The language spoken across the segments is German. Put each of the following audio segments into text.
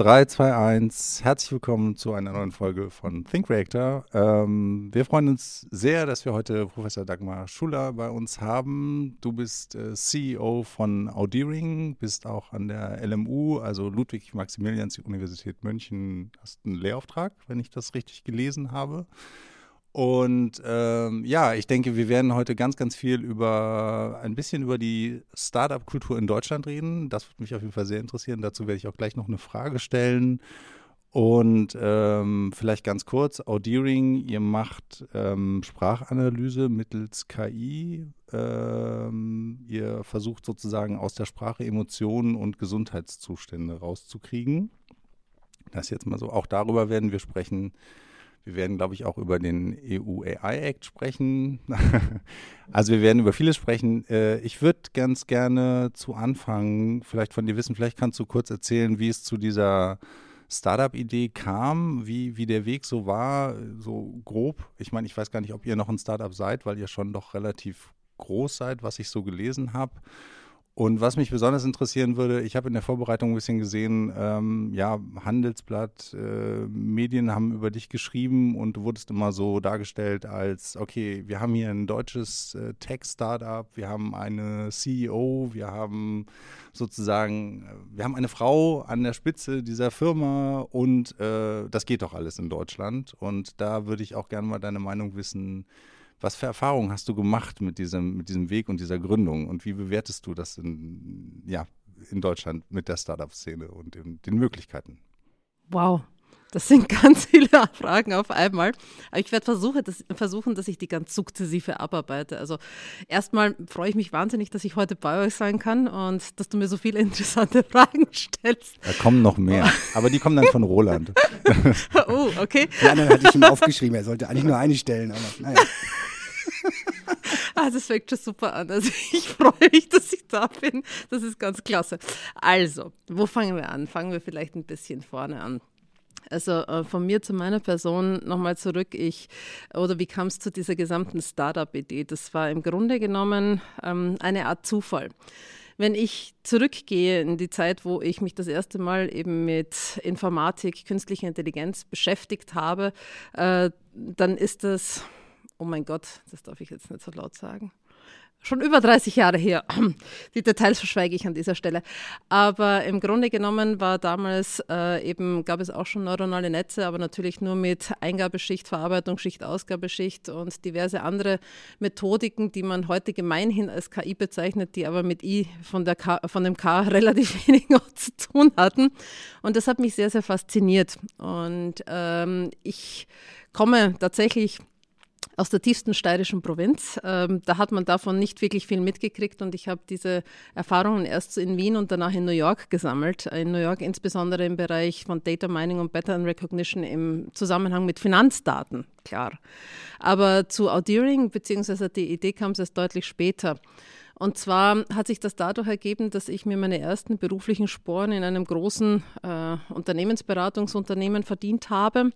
3, 2, 1. Herzlich willkommen zu einer neuen Folge von Think Reactor. Ähm, wir freuen uns sehr, dass wir heute Professor Dagmar Schuller bei uns haben. Du bist äh, CEO von Audiering, bist auch an der LMU, also Ludwig-Maximilians-Universität München, hast einen Lehrauftrag, wenn ich das richtig gelesen habe. Und ähm, ja, ich denke, wir werden heute ganz, ganz viel über ein bisschen über die Startup-Kultur in Deutschland reden. Das würde mich auf jeden Fall sehr interessieren. Dazu werde ich auch gleich noch eine Frage stellen. Und ähm, vielleicht ganz kurz, Audiering, ihr macht ähm, Sprachanalyse mittels KI. Ähm, ihr versucht sozusagen aus der Sprache Emotionen und Gesundheitszustände rauszukriegen. Das jetzt mal so. Auch darüber werden wir sprechen. Wir werden, glaube ich, auch über den EU AI Act sprechen. also wir werden über vieles sprechen. Äh, ich würde ganz gerne zu Anfang vielleicht von dir wissen, vielleicht kannst du kurz erzählen, wie es zu dieser Startup-Idee kam, wie, wie der Weg so war, so grob. Ich meine, ich weiß gar nicht, ob ihr noch ein Startup seid, weil ihr schon doch relativ groß seid, was ich so gelesen habe. Und was mich besonders interessieren würde, ich habe in der Vorbereitung ein bisschen gesehen, ähm, ja, Handelsblatt, äh, Medien haben über dich geschrieben und du wurdest immer so dargestellt als, okay, wir haben hier ein deutsches äh, Tech-Startup, wir haben eine CEO, wir haben sozusagen, äh, wir haben eine Frau an der Spitze dieser Firma und äh, das geht doch alles in Deutschland. Und da würde ich auch gerne mal deine Meinung wissen, was für Erfahrungen hast du gemacht mit diesem, mit diesem Weg und dieser Gründung und wie bewertest du das in, ja, in Deutschland mit der Startup-Szene und den, den Möglichkeiten? Wow, das sind ganz viele Fragen auf einmal. Aber ich werde versuche, das, versuchen, dass ich die ganz sukzessive abarbeite. Also erstmal freue ich mich wahnsinnig, dass ich heute bei euch sein kann und dass du mir so viele interessante Fragen stellst. Da kommen noch mehr, aber die kommen dann von Roland. oh, okay. Die anderen hatte ich ihm aufgeschrieben, er sollte eigentlich nur eine stellen, aber naja. Ah, das fängt schon super an. Also ich freue mich, dass ich da bin. Das ist ganz klasse. Also, wo fangen wir an? Fangen wir vielleicht ein bisschen vorne an. Also äh, von mir zu meiner Person nochmal zurück. Ich oder wie kam es zu dieser gesamten Startup-Idee? Das war im Grunde genommen ähm, eine Art Zufall. Wenn ich zurückgehe in die Zeit, wo ich mich das erste Mal eben mit Informatik, künstlicher Intelligenz beschäftigt habe, äh, dann ist das oh mein Gott, das darf ich jetzt nicht so laut sagen. Schon über 30 Jahre her. Die Details verschweige ich an dieser Stelle. Aber im Grunde genommen war damals äh, eben, gab es auch schon neuronale Netze, aber natürlich nur mit Eingabeschicht, Verarbeitungsschicht, Ausgabeschicht und diverse andere Methodiken, die man heute gemeinhin als KI bezeichnet, die aber mit I von, der K, von dem K relativ wenig zu tun hatten. Und das hat mich sehr, sehr fasziniert. Und ähm, ich komme tatsächlich aus der tiefsten steirischen Provinz. Ähm, da hat man davon nicht wirklich viel mitgekriegt und ich habe diese Erfahrungen erst in Wien und danach in New York gesammelt. In New York insbesondere im Bereich von Data Mining und Pattern Recognition im Zusammenhang mit Finanzdaten, klar. Aber zu Audiering, beziehungsweise die Idee kam es erst deutlich später. Und zwar hat sich das dadurch ergeben, dass ich mir meine ersten beruflichen Sporen in einem großen äh, Unternehmensberatungsunternehmen verdient habe,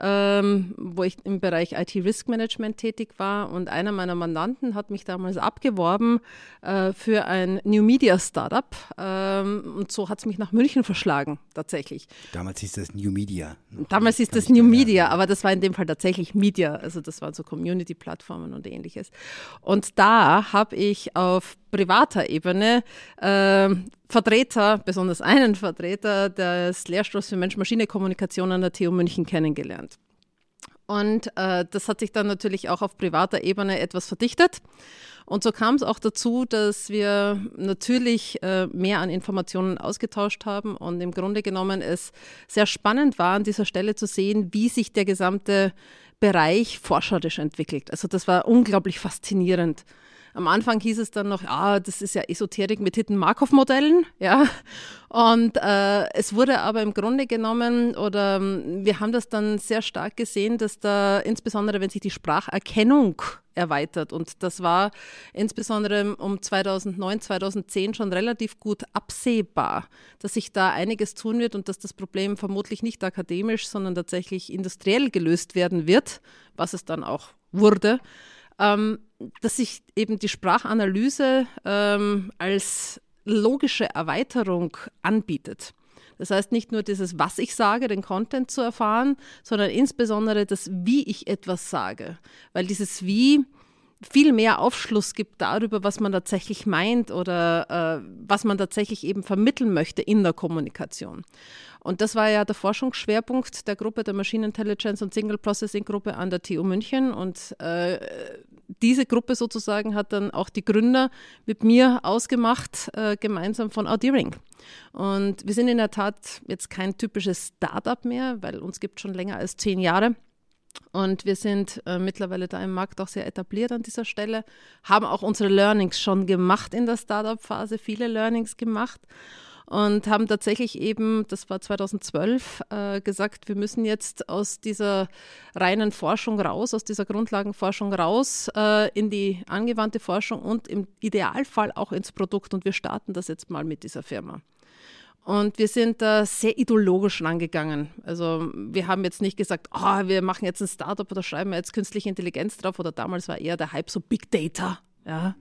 ähm, wo ich im Bereich IT Risk Management tätig war. Und einer meiner Mandanten hat mich damals abgeworben äh, für ein New Media Startup. Ähm, und so hat es mich nach München verschlagen, tatsächlich. Damals hieß das New Media. Damals hieß das New Media, aber das war in dem Fall tatsächlich Media. Also das waren so Community-Plattformen und ähnliches. Und da habe ich auf auf privater Ebene äh, Vertreter, besonders einen Vertreter des Lehrstuhls für Mensch-Maschine-Kommunikation an der TU München kennengelernt. Und äh, das hat sich dann natürlich auch auf privater Ebene etwas verdichtet. Und so kam es auch dazu, dass wir natürlich äh, mehr an Informationen ausgetauscht haben und im Grunde genommen es sehr spannend war, an dieser Stelle zu sehen, wie sich der gesamte Bereich forscherisch entwickelt. Also das war unglaublich faszinierend. Am Anfang hieß es dann noch, ja, das ist ja Esoterik mit Hidden Markov-Modellen, ja. Und äh, es wurde aber im Grunde genommen, oder wir haben das dann sehr stark gesehen, dass da insbesondere, wenn sich die Spracherkennung erweitert. Und das war insbesondere um 2009, 2010 schon relativ gut absehbar, dass sich da einiges tun wird und dass das Problem vermutlich nicht akademisch, sondern tatsächlich industriell gelöst werden wird, was es dann auch wurde ähm, dass sich eben die Sprachanalyse ähm, als logische Erweiterung anbietet. Das heißt nicht nur dieses, was ich sage, den Content zu erfahren, sondern insbesondere das, wie ich etwas sage. Weil dieses Wie viel mehr Aufschluss gibt darüber, was man tatsächlich meint oder äh, was man tatsächlich eben vermitteln möchte in der Kommunikation. Und das war ja der Forschungsschwerpunkt der Gruppe der Machine Intelligence und Signal Processing Gruppe an der TU München. Und äh, diese Gruppe sozusagen hat dann auch die Gründer mit mir ausgemacht, äh, gemeinsam von Audiring. Und wir sind in der Tat jetzt kein typisches Startup mehr, weil uns gibt schon länger als zehn Jahre. Und wir sind äh, mittlerweile da im Markt auch sehr etabliert an dieser Stelle, haben auch unsere Learnings schon gemacht in der Startup-Phase, viele Learnings gemacht und haben tatsächlich eben, das war 2012, äh, gesagt, wir müssen jetzt aus dieser reinen Forschung raus, aus dieser Grundlagenforschung raus äh, in die angewandte Forschung und im Idealfall auch ins Produkt. Und wir starten das jetzt mal mit dieser Firma. Und wir sind da sehr ideologisch rangegangen. Also wir haben jetzt nicht gesagt, oh, wir machen jetzt ein Startup oder schreiben jetzt künstliche Intelligenz drauf oder damals war eher der Hype so Big Data. Ja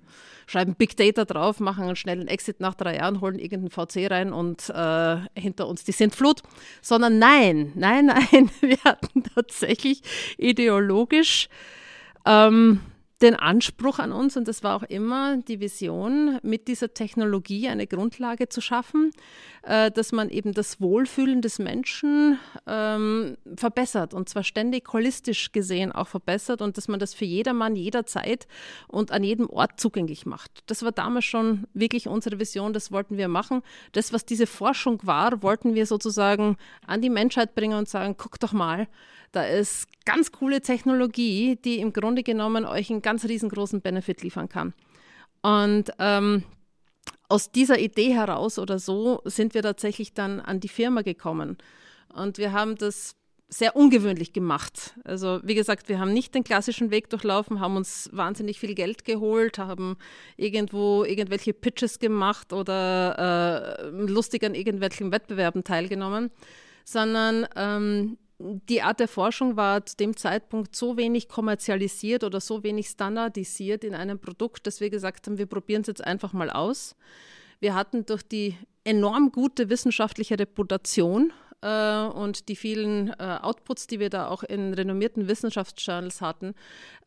schreiben Big Data drauf, machen einen schnellen Exit nach drei Jahren, holen irgendeinen VC rein und äh, hinter uns die Sintflut. Sondern nein, nein, nein, wir hatten tatsächlich ideologisch ähm, den Anspruch an uns, und das war auch immer die Vision, mit dieser Technologie eine Grundlage zu schaffen, äh, dass man eben das Wohlfühlen des Menschen ähm, verbessert und zwar ständig holistisch gesehen auch verbessert und dass man das für jedermann jederzeit und an jedem Ort zugänglich macht. Das war damals schon wirklich unsere Vision, das wollten wir machen. Das, was diese Forschung war, wollten wir sozusagen an die Menschheit bringen und sagen, guck doch mal, da ist ganz coole Technologie, die im Grunde genommen euch einen ganz riesengroßen Benefit liefern kann. Und ähm, aus dieser Idee heraus oder so sind wir tatsächlich dann an die Firma gekommen. Und wir haben das sehr ungewöhnlich gemacht. Also wie gesagt, wir haben nicht den klassischen Weg durchlaufen, haben uns wahnsinnig viel Geld geholt, haben irgendwo irgendwelche Pitches gemacht oder äh, lustig an irgendwelchen Wettbewerben teilgenommen, sondern ähm, die Art der Forschung war zu dem Zeitpunkt so wenig kommerzialisiert oder so wenig standardisiert in einem Produkt, dass wir gesagt haben, wir probieren es jetzt einfach mal aus. Wir hatten durch die enorm gute wissenschaftliche Reputation äh, und die vielen äh, Outputs, die wir da auch in renommierten Wissenschaftsjournals hatten,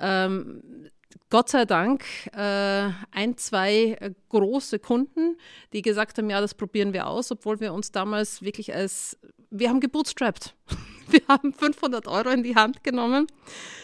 ähm, Gott sei Dank äh, ein, zwei äh, große Kunden, die gesagt haben, ja, das probieren wir aus, obwohl wir uns damals wirklich als, wir haben gebootstrapped. Wir haben 500 Euro in die Hand genommen,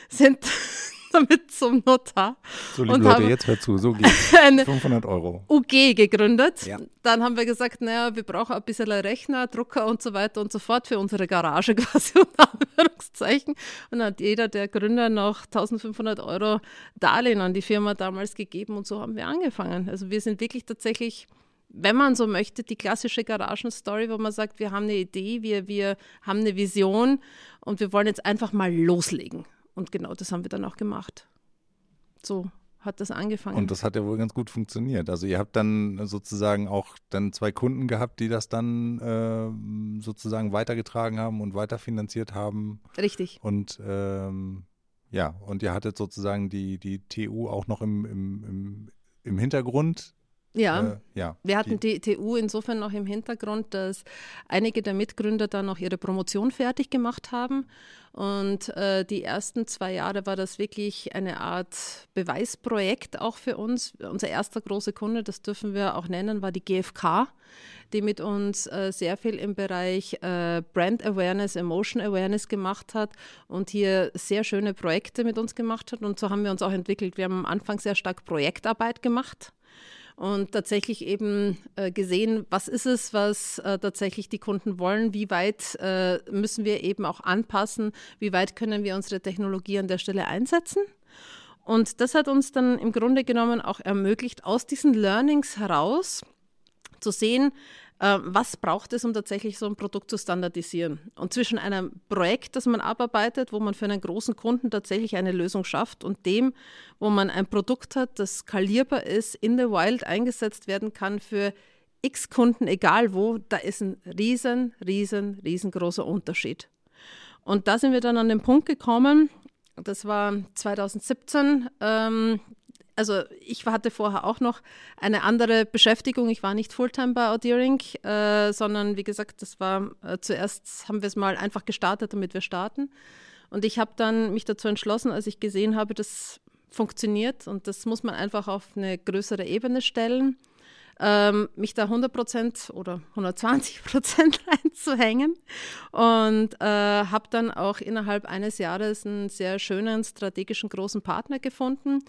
sind damit zum Notar. So, liebe und Leute, jetzt hört zu, so geht's. 500 Euro. UG gegründet. Ja. Dann haben wir gesagt, naja, wir brauchen ein bisschen Rechner, Drucker und so weiter und so fort für unsere Garage quasi, unter Anführungszeichen. Und dann hat jeder der Gründer noch 1500 Euro Darlehen an die Firma damals gegeben und so haben wir angefangen. Also wir sind wirklich tatsächlich wenn man so möchte, die klassische Garagenstory, wo man sagt, wir haben eine Idee, wir, wir haben eine Vision und wir wollen jetzt einfach mal loslegen. Und genau das haben wir dann auch gemacht. So hat das angefangen. Und das hat ja wohl ganz gut funktioniert. Also ihr habt dann sozusagen auch dann zwei Kunden gehabt, die das dann äh, sozusagen weitergetragen haben und weiterfinanziert haben. Richtig. Und ähm, ja, und ihr hattet sozusagen die, die TU auch noch im, im, im, im Hintergrund ja, äh, ja, wir hatten die TU insofern noch im Hintergrund, dass einige der Mitgründer dann noch ihre Promotion fertig gemacht haben. Und äh, die ersten zwei Jahre war das wirklich eine Art Beweisprojekt auch für uns. Unser erster großer Kunde, das dürfen wir auch nennen, war die GfK, die mit uns äh, sehr viel im Bereich äh, Brand Awareness, Emotion Awareness gemacht hat und hier sehr schöne Projekte mit uns gemacht hat. Und so haben wir uns auch entwickelt. Wir haben am Anfang sehr stark Projektarbeit gemacht und tatsächlich eben äh, gesehen, was ist es, was äh, tatsächlich die Kunden wollen, wie weit äh, müssen wir eben auch anpassen, wie weit können wir unsere Technologie an der Stelle einsetzen. Und das hat uns dann im Grunde genommen auch ermöglicht, aus diesen Learnings heraus zu sehen, was braucht es, um tatsächlich so ein Produkt zu standardisieren? Und zwischen einem Projekt, das man abarbeitet, wo man für einen großen Kunden tatsächlich eine Lösung schafft, und dem, wo man ein Produkt hat, das skalierbar ist, in the wild eingesetzt werden kann für x Kunden, egal wo, da ist ein riesen, riesen, riesengroßer Unterschied. Und da sind wir dann an den Punkt gekommen, das war 2017, ähm, also ich hatte vorher auch noch eine andere Beschäftigung. Ich war nicht Fulltime bei Audeering, äh, sondern wie gesagt, das war äh, zuerst haben wir es mal einfach gestartet, damit wir starten. Und ich habe dann mich dazu entschlossen, als ich gesehen habe, das funktioniert und das muss man einfach auf eine größere Ebene stellen, ähm, mich da 100 Prozent oder 120 Prozent reinzuhängen und äh, habe dann auch innerhalb eines Jahres einen sehr schönen strategischen großen Partner gefunden,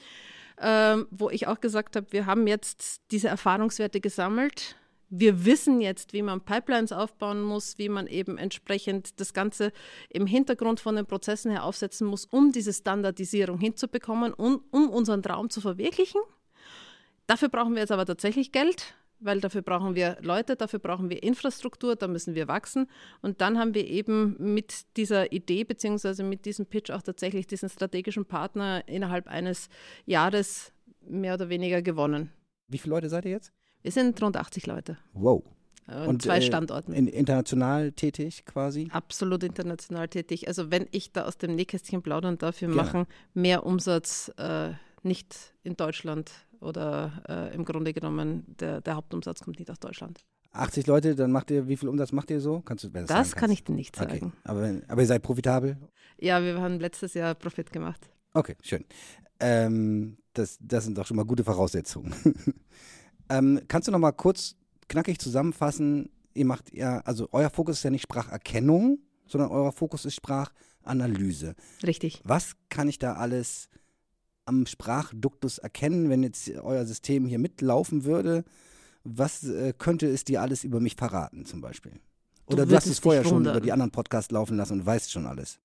ähm, wo ich auch gesagt habe, wir haben jetzt diese Erfahrungswerte gesammelt wir wissen jetzt, wie man Pipelines aufbauen muss, wie man eben entsprechend das Ganze im Hintergrund von den Prozessen her aufsetzen muss, um diese Standardisierung hinzubekommen und um unseren Traum zu verwirklichen. Dafür brauchen wir jetzt aber tatsächlich Geld, weil dafür brauchen wir Leute, dafür brauchen wir Infrastruktur, da müssen wir wachsen. Und dann haben wir eben mit dieser Idee beziehungsweise mit diesem Pitch auch tatsächlich diesen strategischen Partner innerhalb eines Jahres mehr oder weniger gewonnen. Wie viele Leute seid ihr jetzt? Wir sind rund 80 Leute. Wow. Äh, und zwei äh, Standorten. In, international tätig quasi? Absolut international tätig. Also wenn ich da aus dem Nähkästchen plaudern darf, wir Gerne. machen mehr Umsatz äh, nicht in Deutschland oder äh, im Grunde genommen der, der Hauptumsatz kommt nicht aus Deutschland. 80 Leute, dann macht ihr, wie viel Umsatz macht ihr so? Kannst du das Das kann ich dir nicht sagen. Okay. Aber, aber ihr seid profitabel? Ja, wir haben letztes Jahr Profit gemacht. Okay, schön. Ähm, das, das sind doch schon mal gute Voraussetzungen. Ähm, kannst du noch mal kurz knackig zusammenfassen? Ihr macht ja, also euer Fokus ist ja nicht Spracherkennung, sondern euer Fokus ist Sprachanalyse. Richtig. Was kann ich da alles am Sprachduktus erkennen, wenn jetzt euer System hier mitlaufen würde? Was äh, könnte es dir alles über mich verraten, zum Beispiel? Oder du, du hast es vorher schon über die anderen Podcasts laufen lassen und weißt schon alles.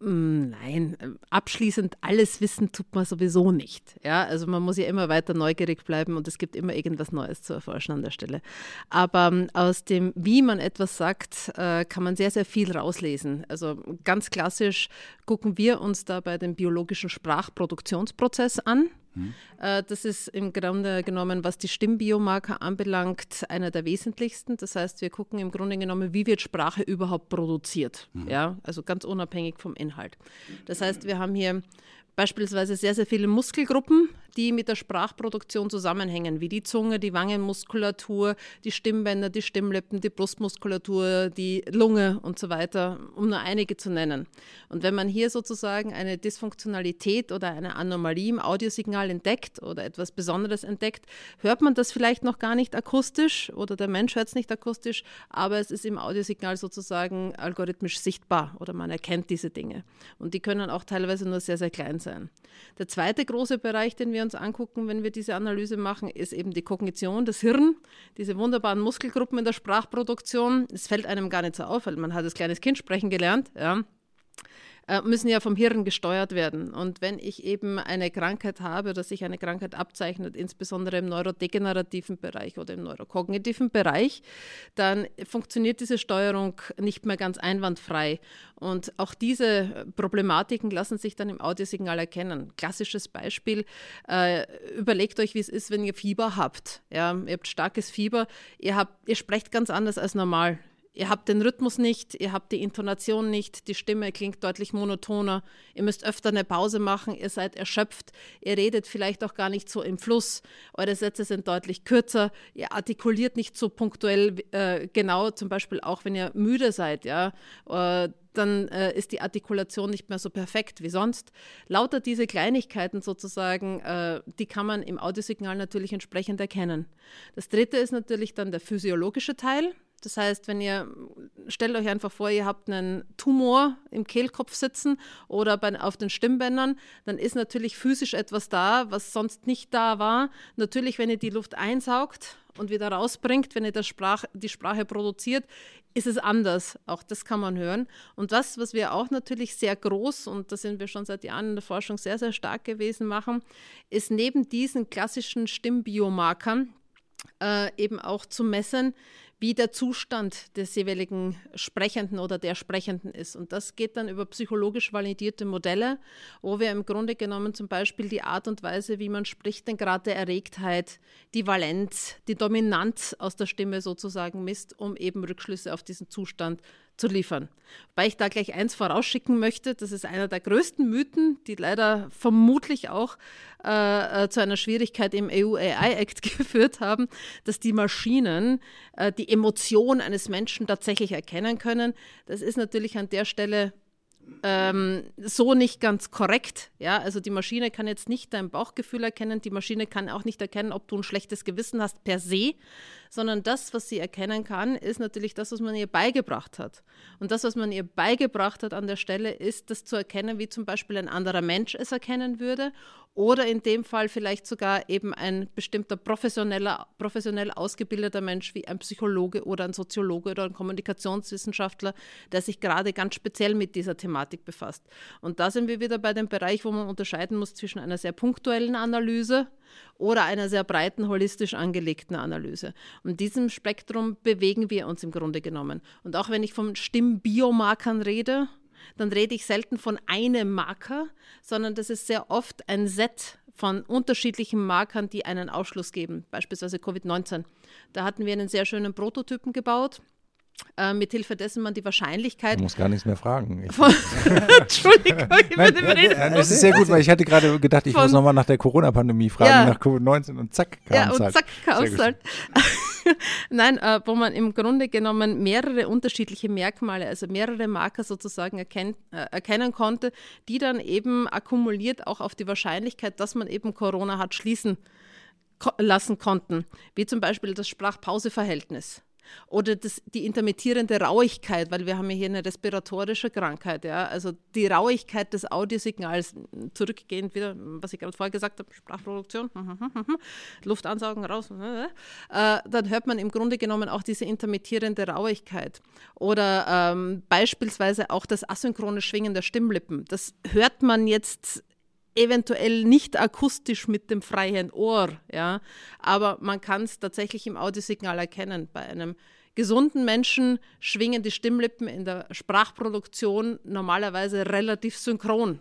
Mm, nein, abschließend alles wissen tut man sowieso nicht. Ja, also man muss ja immer weiter neugierig bleiben und es gibt immer irgendwas Neues zu erforschen an der Stelle. Aber ähm, aus dem, wie man etwas sagt, äh, kann man sehr, sehr viel rauslesen. Also ganz klassisch gucken wir uns da bei dem biologischen Sprachproduktionsprozess an. Mhm. Äh, das ist im Grunde genommen, was die Stimmbiomarker anbelangt, einer der wesentlichsten. Das heißt, wir gucken im Grunde genommen, wie wird Sprache überhaupt produziert. Mhm. Ja, also ganz unabhängig vom Inhalt. Das heißt, wir haben hier beispielsweise sehr, sehr viele Muskelgruppen, die mit der Sprachproduktion zusammenhängen, wie die Zunge, die Wangenmuskulatur, die Stimmbänder, die Stimmlippen, die Brustmuskulatur, die Lunge und so weiter, um nur einige zu nennen. Und wenn man hier sozusagen eine Dysfunktionalität oder eine Anomalie im Audiosignal entdeckt oder etwas Besonderes entdeckt, hört man das vielleicht noch gar nicht akustisch oder der Mensch hört es nicht akustisch, aber es ist im Audiosignal sozusagen algorithmisch sichtbar oder man erkennt diese Dinge. Und die können auch teilweise nur sehr, sehr klein sein. Der zweite große Bereich, den wir uns angucken, wenn wir diese Analyse machen, ist eben die Kognition, das Hirn, diese wunderbaren Muskelgruppen in der Sprachproduktion. Es fällt einem gar nicht so auf, weil man hat als kleines Kind sprechen gelernt. Ja müssen ja vom Hirn gesteuert werden. Und wenn ich eben eine Krankheit habe oder sich eine Krankheit abzeichnet, insbesondere im neurodegenerativen Bereich oder im neurokognitiven Bereich, dann funktioniert diese Steuerung nicht mehr ganz einwandfrei. Und auch diese Problematiken lassen sich dann im Audiosignal erkennen. Klassisches Beispiel, äh, überlegt euch, wie es ist, wenn ihr Fieber habt. Ja, ihr habt starkes Fieber, ihr, habt, ihr sprecht ganz anders als normal. Ihr habt den Rhythmus nicht, ihr habt die Intonation nicht, die Stimme klingt deutlich monotoner, ihr müsst öfter eine Pause machen, ihr seid erschöpft, ihr redet vielleicht auch gar nicht so im Fluss, eure Sätze sind deutlich kürzer, ihr artikuliert nicht so punktuell äh, genau, zum Beispiel auch wenn ihr müde seid, ja. Äh, dann äh, ist die Artikulation nicht mehr so perfekt wie sonst. Lauter diese Kleinigkeiten sozusagen, äh, die kann man im Audiosignal natürlich entsprechend erkennen. Das dritte ist natürlich dann der physiologische Teil. Das heißt, wenn ihr, stellt euch einfach vor, ihr habt einen Tumor im Kehlkopf sitzen oder bei, auf den Stimmbändern, dann ist natürlich physisch etwas da, was sonst nicht da war. Natürlich, wenn ihr die Luft einsaugt und wieder rausbringt, wenn ihr das Sprach, die Sprache produziert, ist es anders. Auch das kann man hören. Und das, was wir auch natürlich sehr groß, und da sind wir schon seit Jahren in der Forschung sehr, sehr stark gewesen, machen, ist neben diesen klassischen Stimmbiomarkern äh, eben auch zu messen, wie der Zustand des jeweiligen Sprechenden oder der Sprechenden ist. Und das geht dann über psychologisch validierte Modelle, wo wir im Grunde genommen zum Beispiel die Art und Weise, wie man spricht, den Grad der Erregtheit, die Valenz, die Dominanz aus der Stimme sozusagen misst, um eben Rückschlüsse auf diesen Zustand zu liefern. Wobei ich da gleich eins vorausschicken möchte, das ist einer der größten Mythen, die leider vermutlich auch äh, äh zu einer Schwierigkeit im EU-AI-Act geführt haben, dass die Maschinen äh, die Emotion eines Menschen tatsächlich erkennen können. Das ist natürlich an der Stelle ähm, so nicht ganz korrekt. Ja, also die Maschine kann jetzt nicht dein Bauchgefühl erkennen, die Maschine kann auch nicht erkennen, ob du ein schlechtes Gewissen hast per se, sondern das, was sie erkennen kann, ist natürlich das, was man ihr beigebracht hat. Und das, was man ihr beigebracht hat an der Stelle, ist, das zu erkennen, wie zum Beispiel ein anderer Mensch es erkennen würde oder in dem Fall vielleicht sogar eben ein bestimmter professioneller, professionell ausgebildeter Mensch wie ein Psychologe oder ein Soziologe oder ein Kommunikationswissenschaftler, der sich gerade ganz speziell mit dieser Thematik befasst. Und da sind wir wieder bei dem Bereich, wo man unterscheiden muss zwischen einer sehr punktuellen Analyse oder einer sehr breiten, holistisch angelegten Analyse. Und in diesem Spektrum bewegen wir uns im Grunde genommen. Und auch wenn ich von Stimmbiomarkern rede, dann rede ich selten von einem Marker, sondern das ist sehr oft ein Set von unterschiedlichen Markern, die einen Ausschluss geben, beispielsweise Covid-19. Da hatten wir einen sehr schönen Prototypen gebaut äh, mithilfe dessen man die Wahrscheinlichkeit. Du musst gar nichts mehr fragen. Entschuldigung, ich Nein, bin ja, Es ist sehr gut, weil ich hatte gerade gedacht, ich von, muss nochmal nach der Corona-Pandemie fragen, ja, nach Covid-19 und zack kam Ja, und halt. zack kam es halt. Nein, äh, wo man im Grunde genommen mehrere unterschiedliche Merkmale, also mehrere Marker sozusagen erkennt, äh, erkennen konnte, die dann eben akkumuliert auch auf die Wahrscheinlichkeit, dass man eben Corona hat, schließen ko lassen konnten. Wie zum Beispiel das Sprach-Pause-Verhältnis. Oder das, die intermittierende Rauigkeit, weil wir haben ja hier eine respiratorische Krankheit. Ja? Also die Rauigkeit des Audiosignals, zurückgehend wieder, was ich gerade vorher gesagt habe, Sprachproduktion, Luftansaugen raus, äh, dann hört man im Grunde genommen auch diese intermittierende Rauigkeit. Oder ähm, beispielsweise auch das asynchrone Schwingen der Stimmlippen. Das hört man jetzt eventuell nicht akustisch mit dem freien Ohr, ja, aber man kann es tatsächlich im Audiosignal erkennen. Bei einem gesunden Menschen schwingen die Stimmlippen in der Sprachproduktion normalerweise relativ synchron.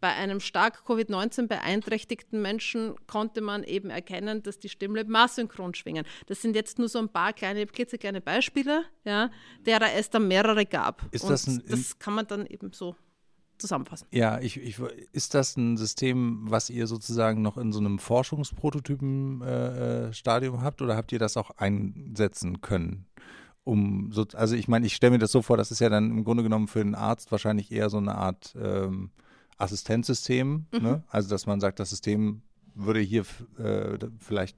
Bei einem stark Covid-19 beeinträchtigten Menschen konnte man eben erkennen, dass die Stimmlippen asynchron schwingen. Das sind jetzt nur so ein paar kleine, klitzekleine Beispiele, ja, derer es dann mehrere gab. Ist das, ein, das kann man dann eben so zusammenfassen. Ja, ich, ich, ist das ein System, was ihr sozusagen noch in so einem Forschungsprototypen-Stadium äh, äh habt oder habt ihr das auch einsetzen können? Um so, also ich meine, ich stelle mir das so vor, das ist ja dann im Grunde genommen für einen Arzt wahrscheinlich eher so eine Art ähm, Assistenzsystem. Mhm. Ne? Also dass man sagt, das System würde hier äh, vielleicht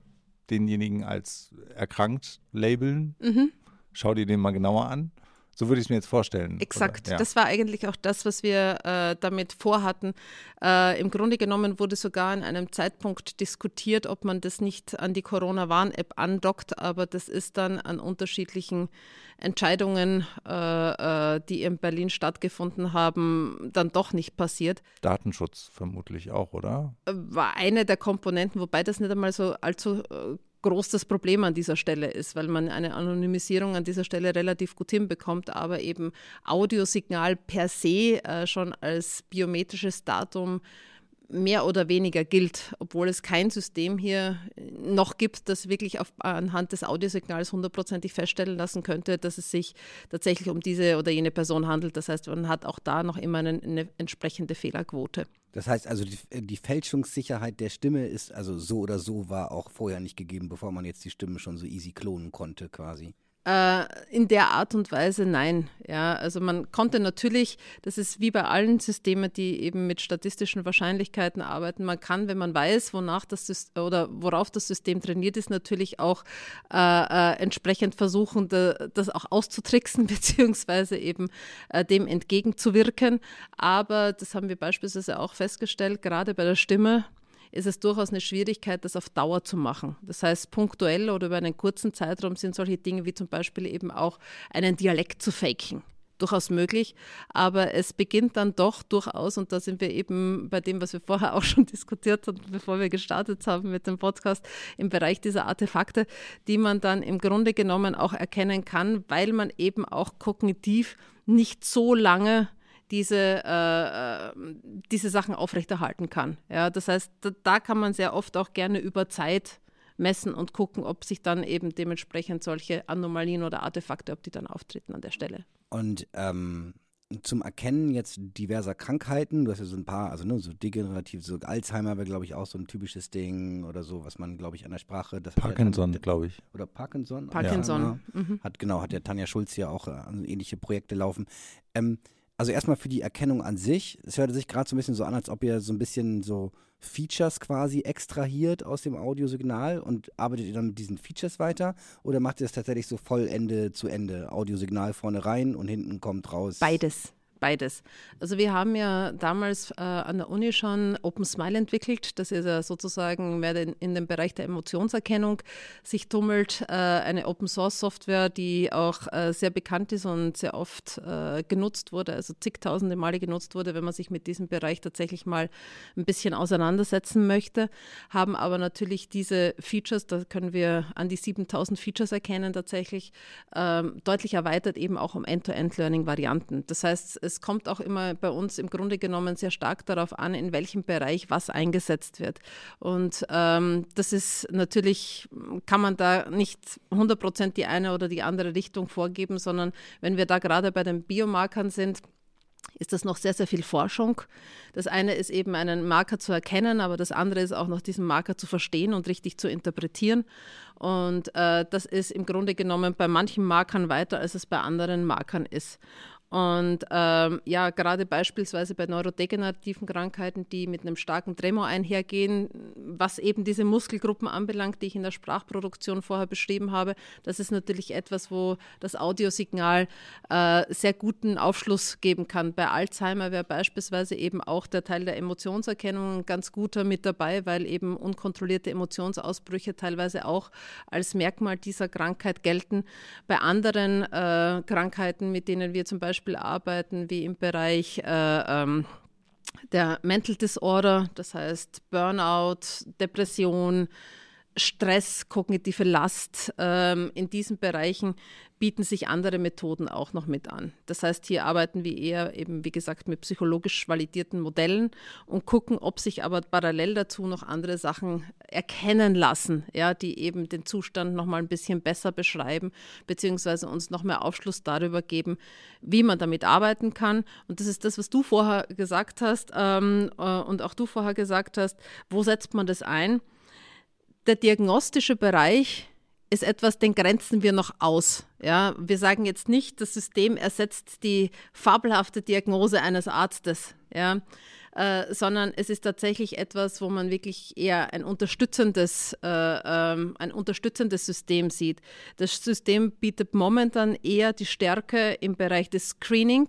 denjenigen als erkrankt labeln. Mhm. Schau dir den mal genauer an. So würde ich es mir jetzt vorstellen. Exakt. Ja. Das war eigentlich auch das, was wir äh, damit vorhatten. Äh, Im Grunde genommen wurde sogar an einem Zeitpunkt diskutiert, ob man das nicht an die Corona-Warn-App andockt, aber das ist dann an unterschiedlichen Entscheidungen, äh, äh die in Berlin stattgefunden haben, dann doch nicht passiert. Datenschutz vermutlich auch, oder? War eine der Komponenten, wobei das nicht einmal so allzu äh, groß das Problem an dieser Stelle ist, weil man eine Anonymisierung an dieser Stelle relativ gut hinbekommt, aber eben Audiosignal per se äh, schon als biometrisches Datum mehr oder weniger gilt, obwohl es kein System hier noch gibt, das wirklich auf, anhand des Audiosignals hundertprozentig feststellen lassen könnte, dass es sich tatsächlich um diese oder jene Person handelt. Das heißt, man hat auch da noch immer eine, eine entsprechende Fehlerquote. Das heißt also, die, die, Fälschungssicherheit der Stimme ist also so oder so war auch vorher nicht gegeben, bevor man jetzt die Stimme schon so easy klonen konnte quasi. Äh, in der Art und Weise nein. Ja, also man konnte natürlich, das ist wie bei allen Systemen, die eben mit statistischen Wahrscheinlichkeiten arbeiten, man kann, wenn man weiß, wonach das System, oder worauf das System trainiert ist, natürlich auch äh, äh, entsprechend versuchen, de, das auch auszutricksen, beziehungsweise eben äh, dem entgegenzuwirken. Aber das haben wir beispielsweise auch festgestellt, gerade bei der Stimme ist es durchaus eine Schwierigkeit, das auf Dauer zu machen. Das heißt, punktuell oder über einen kurzen Zeitraum sind solche Dinge wie zum Beispiel eben auch einen Dialekt zu faken durchaus möglich, aber es beginnt dann doch durchaus, und da sind wir eben bei dem, was wir vorher auch schon diskutiert haben, bevor wir gestartet haben mit dem Podcast, im Bereich dieser Artefakte, die man dann im Grunde genommen auch erkennen kann, weil man eben auch kognitiv nicht so lange diese, äh, äh, diese Sachen aufrechterhalten kann. Ja, das heißt, da, da, kann man sehr oft auch gerne über Zeit messen und gucken, ob sich dann eben dementsprechend solche Anomalien oder Artefakte, ob die dann auftreten an der Stelle. Und ähm, zum Erkennen jetzt diverser Krankheiten, du hast ja so ein paar, also ne, so degenerativ, so Alzheimer wäre, glaube ich, auch so ein typisches Ding oder so, was man, glaube ich, an der Sprache. Das Parkinson, ja glaube ich. Oder Parkinson? Parkinson. Ja. Mhm. Hat, genau, hat ja Tanja Schulz ja auch äh, ähnliche Projekte laufen. Ähm, also erstmal für die Erkennung an sich. Es hört sich gerade so ein bisschen so an, als ob ihr so ein bisschen so Features quasi extrahiert aus dem Audiosignal und arbeitet ihr dann mit diesen Features weiter? Oder macht ihr das tatsächlich so voll Ende zu Ende? Audiosignal vorne rein und hinten kommt raus? Beides beides. Also wir haben ja damals äh, an der Uni schon Open Smile entwickelt. Das ist ja sozusagen mehr in, in dem Bereich der Emotionserkennung sich tummelt. Äh, eine Open Source Software, die auch äh, sehr bekannt ist und sehr oft äh, genutzt wurde, also zigtausende Male genutzt wurde, wenn man sich mit diesem Bereich tatsächlich mal ein bisschen auseinandersetzen möchte. Haben aber natürlich diese Features, da können wir an die 7000 Features erkennen tatsächlich, ähm, deutlich erweitert eben auch um End-to-End-Learning-Varianten. Das heißt, es kommt auch immer bei uns im Grunde genommen sehr stark darauf an, in welchem Bereich was eingesetzt wird. Und ähm, das ist natürlich, kann man da nicht 100 Prozent die eine oder die andere Richtung vorgeben, sondern wenn wir da gerade bei den Biomarkern sind, ist das noch sehr, sehr viel Forschung. Das eine ist eben einen Marker zu erkennen, aber das andere ist auch noch diesen Marker zu verstehen und richtig zu interpretieren. Und äh, das ist im Grunde genommen bei manchen Markern weiter, als es bei anderen Markern ist. Und ähm, ja, gerade beispielsweise bei neurodegenerativen Krankheiten, die mit einem starken Tremor einhergehen, was eben diese Muskelgruppen anbelangt, die ich in der Sprachproduktion vorher beschrieben habe, das ist natürlich etwas, wo das Audiosignal äh, sehr guten Aufschluss geben kann. Bei Alzheimer wäre beispielsweise eben auch der Teil der Emotionserkennung ein ganz guter mit dabei, weil eben unkontrollierte Emotionsausbrüche teilweise auch als Merkmal dieser Krankheit gelten. Bei anderen äh, Krankheiten, mit denen wir zum Beispiel Beispiel arbeiten, wie im Bereich äh, ähm, der Mental Disorder, das heißt Burnout, Depression, Stress, kognitive Last. Ähm, in diesen Bereichen bieten sich andere Methoden auch noch mit an. Das heißt, hier arbeiten wir eher eben, wie gesagt, mit psychologisch validierten Modellen und gucken, ob sich aber parallel dazu noch andere Sachen erkennen lassen, ja, die eben den Zustand noch mal ein bisschen besser beschreiben, beziehungsweise uns noch mehr Aufschluss darüber geben, wie man damit arbeiten kann. Und das ist das, was du vorher gesagt hast ähm, äh, und auch du vorher gesagt hast, wo setzt man das ein? Der diagnostische Bereich ist etwas, den grenzen wir noch aus. Ja, wir sagen jetzt nicht, das System ersetzt die fabelhafte Diagnose eines Arztes, ja, äh, sondern es ist tatsächlich etwas, wo man wirklich eher ein unterstützendes, äh, ähm, ein unterstützendes System sieht. Das System bietet momentan eher die Stärke im Bereich des Screening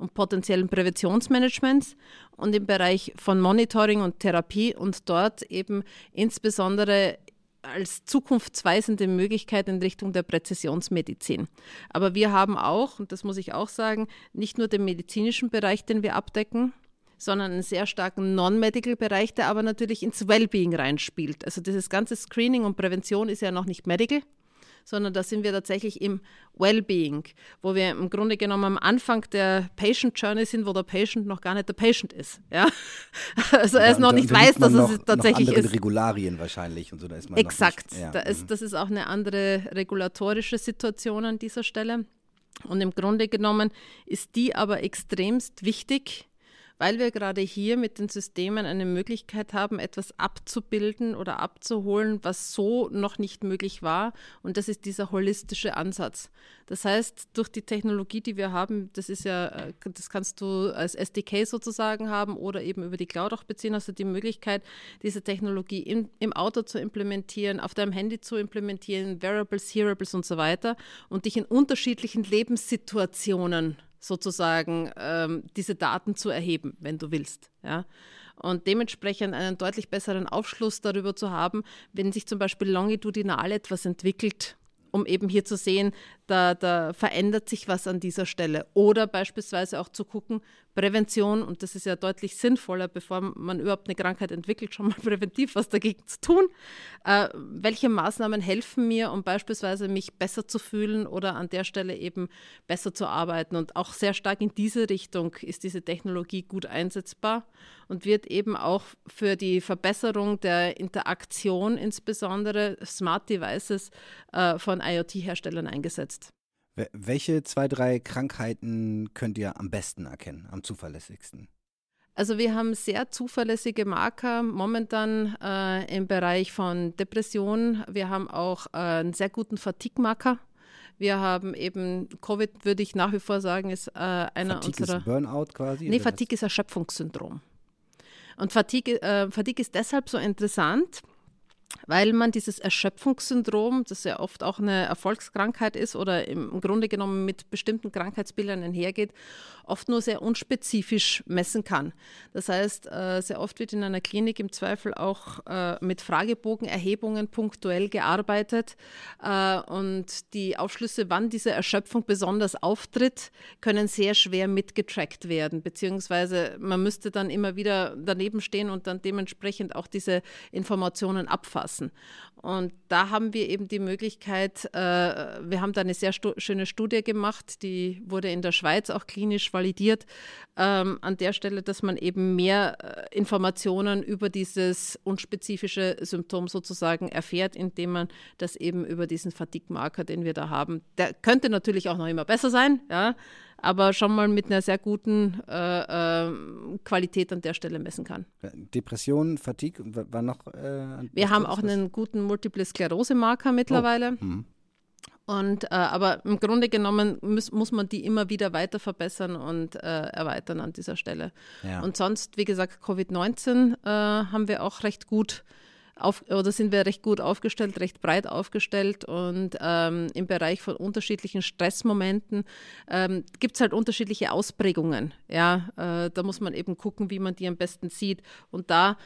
und potenziellen Präventionsmanagements und im Bereich von Monitoring und Therapie und dort eben insbesondere als zukunftsweisende Möglichkeit in Richtung der Präzisionsmedizin. Aber wir haben auch, und das muss ich auch sagen, nicht nur den medizinischen Bereich, den wir abdecken, sondern einen sehr starken Non-Medical-Bereich, der aber natürlich ins Wellbeing reinspielt. Also dieses ganze Screening und Prävention ist ja noch nicht Medical, sondern da sind wir tatsächlich im Wellbeing, wo wir im Grunde genommen am Anfang der Patient Journey sind, wo der Patient noch gar nicht der Patient ist. Ja? Also er ist noch nicht weiß, dass noch, es tatsächlich noch ist. Regularien wahrscheinlich und so. Da ist man Exakt. Nicht, ja. da ist, mhm. das ist auch eine andere regulatorische Situation an dieser Stelle. Und im Grunde genommen ist die aber extremst wichtig, weil wir gerade hier mit den Systemen eine Möglichkeit haben, etwas abzubilden oder abzuholen, was so noch nicht möglich war. Und das ist dieser holistische Ansatz. Das heißt, durch die Technologie, die wir haben, das ist ja, äh, das kannst du als SDK sozusagen haben oder eben über die Cloud auch beziehen, hast du die Möglichkeit, diese Technologie in, im Auto zu implementieren, auf deinem Handy zu implementieren, Variables, Hearables und so weiter und dich in unterschiedlichen Lebenssituationen sozusagen ähm, diese Daten zu erheben, wenn du willst. Ja? Und dementsprechend einen deutlich besseren Aufschluss darüber zu haben, wenn sich zum Beispiel longitudinal etwas entwickelt, um eben hier zu sehen, da, da verändert sich was an dieser Stelle. Oder beispielsweise auch zu gucken, Prävention, und das ist ja deutlich sinnvoller, bevor man überhaupt eine Krankheit entwickelt, schon mal präventiv was dagegen zu tun. Äh, welche Maßnahmen helfen mir, um beispielsweise mich besser zu fühlen oder an der Stelle eben besser zu arbeiten? Und auch sehr stark in diese Richtung ist diese Technologie gut einsetzbar und wird eben auch für die Verbesserung der Interaktion, insbesondere Smart Devices äh, von IoT-Herstellern eingesetzt. Welche zwei, drei Krankheiten könnt ihr am besten erkennen, am zuverlässigsten? Also wir haben sehr zuverlässige Marker momentan äh, im Bereich von Depression. Wir haben auch äh, einen sehr guten Fatigue-Marker. Wir haben eben, Covid würde ich nach wie vor sagen, ist äh, einer Fatigue unserer... Ist Burnout quasi? Nee, Fatigue ist Erschöpfungssyndrom. Und Fatigue, äh, Fatigue ist deshalb so interessant, weil man dieses Erschöpfungssyndrom, das ja oft auch eine Erfolgskrankheit ist oder im Grunde genommen mit bestimmten Krankheitsbildern einhergeht, oft nur sehr unspezifisch messen kann. Das heißt, äh, sehr oft wird in einer Klinik im Zweifel auch äh, mit Fragebogenerhebungen punktuell gearbeitet äh, und die Aufschlüsse, wann diese Erschöpfung besonders auftritt, können sehr schwer mitgetrackt werden, beziehungsweise man müsste dann immer wieder daneben stehen und dann dementsprechend auch diese Informationen abfassen. Und da haben wir eben die Möglichkeit, wir haben da eine sehr schöne Studie gemacht, die wurde in der Schweiz auch klinisch validiert, ähm, an der Stelle, dass man eben mehr äh, Informationen über dieses unspezifische Symptom sozusagen erfährt, indem man das eben über diesen Fatigue-Marker, den wir da haben, der könnte natürlich auch noch immer besser sein, ja, aber schon mal mit einer sehr guten äh, äh, Qualität an der Stelle messen kann. Depression, Fatigue, war noch. Äh, Wir haben auch einen guten Multiple Sklerose-Marker mittlerweile. Oh. Mhm. Und, äh, aber im Grunde genommen muss, muss man die immer wieder weiter verbessern und äh, erweitern an dieser Stelle. Ja. Und sonst, wie gesagt, Covid-19 äh, haben wir auch recht gut auf, oder sind wir recht gut aufgestellt, recht breit aufgestellt und ähm, im Bereich von unterschiedlichen Stressmomenten ähm, gibt es halt unterschiedliche Ausprägungen. Ja, äh, da muss man eben gucken, wie man die am besten sieht. Und da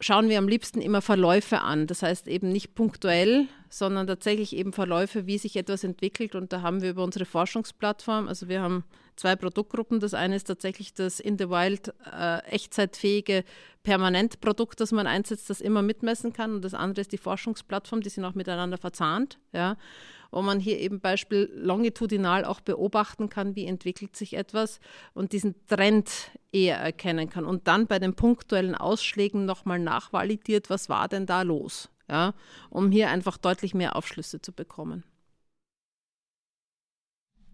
schauen wir am liebsten immer Verläufe an. Das heißt eben nicht punktuell, sondern tatsächlich eben Verläufe, wie sich etwas entwickelt. Und da haben wir über unsere Forschungsplattform, also wir haben zwei Produktgruppen. Das eine ist tatsächlich das In the Wild äh, echtzeitfähige Permanentprodukt, das man einsetzt, das immer mitmessen kann. Und das andere ist die Forschungsplattform, die sind auch miteinander verzahnt. Ja wo man hier eben Beispiel longitudinal auch beobachten kann, wie entwickelt sich etwas und diesen Trend eher erkennen kann und dann bei den punktuellen Ausschlägen nochmal nachvalidiert, was war denn da los, ja, um hier einfach deutlich mehr Aufschlüsse zu bekommen.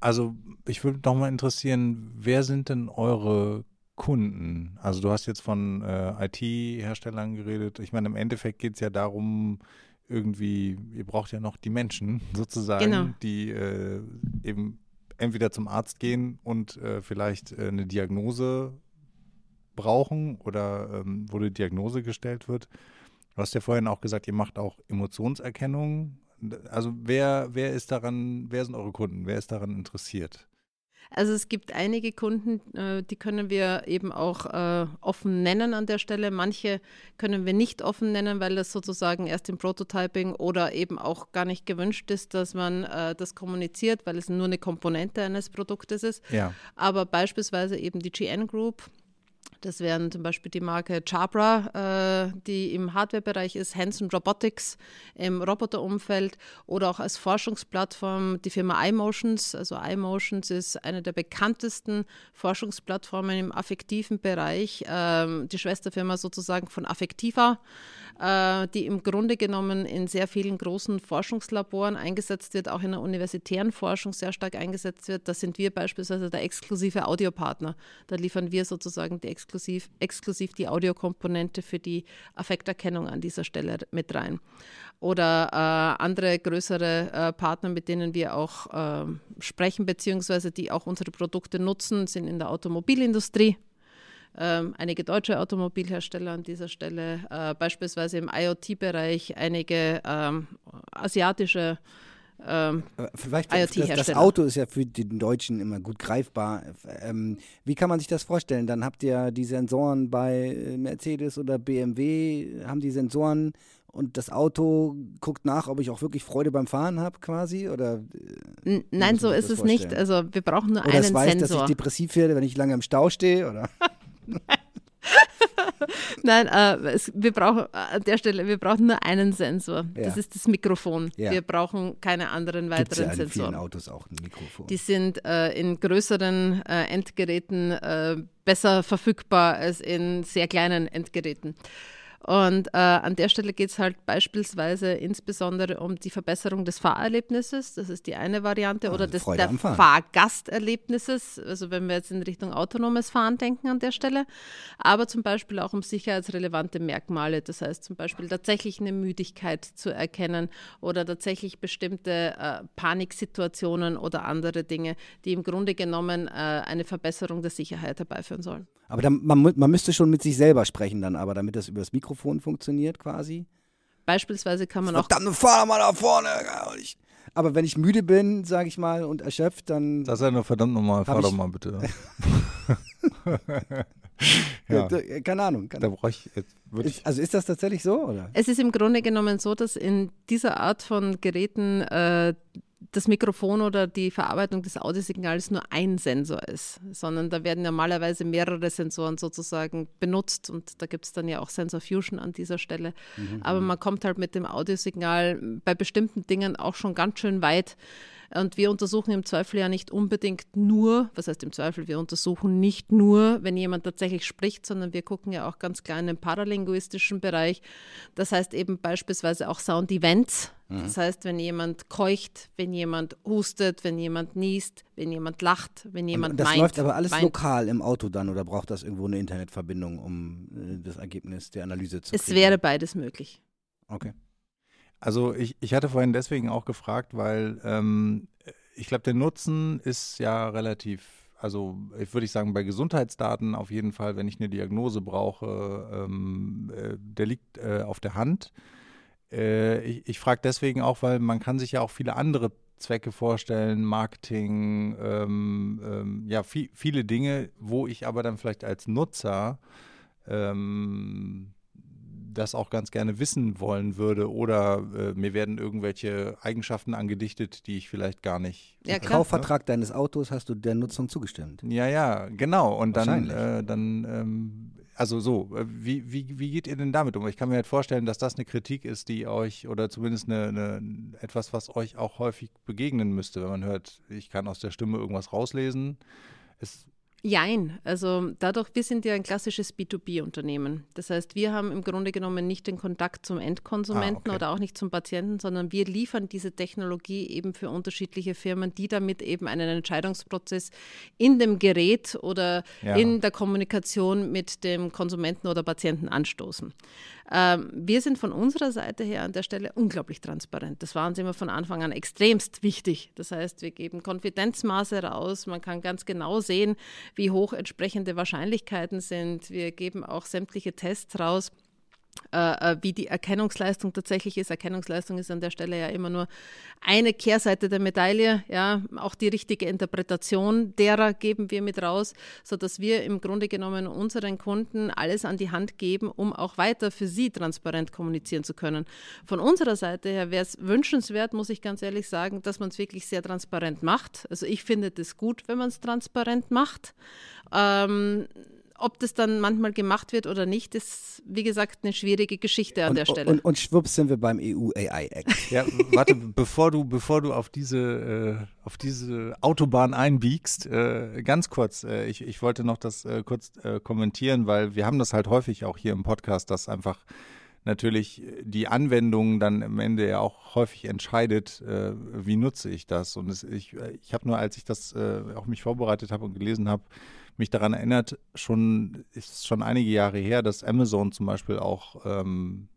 Also ich würde noch mal interessieren, wer sind denn eure Kunden? Also du hast jetzt von äh, IT-Herstellern geredet. Ich meine, im Endeffekt geht es ja darum, irgendwie, ihr braucht ja noch die Menschen sozusagen, genau. die äh, eben entweder zum Arzt gehen und äh, vielleicht äh, eine Diagnose brauchen oder ähm, wo die Diagnose gestellt wird. Du hast ja vorhin auch gesagt, ihr macht auch Emotionserkennung. Also wer, wer ist daran, wer sind eure Kunden? Wer ist daran interessiert? Also es gibt einige Kunden, äh, die können wir eben auch äh, offen nennen an der Stelle. Manche können wir nicht offen nennen, weil das sozusagen erst im Prototyping oder eben auch gar nicht gewünscht ist, dass man äh, das kommuniziert, weil es nur eine Komponente eines Produktes ist. Ja. Aber beispielsweise eben die GN Group, das wären zum Beispiel die Marke Jabra, äh, die im Hardware-Bereich ist, Hanson Robotics im Roboterumfeld oder auch als Forschungsplattform die Firma iMotions. Also iMotions ist eine der bekanntesten Forschungsplattformen im affektiven Bereich, ähm, die Schwesterfirma sozusagen von Affektiva äh, die im Grunde genommen in sehr vielen großen Forschungslaboren eingesetzt wird, auch in der universitären Forschung sehr stark eingesetzt wird. Da sind wir beispielsweise der exklusive Audiopartner. Da liefern wir sozusagen die exklusiv, exklusiv die Audiokomponente für die Affekterkennung an dieser Stelle mit rein. Oder äh, andere größere äh, Partner, mit denen wir auch äh, sprechen, beziehungsweise die auch unsere Produkte nutzen, sind in der Automobilindustrie ähm, einige deutsche Automobilhersteller an dieser Stelle, äh, beispielsweise im IoT-Bereich einige ähm, asiatische ähm, Vielleicht das, das, Auto ist ja für den Deutschen immer gut greifbar. Ähm, wie kann man sich das vorstellen? Dann habt ihr die Sensoren bei Mercedes oder BMW, haben die Sensoren und das Auto guckt nach, ob ich auch wirklich Freude beim Fahren habe quasi? Oder, äh, Nein, so ist es vorstellen? nicht. Also wir brauchen nur oder einen es weiß, Sensor. dass ich depressiv werde, wenn ich lange im Stau stehe? Oder? Nein, äh, es, wir brauchen an der Stelle, wir brauchen nur einen Sensor. Ja. Das ist das Mikrofon. Ja. Wir brauchen keine anderen weiteren Gibt's ja in Sensoren. vielen Autos auch ein Mikrofon. Die sind äh, in größeren äh, Endgeräten äh, besser verfügbar als in sehr kleinen Endgeräten. Und äh, an der Stelle geht es halt beispielsweise insbesondere um die Verbesserung des Fahrerlebnisses. Das ist die eine Variante. Oder des der Fahrgasterlebnisses. Also wenn wir jetzt in Richtung autonomes Fahren denken an der Stelle. Aber zum Beispiel auch um sicherheitsrelevante Merkmale. Das heißt zum Beispiel tatsächlich eine Müdigkeit zu erkennen oder tatsächlich bestimmte äh, Paniksituationen oder andere Dinge, die im Grunde genommen äh, eine Verbesserung der Sicherheit herbeiführen sollen. Aber dann, man, man müsste schon mit sich selber sprechen dann, aber damit das über das Mikrofon funktioniert quasi. Beispielsweise kann man auch. Verdammt, fahr mal da vorne! Aber wenn ich müde bin, sage ich mal, und erschöpft, dann. Das ist ja nur verdammt nochmal, fahr doch mal bitte. ja. Keine Ahnung. Keine da brauche ich jetzt ist, also ist das tatsächlich so? Oder? Es ist im Grunde genommen so, dass in dieser Art von Geräten äh, das Mikrofon oder die Verarbeitung des Audiosignals nur ein Sensor ist, sondern da werden normalerweise mehrere Sensoren sozusagen benutzt und da gibt es dann ja auch Sensor Fusion an dieser Stelle. Mhm. Aber mhm. man kommt halt mit dem Audiosignal bei bestimmten Dingen auch schon ganz schön weit. Und wir untersuchen im Zweifel ja nicht unbedingt nur, was heißt im Zweifel, wir untersuchen nicht nur, wenn jemand tatsächlich spricht, sondern wir gucken ja auch ganz klar in den paralinguistischen Bereich. Das heißt eben beispielsweise auch Sound-Events. Mhm. Das heißt, wenn jemand keucht, wenn jemand hustet, wenn jemand niest, wenn jemand lacht, wenn jemand Und das meint. Das läuft aber alles meint. lokal im Auto dann oder braucht das irgendwo eine Internetverbindung, um äh, das Ergebnis der Analyse zu kriegen? Es wäre beides möglich. Okay. Also ich, ich hatte vorhin deswegen auch gefragt, weil ähm, ich glaube, der Nutzen ist ja relativ, also ich würde ich sagen, bei Gesundheitsdaten auf jeden Fall, wenn ich eine Diagnose brauche, ähm, äh, der liegt äh, auf der Hand. Äh, ich ich frage deswegen auch, weil man kann sich ja auch viele andere Zwecke vorstellen, Marketing, ähm, ähm, ja, viel, viele Dinge, wo ich aber dann vielleicht als Nutzer ähm, das auch ganz gerne wissen wollen würde oder äh, mir werden irgendwelche Eigenschaften angedichtet, die ich vielleicht gar nicht. Ja, Im Kaufvertrag deines Autos hast du der Nutzung zugestimmt. Ja, ja, genau. Und dann, äh, dann ähm, also so, äh, wie, wie, wie geht ihr denn damit um? Ich kann mir halt vorstellen, dass das eine Kritik ist, die euch oder zumindest eine, eine, etwas, was euch auch häufig begegnen müsste, wenn man hört, ich kann aus der Stimme irgendwas rauslesen. Es Jein, also dadurch, wir sind ja ein klassisches B2B-Unternehmen. Das heißt, wir haben im Grunde genommen nicht den Kontakt zum Endkonsumenten ah, okay. oder auch nicht zum Patienten, sondern wir liefern diese Technologie eben für unterschiedliche Firmen, die damit eben einen Entscheidungsprozess in dem Gerät oder ja. in der Kommunikation mit dem Konsumenten oder Patienten anstoßen. Ähm, wir sind von unserer Seite her an der Stelle unglaublich transparent. Das war uns immer von Anfang an extremst wichtig. Das heißt, wir geben Konfidenzmaße raus. Man kann ganz genau sehen, wie hoch entsprechende Wahrscheinlichkeiten sind. Wir geben auch sämtliche Tests raus wie die Erkennungsleistung tatsächlich ist. Erkennungsleistung ist an der Stelle ja immer nur eine Kehrseite der Medaille. Ja, auch die richtige Interpretation derer geben wir mit raus, sodass wir im Grunde genommen unseren Kunden alles an die Hand geben, um auch weiter für sie transparent kommunizieren zu können. Von unserer Seite her wäre es wünschenswert, muss ich ganz ehrlich sagen, dass man es wirklich sehr transparent macht. Also ich finde das gut, wenn man es transparent macht. Ähm, ob das dann manchmal gemacht wird oder nicht, ist, wie gesagt, eine schwierige Geschichte an und, der Stelle. Und, und, schwupps sind wir beim EU AI Act. Ja, warte, bevor du, bevor du auf diese, äh, auf diese Autobahn einbiegst, äh, ganz kurz, äh, ich, ich wollte noch das äh, kurz äh, kommentieren, weil wir haben das halt häufig auch hier im Podcast, dass einfach natürlich die Anwendung dann am Ende ja auch häufig entscheidet, äh, wie nutze ich das. Und es, ich, ich habe nur, als ich das auch mich vorbereitet habe und gelesen habe, mich daran erinnert, schon ist schon einige Jahre her, dass Amazon zum Beispiel auch ähm,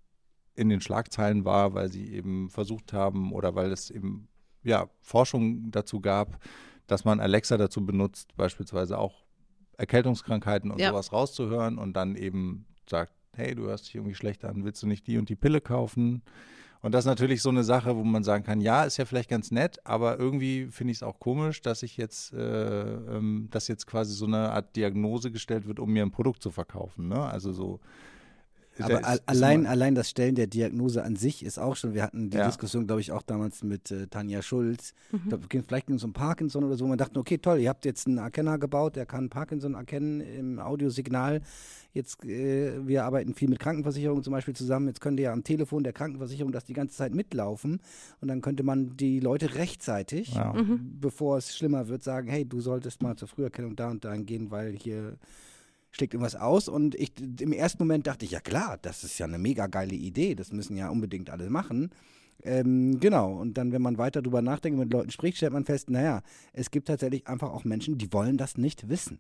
in den Schlagzeilen war, weil sie eben versucht haben oder weil es eben ja Forschung dazu gab, dass man Alexa dazu benutzt, beispielsweise auch Erkältungskrankheiten und ja. sowas rauszuhören und dann eben sagt, hey, du hörst dich irgendwie schlecht an, willst du nicht die und die Pille kaufen? Und das ist natürlich so eine Sache, wo man sagen kann, ja, ist ja vielleicht ganz nett, aber irgendwie finde ich es auch komisch, dass ich jetzt, äh, ähm, dass jetzt quasi so eine Art Diagnose gestellt wird, um mir ein Produkt zu verkaufen. Ne? Also so, Aber ist, allein, ist allein das Stellen der Diagnose an sich ist auch schon, wir hatten die ja. Diskussion, glaube ich, auch damals mit äh, Tanja Schulz. Mhm. Ich glaub, vielleicht ging es um Parkinson oder so. Man dachte, okay, toll, ihr habt jetzt einen Erkenner gebaut, der kann Parkinson erkennen im Audiosignal. Jetzt, äh, wir arbeiten viel mit Krankenversicherungen zum Beispiel zusammen. Jetzt könnte ja am Telefon der Krankenversicherung das die ganze Zeit mitlaufen. Und dann könnte man die Leute rechtzeitig, ja. mhm. bevor es schlimmer wird, sagen, hey, du solltest mal zur Früherkennung da und dahin gehen, weil hier schlägt irgendwas aus. Und ich im ersten Moment dachte ich, ja klar, das ist ja eine mega geile Idee, das müssen ja unbedingt alle machen. Ähm, genau, und dann, wenn man weiter drüber nachdenkt, mit Leuten spricht, stellt man fest, naja, es gibt tatsächlich einfach auch Menschen, die wollen das nicht wissen.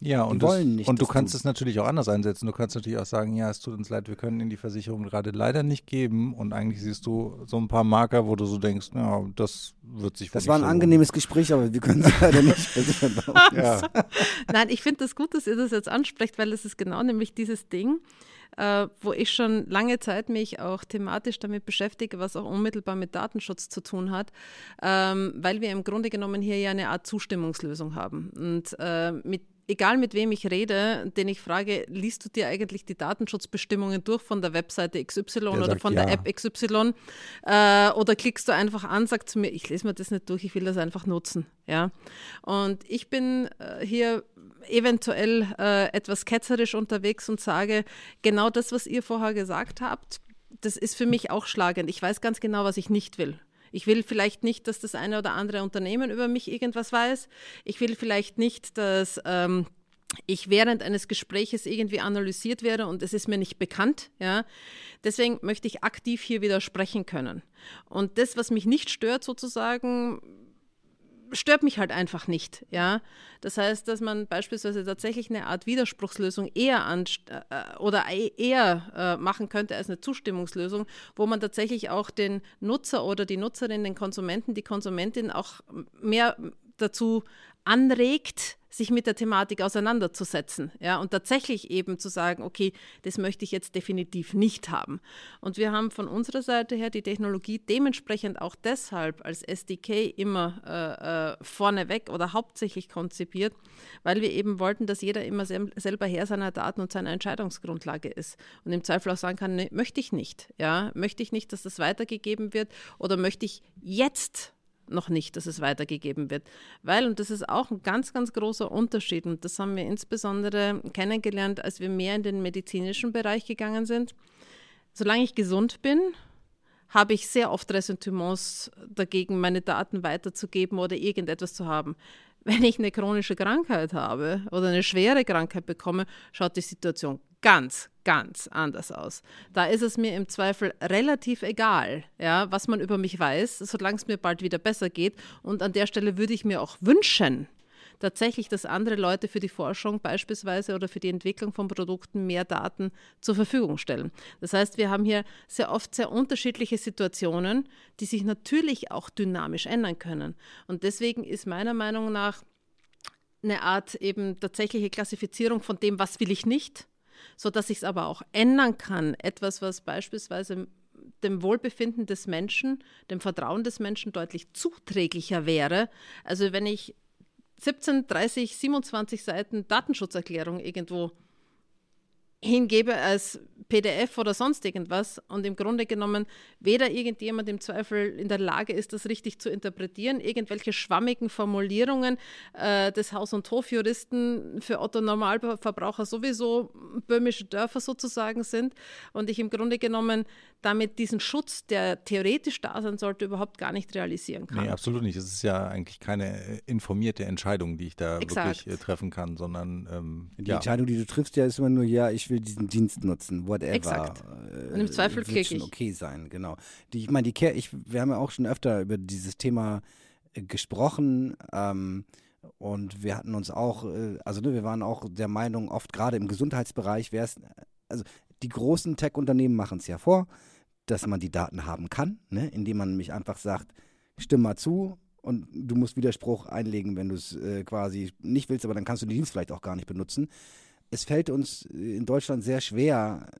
Ja, und, das, und du kannst tun. es natürlich auch anders einsetzen. Du kannst natürlich auch sagen, ja, es tut uns leid, wir können Ihnen die Versicherung gerade leider nicht geben. Und eigentlich siehst du so ein paar Marker, wo du so denkst, ja, das wird sich Das war ein so angenehmes Gespräch, aber wir können es leider nicht versichern. ja. Nein, ich finde das gut, dass ihr das jetzt ansprecht, weil es ist genau nämlich dieses Ding, äh, wo ich schon lange Zeit mich auch thematisch damit beschäftige, was auch unmittelbar mit Datenschutz zu tun hat, ähm, weil wir im Grunde genommen hier ja eine Art Zustimmungslösung haben. Und äh, mit egal mit wem ich rede, den ich frage, liest du dir eigentlich die Datenschutzbestimmungen durch von der Webseite XY der oder von der ja. App XY äh, oder klickst du einfach an, sagst zu mir, ich lese mir das nicht durch, ich will das einfach nutzen. Ja? Und ich bin äh, hier eventuell äh, etwas ketzerisch unterwegs und sage, genau das, was ihr vorher gesagt habt, das ist für mich auch schlagend. Ich weiß ganz genau, was ich nicht will. Ich will vielleicht nicht, dass das eine oder andere Unternehmen über mich irgendwas weiß. Ich will vielleicht nicht, dass ähm, ich während eines Gespräches irgendwie analysiert werde und es ist mir nicht bekannt. Ja. Deswegen möchte ich aktiv hier widersprechen können. Und das, was mich nicht stört, sozusagen, stört mich halt einfach nicht. Ja? Das heißt, dass man beispielsweise tatsächlich eine Art Widerspruchslösung eher äh, oder eher äh, machen könnte als eine Zustimmungslösung, wo man tatsächlich auch den Nutzer oder die Nutzerin, den Konsumenten, die Konsumentin auch mehr dazu anregt, sich mit der Thematik auseinanderzusetzen, ja, und tatsächlich eben zu sagen, okay, das möchte ich jetzt definitiv nicht haben. Und wir haben von unserer Seite her die Technologie dementsprechend auch deshalb als SDK immer äh, äh, vorneweg oder hauptsächlich konzipiert, weil wir eben wollten, dass jeder immer sel selber Herr seiner Daten und seiner Entscheidungsgrundlage ist und im Zweifel auch sagen kann, nee, möchte ich nicht, ja, möchte ich nicht, dass das weitergegeben wird oder möchte ich jetzt noch nicht, dass es weitergegeben wird. Weil, und das ist auch ein ganz, ganz großer Unterschied, und das haben wir insbesondere kennengelernt, als wir mehr in den medizinischen Bereich gegangen sind. Solange ich gesund bin, habe ich sehr oft Ressentiments dagegen, meine Daten weiterzugeben oder irgendetwas zu haben. Wenn ich eine chronische Krankheit habe oder eine schwere Krankheit bekomme, schaut die Situation ganz, ganz anders aus. Da ist es mir im Zweifel relativ egal, ja, was man über mich weiß, solange es mir bald wieder besser geht. Und an der Stelle würde ich mir auch wünschen, tatsächlich, dass andere Leute für die Forschung beispielsweise oder für die Entwicklung von Produkten mehr Daten zur Verfügung stellen. Das heißt, wir haben hier sehr oft sehr unterschiedliche Situationen, die sich natürlich auch dynamisch ändern können. Und deswegen ist meiner Meinung nach eine Art eben tatsächliche Klassifizierung von dem, was will ich nicht, sodass ich es aber auch ändern kann. Etwas, was beispielsweise dem Wohlbefinden des Menschen, dem Vertrauen des Menschen deutlich zuträglicher wäre. Also wenn ich 17, 30, 27 Seiten Datenschutzerklärung irgendwo hingebe als PDF oder sonst irgendwas. Und im Grunde genommen weder irgendjemand im Zweifel in der Lage ist, das richtig zu interpretieren, irgendwelche schwammigen Formulierungen äh, des Haus- und Hofjuristen für Otto Normalverbraucher sowieso böhmische Dörfer sozusagen sind. Und ich im Grunde genommen damit diesen Schutz, der theoretisch da sein sollte, überhaupt gar nicht realisieren kann. Nee, absolut nicht. Es ist ja eigentlich keine äh, informierte Entscheidung, die ich da Exakt. wirklich äh, treffen kann, sondern ähm, die ja. Entscheidung, die du triffst, ja ist immer nur, ja, ich will diesen Dienst nutzen, whatever. Exakt. Äh, Und im Zweifel klicke ich. okay sein, genau. Die, ich meine, die ich, wir haben ja auch schon öfter über dieses Thema äh, gesprochen. Ähm, und wir hatten uns auch, äh, also ne, wir waren auch der Meinung, oft gerade im Gesundheitsbereich wäre es, also die großen Tech-Unternehmen machen es ja vor, dass man die Daten haben kann, ne? indem man nämlich einfach sagt, stimm mal zu und du musst Widerspruch einlegen, wenn du es äh, quasi nicht willst, aber dann kannst du den Dienst vielleicht auch gar nicht benutzen. Es fällt uns in Deutschland sehr schwer,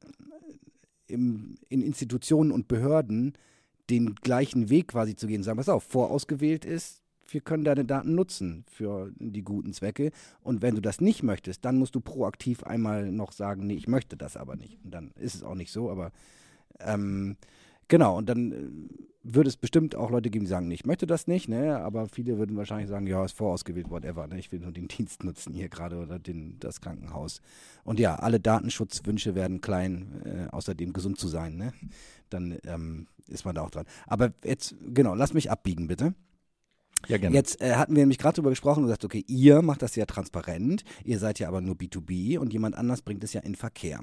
im, in Institutionen und Behörden den gleichen Weg quasi zu gehen. Sagen, pass auf, vorausgewählt ist, wir können deine Daten nutzen für die guten Zwecke. Und wenn du das nicht möchtest, dann musst du proaktiv einmal noch sagen, nee, ich möchte das aber nicht. Und dann ist es auch nicht so, aber ähm, Genau, und dann äh, würde es bestimmt auch Leute geben, die sagen, nee, ich möchte das nicht, ne? aber viele würden wahrscheinlich sagen, ja, ist vorausgewählt, whatever, ne? ich will nur den Dienst nutzen hier gerade oder den, das Krankenhaus. Und ja, alle Datenschutzwünsche werden klein, äh, außerdem gesund zu sein, ne? dann ähm, ist man da auch dran. Aber jetzt, genau, lass mich abbiegen, bitte. Ja, gerne. Jetzt äh, hatten wir nämlich gerade darüber gesprochen und gesagt, okay, ihr macht das ja transparent, ihr seid ja aber nur B2B und jemand anders bringt es ja in Verkehr.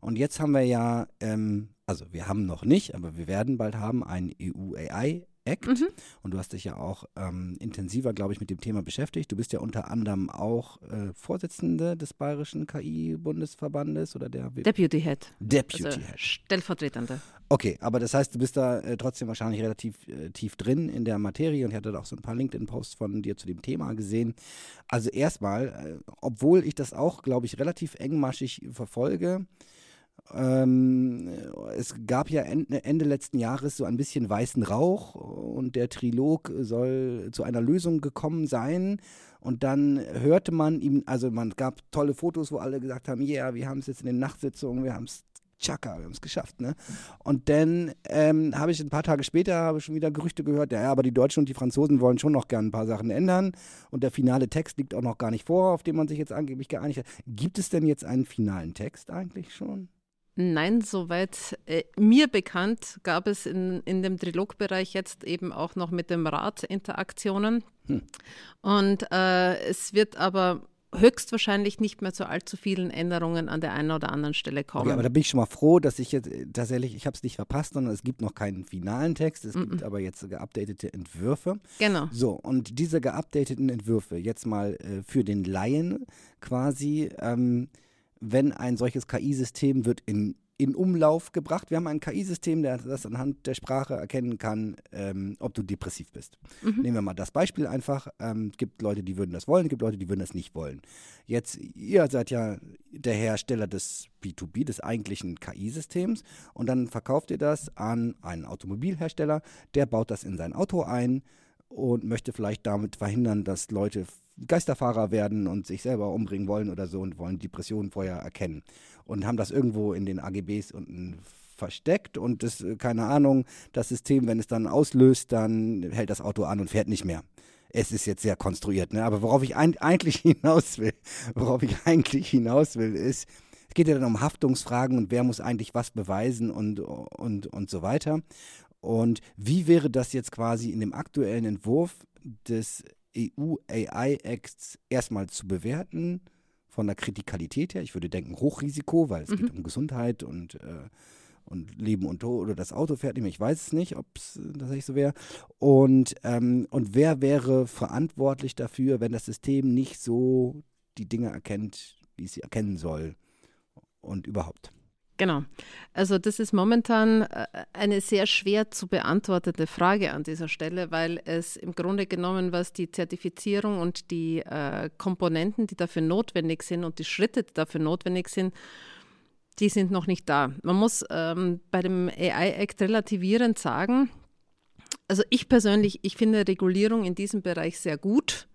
Und jetzt haben wir ja, ähm, also wir haben noch nicht, aber wir werden bald haben, einen EU-AI Act. Mhm. Und du hast dich ja auch ähm, intensiver, glaube ich, mit dem Thema beschäftigt. Du bist ja unter anderem auch äh, Vorsitzende des Bayerischen KI-Bundesverbandes oder der Deputy Head. Deputy also Head. Stellvertretende. Okay, aber das heißt, du bist da äh, trotzdem wahrscheinlich relativ äh, tief drin in der Materie und ich hatte auch so ein paar LinkedIn-Posts von dir zu dem Thema gesehen. Also erstmal, äh, obwohl ich das auch, glaube ich, relativ engmaschig verfolge, ähm, es gab ja Ende, Ende, letzten Jahres so ein bisschen weißen Rauch und der Trilog soll zu einer Lösung gekommen sein. Und dann hörte man ihm, also man gab tolle Fotos, wo alle gesagt haben, ja, yeah, wir haben es jetzt in den Nachtsitzungen, wir haben es Chaka, wir haben es geschafft, ne? Und dann ähm, habe ich ein paar Tage später habe schon wieder Gerüchte gehört, ja, aber die Deutschen und die Franzosen wollen schon noch gern ein paar Sachen ändern und der finale Text liegt auch noch gar nicht vor, auf den man sich jetzt angeblich geeinigt hat. Gibt es denn jetzt einen finalen Text eigentlich schon? Nein, soweit äh, mir bekannt gab es in, in dem Trilogbereich jetzt eben auch noch mit dem Rat Interaktionen. Hm. Und äh, es wird aber höchstwahrscheinlich nicht mehr zu allzu vielen Änderungen an der einen oder anderen Stelle kommen. Okay, aber da bin ich schon mal froh, dass ich jetzt äh, tatsächlich, ich habe es nicht verpasst, sondern es gibt noch keinen finalen Text, es mm -mm. gibt aber jetzt geupdatete Entwürfe. Genau. So, und diese geupdateten Entwürfe, jetzt mal äh, für den Laien quasi, ähm, wenn ein solches KI-System wird in, in Umlauf gebracht. Wir haben ein KI-System, das anhand der Sprache erkennen kann, ähm, ob du depressiv bist. Mhm. Nehmen wir mal das Beispiel einfach. Ähm, es gibt Leute, die würden das wollen, es gibt Leute, die würden das nicht wollen. Jetzt, ihr seid ja der Hersteller des B2B, des eigentlichen KI-Systems und dann verkauft ihr das an einen Automobilhersteller, der baut das in sein Auto ein und möchte vielleicht damit verhindern, dass Leute Geisterfahrer werden und sich selber umbringen wollen oder so und wollen Depressionen vorher erkennen und haben das irgendwo in den AGBs unten versteckt und das, äh, keine Ahnung, das System, wenn es dann auslöst, dann hält das Auto an und fährt nicht mehr. Es ist jetzt sehr konstruiert, ne? aber worauf ich ein, eigentlich hinaus will, worauf ich eigentlich hinaus will, ist, es geht ja dann um Haftungsfragen und wer muss eigentlich was beweisen und, und, und so weiter. Und wie wäre das jetzt quasi in dem aktuellen Entwurf des EU-AI-Acts erstmal zu bewerten, von der Kritikalität her. Ich würde denken, Hochrisiko, weil es mhm. geht um Gesundheit und, äh, und Leben und Tod oder das Auto fährt nicht mehr. Ich weiß es nicht, ob es tatsächlich so wäre. Und, ähm, und wer wäre verantwortlich dafür, wenn das System nicht so die Dinge erkennt, wie es sie erkennen soll und überhaupt? Genau. Also das ist momentan äh, eine sehr schwer zu beantwortende Frage an dieser Stelle, weil es im Grunde genommen, was die Zertifizierung und die äh, Komponenten, die dafür notwendig sind und die Schritte, die dafür notwendig sind, die sind noch nicht da. Man muss ähm, bei dem AI-Act relativierend sagen, also ich persönlich, ich finde Regulierung in diesem Bereich sehr gut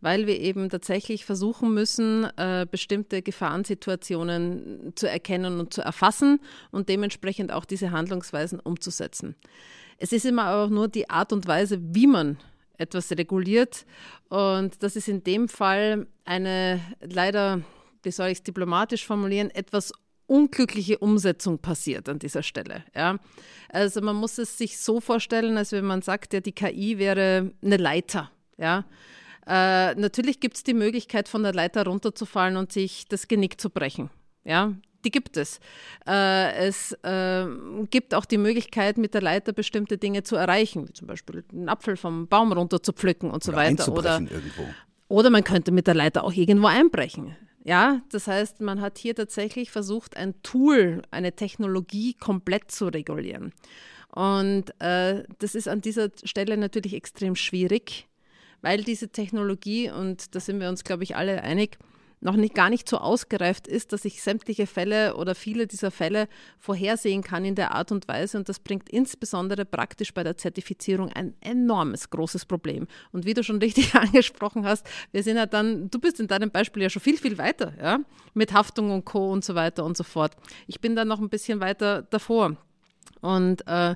weil wir eben tatsächlich versuchen müssen, äh, bestimmte Gefahrensituationen zu erkennen und zu erfassen und dementsprechend auch diese Handlungsweisen umzusetzen. Es ist immer auch nur die Art und Weise, wie man etwas reguliert. Und das ist in dem Fall eine leider, wie soll ich es diplomatisch formulieren, etwas unglückliche Umsetzung passiert an dieser Stelle. Ja. Also man muss es sich so vorstellen, als wenn man sagt, ja, die KI wäre eine Leiter. Ja. Äh, natürlich gibt es die Möglichkeit, von der Leiter runterzufallen und sich das Genick zu brechen. Ja, die gibt es. Äh, es äh, gibt auch die Möglichkeit, mit der Leiter bestimmte Dinge zu erreichen, wie zum Beispiel einen Apfel vom Baum runter zu pflücken und so oder weiter. Oder, irgendwo. oder man könnte mit der Leiter auch irgendwo einbrechen. Ja, das heißt, man hat hier tatsächlich versucht, ein Tool, eine Technologie komplett zu regulieren. Und äh, das ist an dieser Stelle natürlich extrem schwierig, weil diese Technologie, und da sind wir uns, glaube ich, alle einig, noch nicht, gar nicht so ausgereift ist, dass ich sämtliche Fälle oder viele dieser Fälle vorhersehen kann in der Art und Weise. Und das bringt insbesondere praktisch bei der Zertifizierung ein enormes großes Problem. Und wie du schon richtig angesprochen hast, wir sind ja dann, du bist in deinem Beispiel ja schon viel, viel weiter, ja, mit Haftung und Co. und so weiter und so fort. Ich bin da noch ein bisschen weiter davor. Und äh,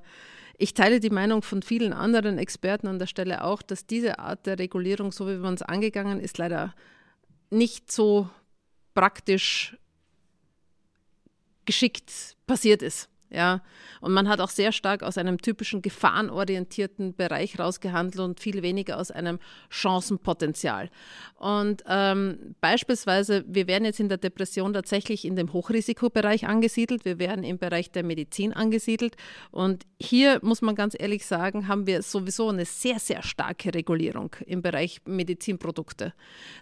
ich teile die Meinung von vielen anderen Experten an der Stelle auch, dass diese Art der Regulierung, so wie man es angegangen ist, leider nicht so praktisch geschickt passiert ist. Ja, und man hat auch sehr stark aus einem typischen gefahrenorientierten Bereich rausgehandelt und viel weniger aus einem Chancenpotenzial. Und ähm, beispielsweise, wir werden jetzt in der Depression tatsächlich in dem Hochrisikobereich angesiedelt, wir werden im Bereich der Medizin angesiedelt. Und hier muss man ganz ehrlich sagen, haben wir sowieso eine sehr, sehr starke Regulierung im Bereich Medizinprodukte.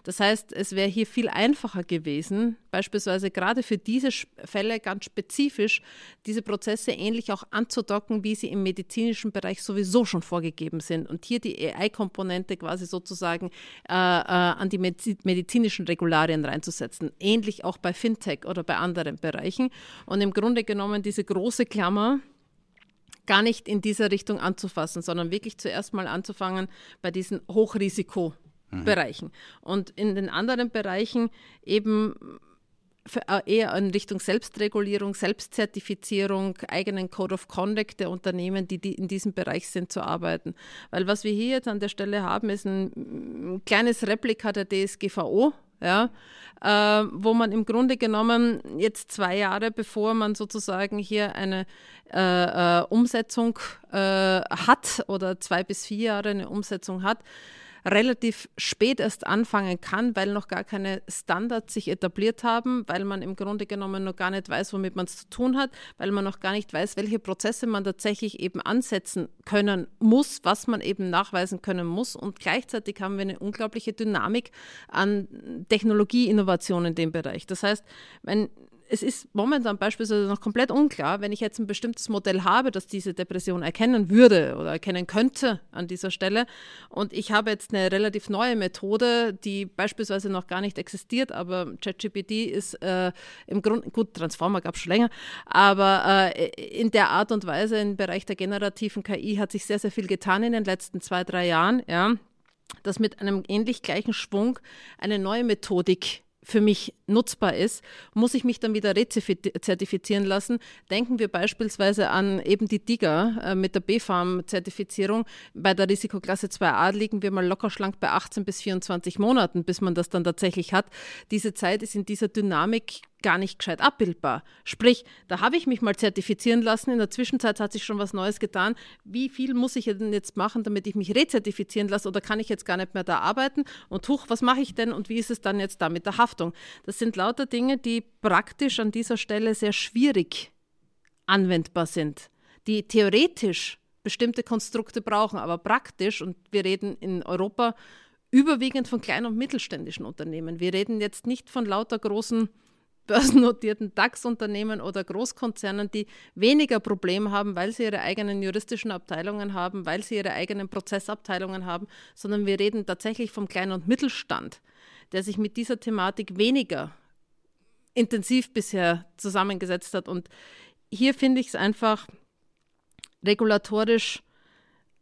Das heißt, es wäre hier viel einfacher gewesen, beispielsweise gerade für diese Fälle ganz spezifisch diese Prozesse Prozesse ähnlich auch anzudocken, wie sie im medizinischen Bereich sowieso schon vorgegeben sind. Und hier die AI-Komponente quasi sozusagen äh, äh, an die medizinischen Regularien reinzusetzen. Ähnlich auch bei Fintech oder bei anderen Bereichen. Und im Grunde genommen diese große Klammer, gar nicht in dieser Richtung anzufassen, sondern wirklich zuerst mal anzufangen bei diesen Hochrisikobereichen. Mhm. Und in den anderen Bereichen eben eher in Richtung Selbstregulierung, Selbstzertifizierung, eigenen Code of Conduct der Unternehmen, die, die in diesem Bereich sind, zu arbeiten. Weil was wir hier jetzt an der Stelle haben, ist ein, ein kleines Replika der DSGVO, ja, äh, wo man im Grunde genommen jetzt zwei Jahre bevor man sozusagen hier eine äh, äh, Umsetzung äh, hat oder zwei bis vier Jahre eine Umsetzung hat, relativ spät erst anfangen kann, weil noch gar keine Standards sich etabliert haben, weil man im Grunde genommen noch gar nicht weiß, womit man es zu tun hat, weil man noch gar nicht weiß, welche Prozesse man tatsächlich eben ansetzen können muss, was man eben nachweisen können muss. Und gleichzeitig haben wir eine unglaubliche Dynamik an Technologieinnovation in dem Bereich. Das heißt, wenn es ist momentan beispielsweise noch komplett unklar, wenn ich jetzt ein bestimmtes Modell habe, das diese Depression erkennen würde oder erkennen könnte an dieser Stelle. Und ich habe jetzt eine relativ neue Methode, die beispielsweise noch gar nicht existiert, aber ChatGPT ist äh, im Grunde, gut, Transformer gab es schon länger, aber äh, in der Art und Weise im Bereich der generativen KI hat sich sehr, sehr viel getan in den letzten zwei, drei Jahren, ja, dass mit einem ähnlich gleichen Schwung eine neue Methodik für mich nutzbar ist, muss ich mich dann wieder rezertifizieren lassen. Denken wir beispielsweise an eben die DIGA äh, mit der B-Farm-Zertifizierung. Bei der Risikoklasse 2a liegen wir mal locker schlank bei 18 bis 24 Monaten, bis man das dann tatsächlich hat. Diese Zeit ist in dieser Dynamik gar nicht gescheit abbildbar. Sprich, da habe ich mich mal zertifizieren lassen, in der Zwischenzeit hat sich schon was Neues getan. Wie viel muss ich denn jetzt machen, damit ich mich rezertifizieren lasse oder kann ich jetzt gar nicht mehr da arbeiten? Und huch, was mache ich denn und wie ist es dann jetzt da mit der Haftung? Das sind lauter Dinge, die praktisch an dieser Stelle sehr schwierig anwendbar sind, die theoretisch bestimmte Konstrukte brauchen, aber praktisch, und wir reden in Europa überwiegend von kleinen und mittelständischen Unternehmen. Wir reden jetzt nicht von lauter großen börsennotierten DAX-Unternehmen oder Großkonzernen, die weniger Probleme haben, weil sie ihre eigenen juristischen Abteilungen haben, weil sie ihre eigenen Prozessabteilungen haben, sondern wir reden tatsächlich vom Klein- und Mittelstand, der sich mit dieser Thematik weniger intensiv bisher zusammengesetzt hat. Und hier finde ich es einfach regulatorisch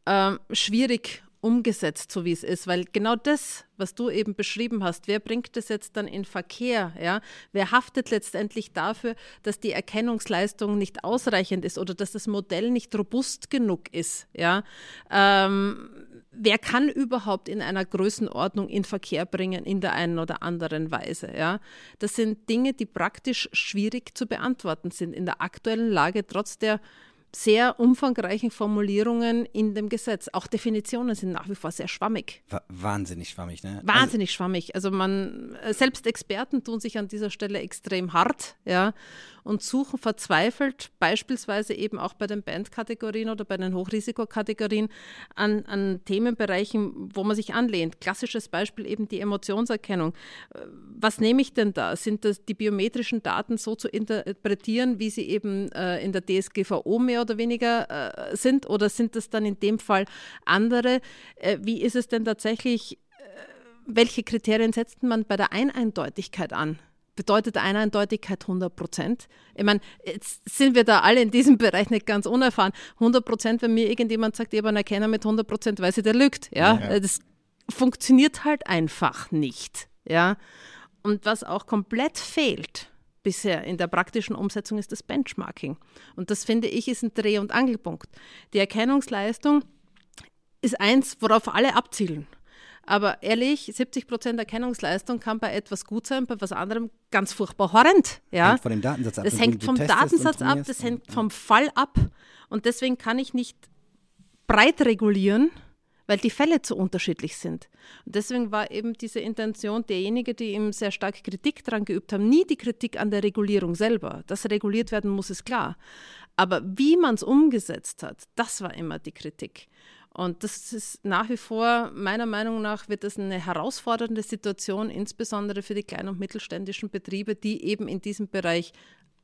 äh, schwierig umgesetzt, so wie es ist, weil genau das, was du eben beschrieben hast, wer bringt das jetzt dann in Verkehr, ja? Wer haftet letztendlich dafür, dass die Erkennungsleistung nicht ausreichend ist oder dass das Modell nicht robust genug ist, ja? Ähm, wer kann überhaupt in einer Größenordnung in Verkehr bringen in der einen oder anderen Weise, ja? Das sind Dinge, die praktisch schwierig zu beantworten sind in der aktuellen Lage, trotz der sehr umfangreichen Formulierungen in dem Gesetz. Auch Definitionen sind nach wie vor sehr schwammig. Wahnsinnig schwammig, ne? Wahnsinnig also, schwammig. Also man, äh, selbst Experten tun sich an dieser Stelle extrem hart, ja und suchen verzweifelt, beispielsweise eben auch bei den Bandkategorien oder bei den Hochrisikokategorien, an, an Themenbereichen, wo man sich anlehnt. Klassisches Beispiel eben die Emotionserkennung. Äh, was nehme ich denn da? Sind das die biometrischen Daten so zu interpretieren, wie sie eben äh, in der DSGVO mehr oder weniger äh, sind? Oder sind das dann in dem Fall andere? Äh, wie ist es denn tatsächlich? welche Kriterien setzt man bei der Eineindeutigkeit an? Bedeutet Eineindeutigkeit 100 Prozent? Ich meine, jetzt sind wir da alle in diesem Bereich nicht ganz unerfahren. 100 Prozent, wenn mir irgendjemand sagt, ich habe einen Erkenner mit 100 Prozent, weiß ich, der lügt. Ja? ja? Das funktioniert halt einfach nicht. Ja? Und was auch komplett fehlt bisher in der praktischen Umsetzung ist das Benchmarking. Und das finde ich ist ein Dreh- und Angelpunkt. Die Erkennungsleistung ist eins, worauf alle abzielen. Aber ehrlich, 70 Prozent Erkennungsleistung kann bei etwas gut sein, bei was anderem ganz furchtbar horrend. Ja? Hängt von dem Datensatz ab. Das hängt vom Datensatz ab, das hängt vom Fall ab. Und deswegen kann ich nicht breit regulieren, weil die Fälle zu unterschiedlich sind. Und deswegen war eben diese Intention derjenige, die eben sehr stark Kritik daran geübt haben, nie die Kritik an der Regulierung selber. Dass reguliert werden muss, ist klar. Aber wie man es umgesetzt hat, das war immer die Kritik. Und das ist nach wie vor, meiner Meinung nach, wird das eine herausfordernde Situation, insbesondere für die kleinen und mittelständischen Betriebe, die eben in diesem Bereich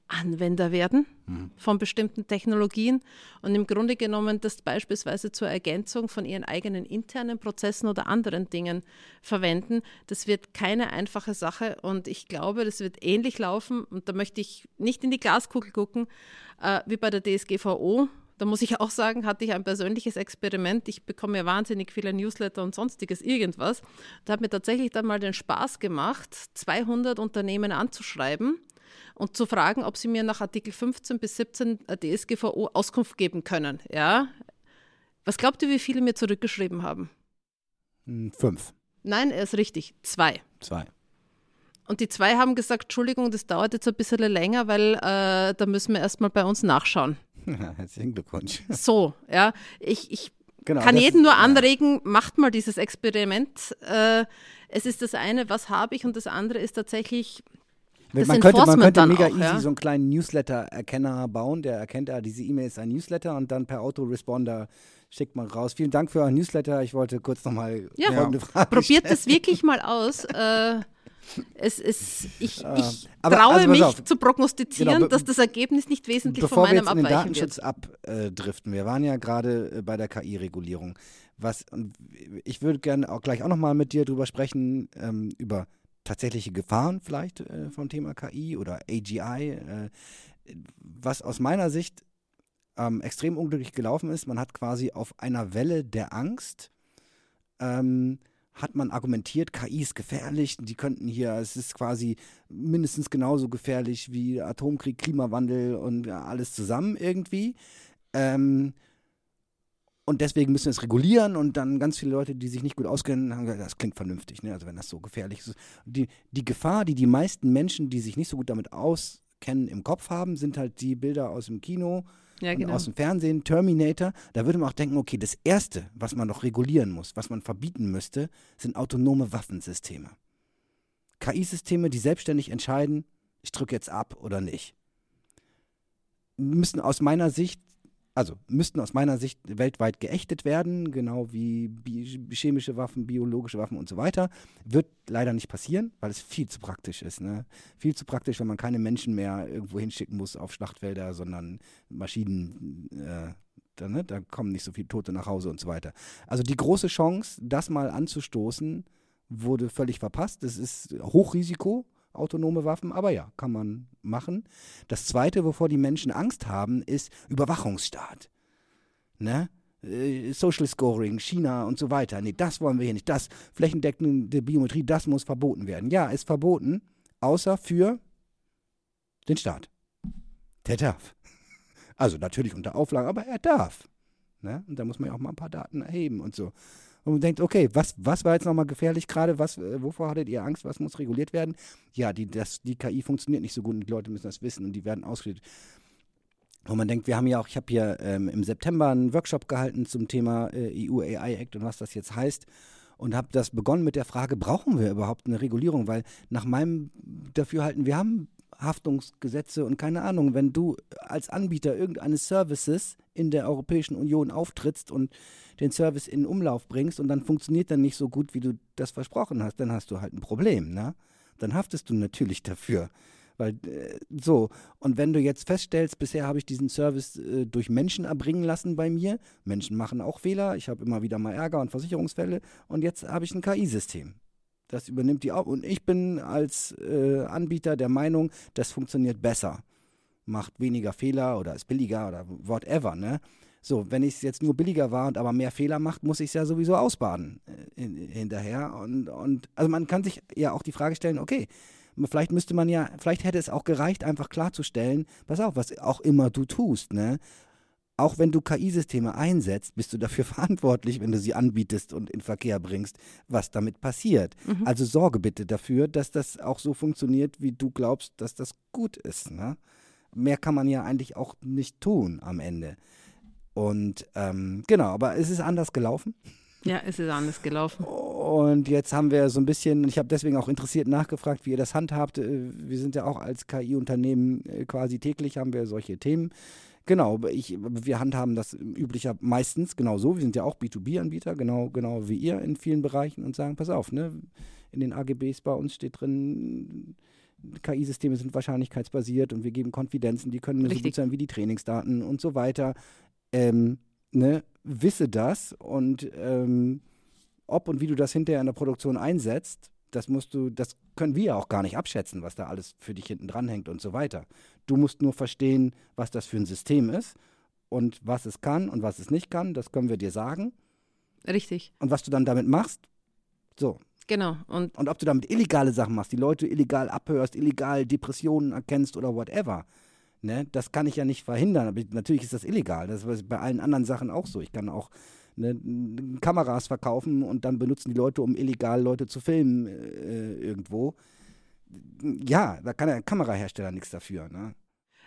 Anwender werden mhm. von bestimmten Technologien und im Grunde genommen das beispielsweise zur Ergänzung von ihren eigenen internen Prozessen oder anderen Dingen verwenden. Das wird keine einfache Sache und ich glaube, das wird ähnlich laufen und da möchte ich nicht in die Glaskugel gucken, äh, wie bei der DSGVO. Da muss ich auch sagen, hatte ich ein persönliches Experiment. Ich bekomme ja wahnsinnig viele Newsletter und sonstiges irgendwas. Da hat mir tatsächlich dann mal den Spaß gemacht, 200 Unternehmen anzuschreiben und zu fragen, ob sie mir nach Artikel 15 bis 17 DSGVO Auskunft geben können. Ja? Was glaubt ihr, wie viele mir zurückgeschrieben haben? Hm, fünf. Nein, er ist richtig. Zwei. Zwei. Und die zwei haben gesagt, Entschuldigung, das dauert jetzt ein bisschen länger, weil äh, da müssen wir erstmal bei uns nachschauen. herzlichen Glückwunsch. So, ja. Ich, ich genau, kann jeden nur anregen, ja. macht mal dieses Experiment. Äh, es ist das eine, was habe ich, und das andere ist tatsächlich, das man könnte, man könnte mega auch, easy ja? so einen kleinen Newsletter-Erkenner bauen, der erkennt, ja, diese E-Mail ist ein Newsletter und dann per Autoresponder schickt man raus. Vielen Dank für euren Newsletter. Ich wollte kurz nochmal ja. folgende Frage Probiert stellen. das wirklich mal aus. Äh, es ist, ich, ich aber, traue also mich auf. zu prognostizieren, genau, dass das Ergebnis nicht wesentlich von meinem abweichen wird. Bevor wir in den Datenschutz abdriften, wir waren ja gerade äh, bei der KI-Regulierung. Was, ich würde gerne auch gleich auch nochmal mit dir drüber sprechen, ähm, über tatsächliche Gefahren vielleicht äh, vom Thema KI oder AGI, äh, was aus meiner Sicht ähm, extrem unglücklich gelaufen ist. Man hat quasi auf einer Welle der Angst ähm, hat man argumentiert, KI ist gefährlich, die könnten hier, es ist quasi mindestens genauso gefährlich wie Atomkrieg, Klimawandel und alles zusammen irgendwie. Ähm, und deswegen müssen wir es regulieren und dann ganz viele Leute, die sich nicht gut auskennen, haben gesagt, das klingt vernünftig, ne? also wenn das so gefährlich ist. Die, die Gefahr, die die meisten Menschen, die sich nicht so gut damit auskennen, im Kopf haben, sind halt die Bilder aus dem Kino, ja, genau. aus dem Fernsehen, Terminator. Da würde man auch denken, okay, das Erste, was man noch regulieren muss, was man verbieten müsste, sind autonome Waffensysteme. KI-Systeme, die selbstständig entscheiden, ich drücke jetzt ab oder nicht müssen aus meiner Sicht also müssten aus meiner Sicht weltweit geächtet werden, genau wie chemische Waffen, biologische Waffen und so weiter. Wird leider nicht passieren, weil es viel zu praktisch ist. Ne? Viel zu praktisch, wenn man keine Menschen mehr irgendwo hinschicken muss auf Schlachtfelder, sondern Maschinen. Äh, da, ne? da kommen nicht so viele Tote nach Hause und so weiter. Also die große Chance, das mal anzustoßen, wurde völlig verpasst. Das ist Hochrisiko, autonome Waffen, aber ja, kann man machen. Das Zweite, wovor die Menschen Angst haben, ist Überwachungsstaat. Ne? Äh, Social Scoring, China und so weiter. Nee, das wollen wir hier nicht. Das flächendeckende Biometrie, das muss verboten werden. Ja, ist verboten, außer für den Staat. Der darf. Also natürlich unter Auflagen, aber er darf. Ne? Und da muss man ja auch mal ein paar Daten erheben und so und man denkt, okay, was, was war jetzt nochmal gefährlich gerade? Was, äh, wovor hattet ihr Angst? Was muss reguliert werden? Ja, die, das, die KI funktioniert nicht so gut und die Leute müssen das wissen und die werden ausgebildet. Und man denkt, wir haben ja auch, ich habe hier ähm, im September einen Workshop gehalten zum Thema äh, EU AI Act und was das jetzt heißt und habe das begonnen mit der Frage, brauchen wir überhaupt eine Regulierung? Weil nach meinem Dafürhalten, wir haben Haftungsgesetze und keine Ahnung, wenn du als Anbieter irgendeines Services in der Europäischen Union auftrittst und den Service in Umlauf bringst und dann funktioniert dann nicht so gut, wie du das versprochen hast, dann hast du halt ein Problem, ne? Dann haftest du natürlich dafür. Weil äh, so, und wenn du jetzt feststellst, bisher habe ich diesen Service äh, durch Menschen erbringen lassen bei mir, Menschen machen auch Fehler, ich habe immer wieder mal Ärger und Versicherungsfälle und jetzt habe ich ein KI-System. Das übernimmt die auch. Und ich bin als äh, Anbieter der Meinung, das funktioniert besser. Macht weniger Fehler oder ist billiger oder whatever, ne? So, wenn ich es jetzt nur billiger war und aber mehr Fehler macht, muss ich es ja sowieso ausbaden äh, in, hinterher. Und, und also man kann sich ja auch die Frage stellen, okay, vielleicht müsste man ja, vielleicht hätte es auch gereicht, einfach klarzustellen, pass auf, was auch immer du tust, ne? Auch wenn du KI-Systeme einsetzt, bist du dafür verantwortlich, wenn du sie anbietest und in Verkehr bringst, was damit passiert. Mhm. Also sorge bitte dafür, dass das auch so funktioniert, wie du glaubst, dass das gut ist. Ne? Mehr kann man ja eigentlich auch nicht tun am Ende. Und ähm, genau, aber es ist anders gelaufen. Ja, es ist anders gelaufen. Und jetzt haben wir so ein bisschen, ich habe deswegen auch interessiert nachgefragt, wie ihr das handhabt. Äh, wir sind ja auch als KI-Unternehmen äh, quasi täglich, haben wir solche Themen. Genau, ich, wir handhaben das üblicher meistens genau so. Wir sind ja auch B2B-Anbieter, genau, genau wie ihr in vielen Bereichen und sagen, pass auf, ne, in den AGBs bei uns steht drin, KI-Systeme sind wahrscheinlichkeitsbasiert und wir geben Konfidenzen, die können so gut sein wie die Trainingsdaten und so weiter. Ähm, ne, wisse das und ähm, ob und wie du das hinterher in der Produktion einsetzt, das musst du, das können wir ja auch gar nicht abschätzen, was da alles für dich hinten dran hängt und so weiter. Du musst nur verstehen, was das für ein System ist und was es kann und was es nicht kann, das können wir dir sagen. Richtig. Und was du dann damit machst, so. Genau. Und, und ob du damit illegale Sachen machst, die Leute illegal abhörst, illegal Depressionen erkennst oder whatever, ne, das kann ich ja nicht verhindern. Aber natürlich ist das illegal. Das ist bei allen anderen Sachen auch so. Ich kann auch ne, Kameras verkaufen und dann benutzen die Leute, um illegal Leute zu filmen äh, irgendwo. Ja, da kann der Kamerahersteller nichts dafür. Ne?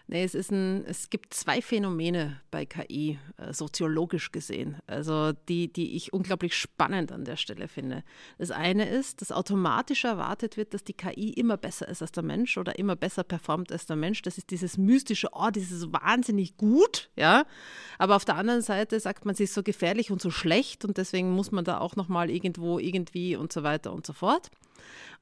Nee, es, ist ein, es gibt zwei Phänomene bei KI, äh, soziologisch gesehen, also die, die ich unglaublich spannend an der Stelle finde. Das eine ist, dass automatisch erwartet wird, dass die KI immer besser ist als der Mensch oder immer besser performt als der Mensch. Das ist dieses mystische, oh, dieses wahnsinnig gut, ja. Aber auf der anderen Seite sagt man, sie ist so gefährlich und so schlecht und deswegen muss man da auch nochmal irgendwo, irgendwie und so weiter und so fort.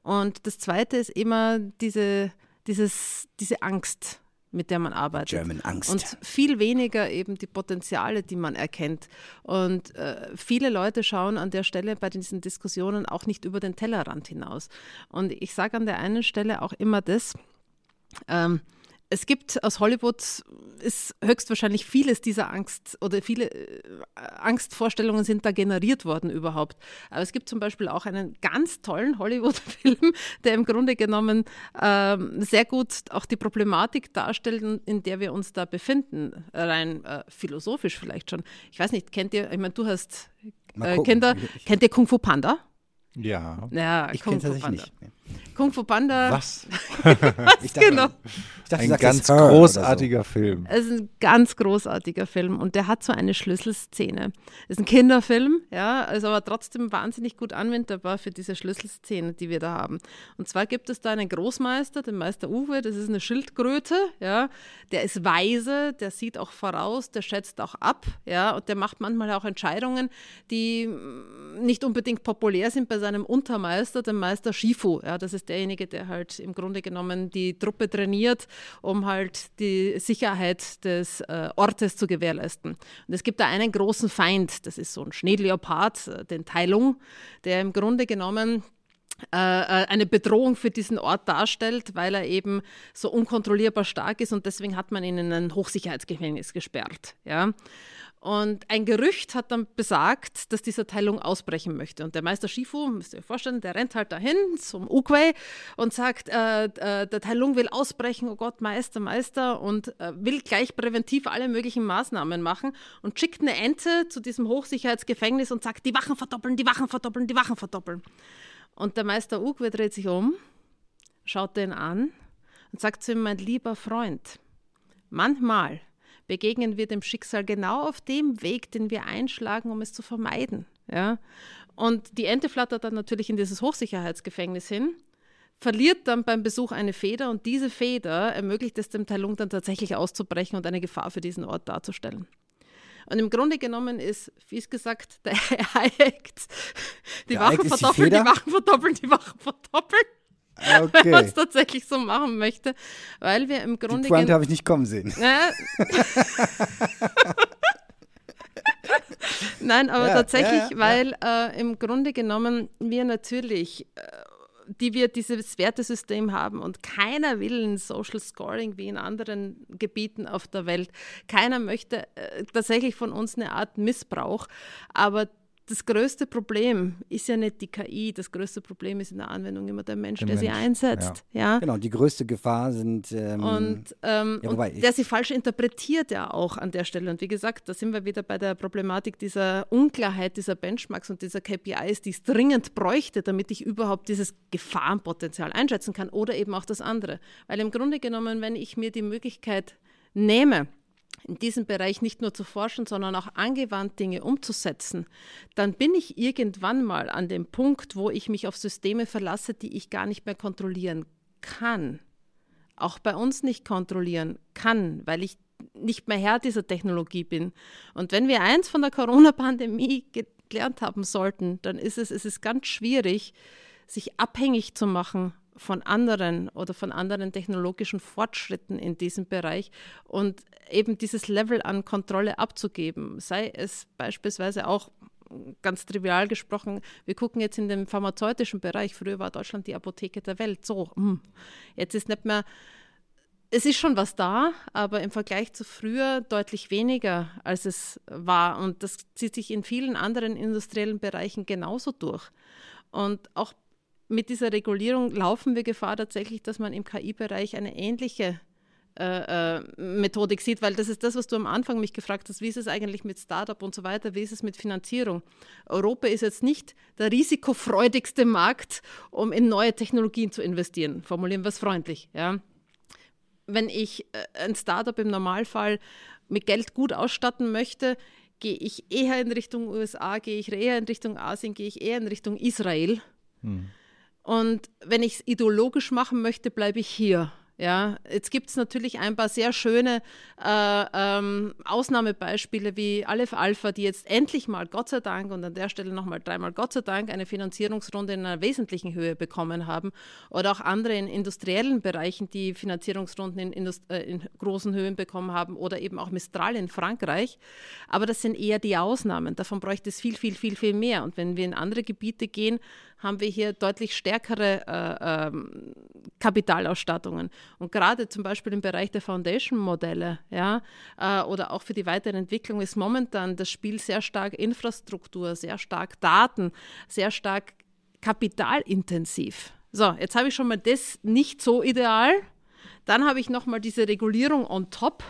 Und das zweite ist immer diese, dieses, diese Angst mit der man arbeitet. German Angst. Und viel weniger eben die Potenziale, die man erkennt. Und äh, viele Leute schauen an der Stelle bei diesen Diskussionen auch nicht über den Tellerrand hinaus. Und ich sage an der einen Stelle auch immer das, ähm, es gibt aus Hollywood ist höchstwahrscheinlich vieles dieser Angst oder viele äh, Angstvorstellungen sind da generiert worden überhaupt. Aber es gibt zum Beispiel auch einen ganz tollen Hollywood-Film, der im Grunde genommen ähm, sehr gut auch die Problematik darstellt, in der wir uns da befinden, rein äh, philosophisch vielleicht schon. Ich weiß nicht, kennt ihr, ich meine, du hast äh, kennt, ihr, kennt ihr Kung Fu Panda? Ja. Ja, ich kenne es tatsächlich nicht. Kung Fu Panda. Was? Was ich dachte, genau. Ich dachte, ein ganz großartiger so. Film. Es ist ein ganz großartiger Film und der hat so eine Schlüsselszene. Es ist ein Kinderfilm, ja, ist aber trotzdem wahnsinnig gut anwendbar für diese Schlüsselszene, die wir da haben. Und zwar gibt es da einen Großmeister, den Meister Uwe, das ist eine Schildkröte, ja, der ist weise, der sieht auch voraus, der schätzt auch ab, ja, und der macht manchmal auch Entscheidungen, die nicht unbedingt populär sind bei seinem Untermeister, dem Meister Shifu, ja, das ist derjenige, der halt im Grunde genommen die Truppe trainiert, um halt die Sicherheit des äh, Ortes zu gewährleisten. Und es gibt da einen großen Feind, das ist so ein Schneeleopard, äh, den Teilung, der im Grunde genommen äh, äh, eine Bedrohung für diesen Ort darstellt, weil er eben so unkontrollierbar stark ist und deswegen hat man ihn in ein Hochsicherheitsgefängnis gesperrt. Ja? Und ein Gerücht hat dann besagt, dass diese Teilung ausbrechen möchte. Und der Meister Shifu, müsst ihr euch vorstellen, der rennt halt dahin zum Uguay und sagt, äh, äh, der Teilung will ausbrechen, oh Gott, Meister, Meister, und äh, will gleich präventiv alle möglichen Maßnahmen machen und schickt eine Ente zu diesem Hochsicherheitsgefängnis und sagt, die Wachen verdoppeln, die Wachen verdoppeln, die Wachen verdoppeln. Und der Meister Uguay dreht sich um, schaut den an und sagt zu ihm, mein lieber Freund, manchmal begegnen wir dem Schicksal genau auf dem Weg, den wir einschlagen, um es zu vermeiden. Ja? Und die Ente flattert dann natürlich in dieses Hochsicherheitsgefängnis hin, verliert dann beim Besuch eine Feder und diese Feder ermöglicht es dem Talung dann tatsächlich auszubrechen und eine Gefahr für diesen Ort darzustellen. Und im Grunde genommen ist, wie es gesagt, der Hayek, die der Wachen verdoppeln, die, die Wachen verdoppeln, die Wachen verdoppeln. Okay. wenn man es tatsächlich so machen möchte, weil wir im Grunde. Die Pointe habe ich nicht kommen sehen. Nein, aber ja, tatsächlich, ja, ja, weil äh, im Grunde genommen wir natürlich äh, die wir dieses Wertesystem haben und keiner will ein Social Scoring wie in anderen Gebieten auf der Welt. Keiner möchte äh, tatsächlich von uns eine Art Missbrauch, aber das größte Problem ist ja nicht die KI, das größte Problem ist in der Anwendung immer der Mensch, der, der Mensch, sie einsetzt. Ja. ja. Genau, die größte Gefahr sind. Ähm, und, ähm, ja, und der sie falsch interpretiert ja auch an der Stelle. Und wie gesagt, da sind wir wieder bei der Problematik dieser Unklarheit dieser Benchmarks und dieser KPIs, die es dringend bräuchte, damit ich überhaupt dieses Gefahrenpotenzial einschätzen kann oder eben auch das andere. Weil im Grunde genommen, wenn ich mir die Möglichkeit nehme, in diesem Bereich nicht nur zu forschen, sondern auch angewandt Dinge umzusetzen, dann bin ich irgendwann mal an dem Punkt, wo ich mich auf Systeme verlasse, die ich gar nicht mehr kontrollieren kann. Auch bei uns nicht kontrollieren kann, weil ich nicht mehr Herr dieser Technologie bin. Und wenn wir eins von der Corona-Pandemie gelernt haben sollten, dann ist es, es ist ganz schwierig, sich abhängig zu machen von anderen oder von anderen technologischen Fortschritten in diesem Bereich und eben dieses Level an Kontrolle abzugeben, sei es beispielsweise auch ganz trivial gesprochen, wir gucken jetzt in den pharmazeutischen Bereich. Früher war Deutschland die Apotheke der Welt. So, hm. jetzt ist nicht mehr, es ist schon was da, aber im Vergleich zu früher deutlich weniger, als es war. Und das zieht sich in vielen anderen industriellen Bereichen genauso durch. Und auch mit dieser Regulierung laufen wir Gefahr tatsächlich, dass man im KI-Bereich eine ähnliche äh, äh, Methodik sieht, weil das ist das, was du am Anfang mich gefragt hast, wie ist es eigentlich mit Startup und so weiter, wie ist es mit Finanzierung? Europa ist jetzt nicht der risikofreudigste Markt, um in neue Technologien zu investieren, formulieren wir es freundlich. Ja. Wenn ich äh, ein Startup im Normalfall mit Geld gut ausstatten möchte, gehe ich eher in Richtung USA, gehe ich eher in Richtung Asien, gehe ich eher in Richtung Israel. Hm. Und wenn ich es ideologisch machen möchte, bleibe ich hier. Ja, jetzt gibt es natürlich ein paar sehr schöne äh, ähm, Ausnahmebeispiele wie Aleph Alpha, die jetzt endlich mal, Gott sei Dank, und an der Stelle nochmal dreimal Gott sei Dank, eine Finanzierungsrunde in einer wesentlichen Höhe bekommen haben. Oder auch andere in industriellen Bereichen, die Finanzierungsrunden in, Indust äh, in großen Höhen bekommen haben. Oder eben auch Mistral in Frankreich. Aber das sind eher die Ausnahmen. Davon bräuchte es viel, viel, viel, viel mehr. Und wenn wir in andere Gebiete gehen, haben wir hier deutlich stärkere äh, ähm, Kapitalausstattungen. Und gerade zum Beispiel im Bereich der Foundation-Modelle ja, äh, oder auch für die weitere Entwicklung ist momentan das Spiel sehr stark Infrastruktur, sehr stark Daten, sehr stark kapitalintensiv. So, jetzt habe ich schon mal das nicht so ideal. Dann habe ich nochmal diese Regulierung on top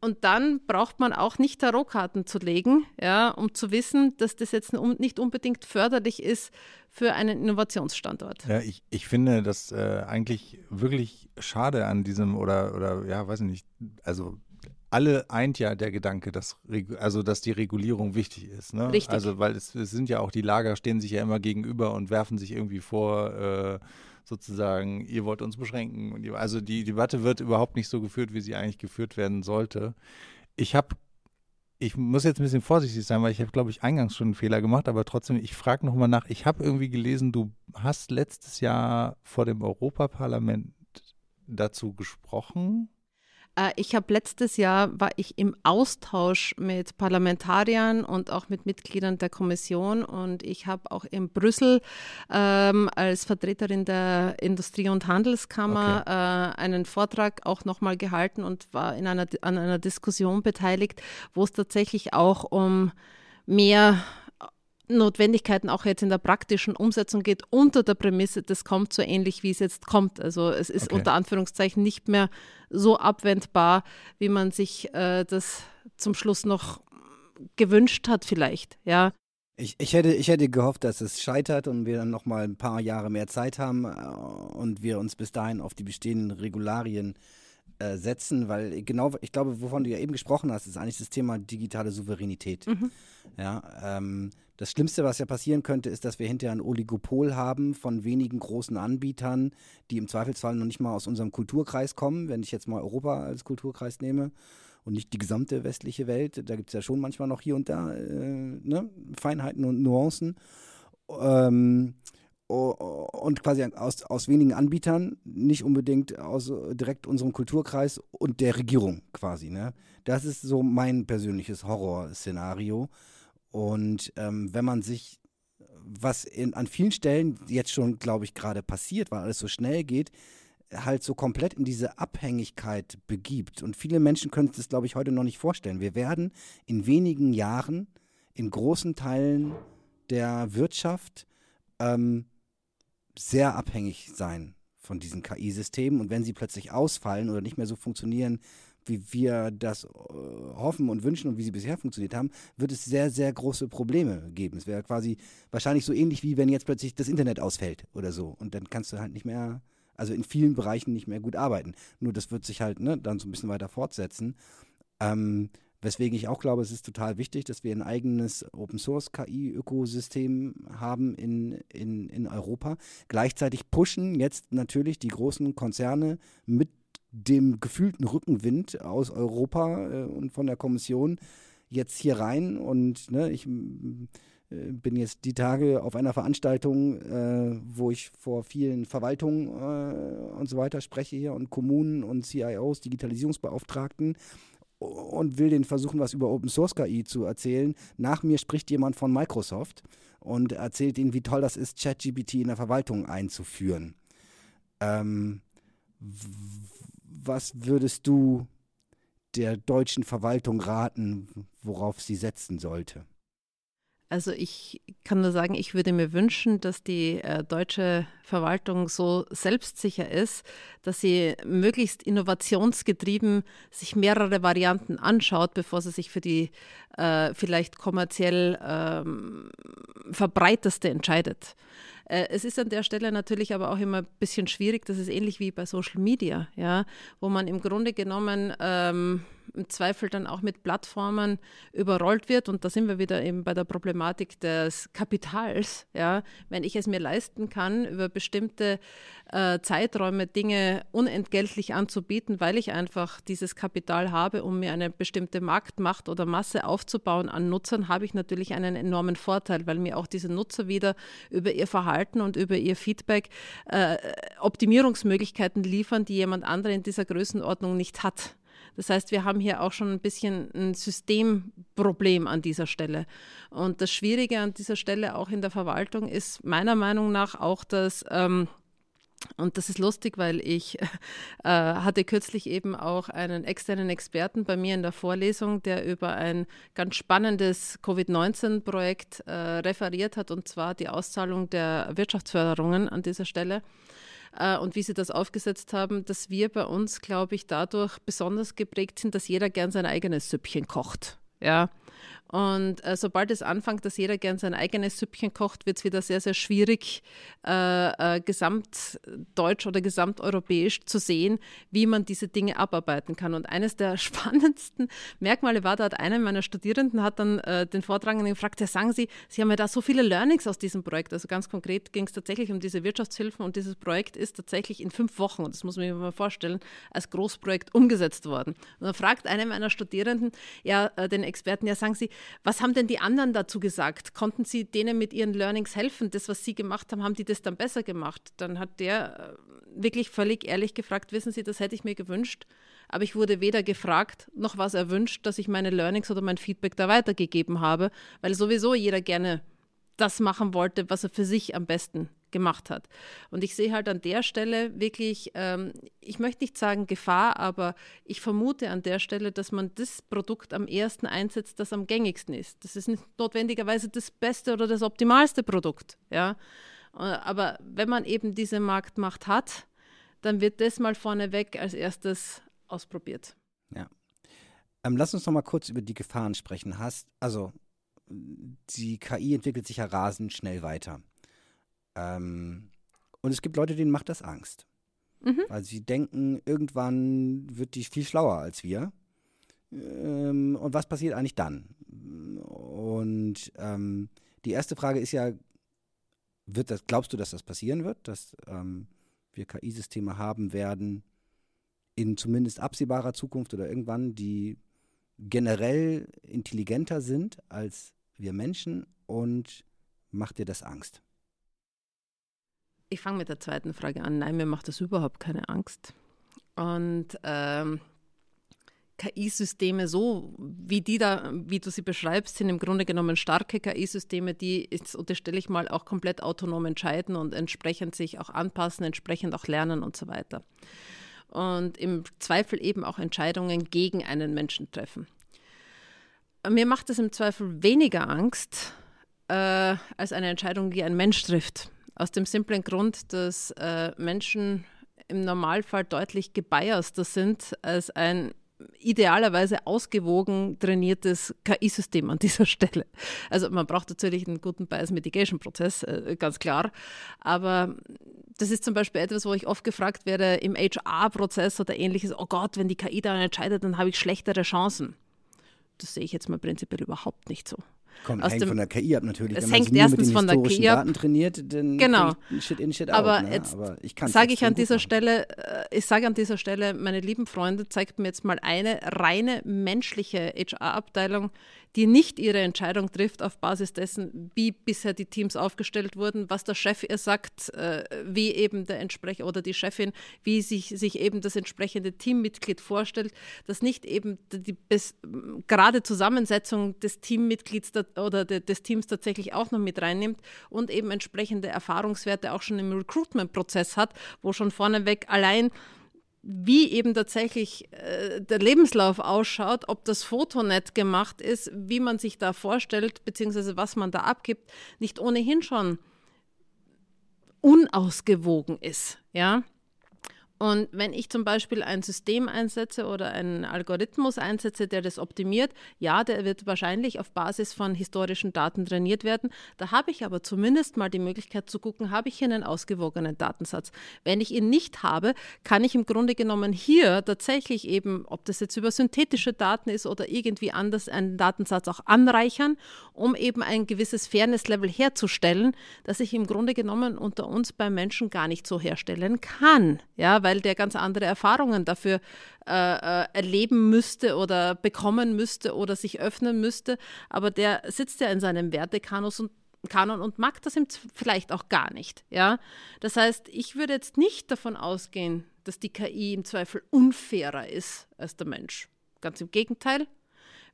und dann braucht man auch nicht Tarotkarten zu legen, ja, um zu wissen, dass das jetzt nicht unbedingt förderlich ist für einen Innovationsstandort. Ja, ich, ich finde das äh, eigentlich wirklich schade an diesem oder, oder ja, weiß ich nicht, also alle eint ja der Gedanke, dass, also, dass die Regulierung wichtig ist. Ne? Richtig. Also, weil es, es, sind ja auch die Lager, stehen sich ja immer gegenüber und werfen sich irgendwie vor, äh, sozusagen, ihr wollt uns beschränken. Also die Debatte wird überhaupt nicht so geführt, wie sie eigentlich geführt werden sollte. Ich habe, ich muss jetzt ein bisschen vorsichtig sein, weil ich habe, glaube ich, eingangs schon einen Fehler gemacht, aber trotzdem, ich frage nochmal nach. Ich habe irgendwie gelesen, du hast letztes Jahr vor dem Europaparlament dazu gesprochen. Äh, ich habe letztes Jahr war ich im Austausch mit Parlamentariern und auch mit Mitgliedern der Kommission und ich habe auch in Brüssel ähm, als Vertreterin der Industrie- und Handelskammer okay. äh, einen Vortrag auch nochmal gehalten und war in einer, an einer Diskussion beteiligt, wo es tatsächlich auch um mehr Notwendigkeiten auch jetzt in der praktischen Umsetzung geht, unter der Prämisse, das kommt so ähnlich, wie es jetzt kommt. Also es ist okay. unter Anführungszeichen nicht mehr so abwendbar, wie man sich äh, das zum Schluss noch gewünscht hat vielleicht, ja. Ich, ich, hätte, ich hätte gehofft, dass es scheitert und wir dann noch mal ein paar Jahre mehr Zeit haben äh, und wir uns bis dahin auf die bestehenden Regularien äh, setzen, weil genau, ich glaube, wovon du ja eben gesprochen hast, ist eigentlich das Thema digitale Souveränität. Mhm. Ja, ähm, das Schlimmste, was ja passieren könnte, ist, dass wir hinterher ein Oligopol haben von wenigen großen Anbietern, die im Zweifelsfall noch nicht mal aus unserem Kulturkreis kommen, wenn ich jetzt mal Europa als Kulturkreis nehme und nicht die gesamte westliche Welt. Da gibt es ja schon manchmal noch hier und da äh, ne? Feinheiten und Nuancen. Ähm, und quasi aus, aus wenigen Anbietern, nicht unbedingt aus direkt unserem Kulturkreis und der Regierung quasi. Ne? Das ist so mein persönliches Horrorszenario. Und ähm, wenn man sich was in, an vielen Stellen jetzt schon, glaube ich, gerade passiert, weil alles so schnell geht, halt so komplett in diese Abhängigkeit begibt. Und viele Menschen können das, glaube ich, heute noch nicht vorstellen. Wir werden in wenigen Jahren in großen Teilen der Wirtschaft ähm, sehr abhängig sein von diesen KI-Systemen. Und wenn sie plötzlich ausfallen oder nicht mehr so funktionieren, wie wir das äh, hoffen und wünschen und wie sie bisher funktioniert haben, wird es sehr, sehr große Probleme geben. Es wäre quasi wahrscheinlich so ähnlich wie wenn jetzt plötzlich das Internet ausfällt oder so. Und dann kannst du halt nicht mehr, also in vielen Bereichen nicht mehr gut arbeiten. Nur das wird sich halt ne, dann so ein bisschen weiter fortsetzen. Ähm, Weswegen ich auch glaube, es ist total wichtig, dass wir ein eigenes Open Source KI-Ökosystem haben in, in, in Europa. Gleichzeitig pushen jetzt natürlich die großen Konzerne mit dem gefühlten Rückenwind aus Europa äh, und von der Kommission jetzt hier rein. Und ne, ich äh, bin jetzt die Tage auf einer Veranstaltung, äh, wo ich vor vielen Verwaltungen äh, und so weiter spreche hier und Kommunen und CIOs, Digitalisierungsbeauftragten und will denen versuchen, was über Open Source KI zu erzählen. Nach mir spricht jemand von Microsoft und erzählt ihnen, wie toll das ist, ChatGPT in der Verwaltung einzuführen. Ähm, was würdest du der deutschen Verwaltung raten, worauf sie setzen sollte? Also ich kann nur sagen, ich würde mir wünschen, dass die äh, deutsche Verwaltung so selbstsicher ist, dass sie möglichst innovationsgetrieben sich mehrere Varianten anschaut, bevor sie sich für die äh, vielleicht kommerziell ähm, verbreiteste entscheidet. Äh, es ist an der Stelle natürlich aber auch immer ein bisschen schwierig, das ist ähnlich wie bei Social Media, ja, wo man im Grunde genommen ähm, im Zweifel dann auch mit Plattformen überrollt wird. Und da sind wir wieder eben bei der Problematik des Kapitals. Ja? Wenn ich es mir leisten kann, über bestimmte äh, Zeiträume Dinge unentgeltlich anzubieten, weil ich einfach dieses Kapital habe, um mir eine bestimmte Marktmacht oder Masse aufzubauen an Nutzern, habe ich natürlich einen enormen Vorteil, weil mir auch diese Nutzer wieder über ihr Verhalten und über ihr Feedback äh, Optimierungsmöglichkeiten liefern, die jemand andere in dieser Größenordnung nicht hat. Das heißt, wir haben hier auch schon ein bisschen ein Systemproblem an dieser Stelle. Und das Schwierige an dieser Stelle auch in der Verwaltung ist meiner Meinung nach auch, dass ähm, und das ist lustig, weil ich äh, hatte kürzlich eben auch einen externen Experten bei mir in der Vorlesung, der über ein ganz spannendes Covid-19-Projekt äh, referiert hat, und zwar die Auszahlung der Wirtschaftsförderungen an dieser Stelle äh, und wie sie das aufgesetzt haben, dass wir bei uns, glaube ich, dadurch besonders geprägt sind, dass jeder gern sein eigenes Süppchen kocht. Ja, und äh, sobald es anfängt, dass jeder gern sein eigenes Süppchen kocht, wird es wieder sehr, sehr schwierig, äh, äh, gesamtdeutsch oder gesamteuropäisch zu sehen, wie man diese Dinge abarbeiten kann. Und eines der spannendsten Merkmale war, da hat einer meiner Studierenden hat dann äh, den Vortragenden gefragt, ja, sagen Sie, Sie haben ja da so viele Learnings aus diesem Projekt. Also ganz konkret ging es tatsächlich um diese Wirtschaftshilfen und dieses Projekt ist tatsächlich in fünf Wochen, und das muss man sich mal vorstellen, als Großprojekt umgesetzt worden. Und dann fragt einer meiner Studierenden, ja, äh, den Experten, ja, sagen Sie, was haben denn die anderen dazu gesagt? Konnten Sie denen mit ihren Learnings helfen? Das, was Sie gemacht haben, haben die das dann besser gemacht? Dann hat der äh, wirklich völlig ehrlich gefragt, wissen Sie, das hätte ich mir gewünscht, aber ich wurde weder gefragt noch was erwünscht, dass ich meine Learnings oder mein Feedback da weitergegeben habe, weil sowieso jeder gerne das machen wollte, was er für sich am besten gemacht hat. Und ich sehe halt an der Stelle wirklich, ähm, ich möchte nicht sagen Gefahr, aber ich vermute an der Stelle, dass man das Produkt am ersten einsetzt, das am gängigsten ist. Das ist nicht notwendigerweise das beste oder das optimalste Produkt. Ja? Äh, aber wenn man eben diese Marktmacht hat, dann wird das mal vorneweg als erstes ausprobiert. Ja. Ähm, lass uns noch mal kurz über die Gefahren sprechen. Hast, also die KI entwickelt sich ja rasend schnell weiter. Ähm, und es gibt Leute, denen macht das Angst. Mhm. Weil sie denken, irgendwann wird die viel schlauer als wir. Ähm, und was passiert eigentlich dann? Und ähm, die erste Frage ist ja, wird das, glaubst du, dass das passieren wird, dass ähm, wir KI-Systeme haben werden in zumindest absehbarer Zukunft oder irgendwann, die generell intelligenter sind als wir Menschen und macht dir das Angst? Ich fange mit der zweiten Frage an. Nein, mir macht das überhaupt keine Angst. Und ähm, KI-Systeme so, wie die da, wie du sie beschreibst, sind im Grunde genommen starke KI-Systeme, die, jetzt unterstelle ich mal, auch komplett autonom entscheiden und entsprechend sich auch anpassen, entsprechend auch lernen und so weiter. Und im Zweifel eben auch Entscheidungen gegen einen Menschen treffen. Mir macht es im Zweifel weniger Angst äh, als eine Entscheidung, die ein Mensch trifft. Aus dem simplen Grund, dass äh, Menschen im Normalfall deutlich gebiaster sind als ein idealerweise ausgewogen trainiertes KI-System an dieser Stelle. Also man braucht natürlich einen guten Bias-Mitigation-Prozess, äh, ganz klar. Aber das ist zum Beispiel etwas, wo ich oft gefragt werde im HR-Prozess oder ähnliches, oh Gott, wenn die KI da entscheidet, dann habe ich schlechtere Chancen. Das sehe ich jetzt mal prinzipiell überhaupt nicht so. Kommt hängt dem, von der KI ab natürlich. Es Wenn man hängt erstens von der KI ab. Daten trainiert, dann genau. Shit in, Shit Aber out. Ne? jetzt Aber ich sage ich an dieser Stelle, äh, ich sage an dieser Stelle, meine lieben Freunde, zeigt mir jetzt mal eine reine menschliche HR-Abteilung, die nicht ihre Entscheidung trifft auf Basis dessen, wie bisher die Teams aufgestellt wurden, was der Chef ihr sagt, äh, wie eben der Entsprecher oder die Chefin, wie sich, sich eben das entsprechende Teammitglied vorstellt, dass nicht eben die bis, gerade Zusammensetzung des Teammitglieds oder des Teams tatsächlich auch noch mit reinnimmt und eben entsprechende Erfahrungswerte auch schon im Recruitment-Prozess hat, wo schon vorneweg allein wie eben tatsächlich äh, der Lebenslauf ausschaut, ob das Foto nett gemacht ist, wie man sich da vorstellt, beziehungsweise was man da abgibt, nicht ohnehin schon unausgewogen ist. Ja? Und wenn ich zum Beispiel ein System einsetze oder einen Algorithmus einsetze, der das optimiert, ja, der wird wahrscheinlich auf Basis von historischen Daten trainiert werden. Da habe ich aber zumindest mal die Möglichkeit zu gucken, habe ich hier einen ausgewogenen Datensatz. Wenn ich ihn nicht habe, kann ich im Grunde genommen hier tatsächlich eben, ob das jetzt über synthetische Daten ist oder irgendwie anders, einen Datensatz auch anreichern, um eben ein gewisses Fairness-Level herzustellen, das ich im Grunde genommen unter uns beim Menschen gar nicht so herstellen kann. Ja, weil der ganz andere Erfahrungen dafür äh, äh, erleben müsste oder bekommen müsste oder sich öffnen müsste. Aber der sitzt ja in seinem Wertekanon und Kanon und mag das vielleicht auch gar nicht. Ja? Das heißt, ich würde jetzt nicht davon ausgehen, dass die KI im Zweifel unfairer ist als der Mensch. Ganz im Gegenteil.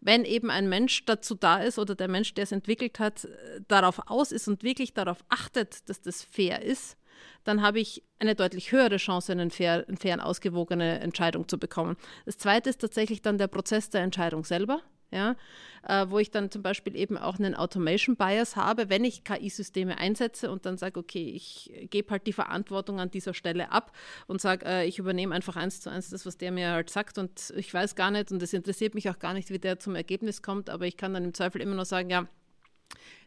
Wenn eben ein Mensch dazu da ist oder der Mensch, der es entwickelt hat, darauf aus ist und wirklich darauf achtet, dass das fair ist, dann habe ich eine deutlich höhere Chance, eine fair, eine fair ausgewogene Entscheidung zu bekommen. Das Zweite ist tatsächlich dann der Prozess der Entscheidung selber. Ja, äh, wo ich dann zum Beispiel eben auch einen Automation Bias habe, wenn ich KI-Systeme einsetze und dann sage, okay, ich gebe halt die Verantwortung an dieser Stelle ab und sage, äh, ich übernehme einfach eins zu eins das, was der mir halt sagt und ich weiß gar nicht und es interessiert mich auch gar nicht, wie der zum Ergebnis kommt, aber ich kann dann im Zweifel immer noch sagen, ja,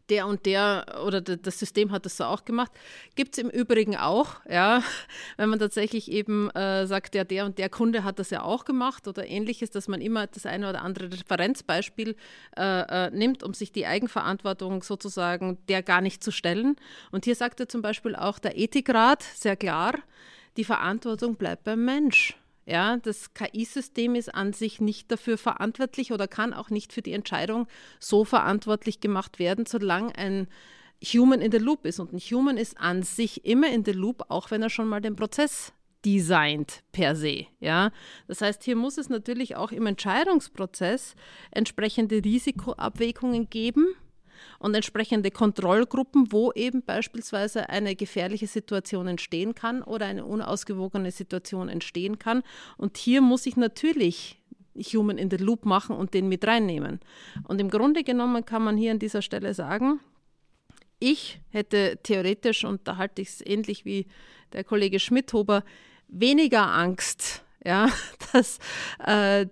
der und der oder das System hat das so auch gemacht. Gibt es im Übrigen auch, ja, wenn man tatsächlich eben äh, sagt, ja, der und der Kunde hat das ja auch gemacht oder ähnliches, dass man immer das eine oder andere Referenzbeispiel äh, äh, nimmt, um sich die Eigenverantwortung sozusagen der gar nicht zu stellen. Und hier sagte zum Beispiel auch der Ethikrat sehr klar, die Verantwortung bleibt beim Mensch. Ja, das KI-System ist an sich nicht dafür verantwortlich oder kann auch nicht für die Entscheidung so verantwortlich gemacht werden, solange ein Human in the Loop ist. Und ein Human ist an sich immer in the Loop, auch wenn er schon mal den Prozess designt per se. Ja? Das heißt, hier muss es natürlich auch im Entscheidungsprozess entsprechende Risikoabwägungen geben und entsprechende Kontrollgruppen, wo eben beispielsweise eine gefährliche Situation entstehen kann oder eine unausgewogene Situation entstehen kann. Und hier muss ich natürlich Human in the Loop machen und den mit reinnehmen. Und im Grunde genommen kann man hier an dieser Stelle sagen, ich hätte theoretisch, und da halte ich es ähnlich wie der Kollege Schmidhuber, weniger Angst, ja, dass äh,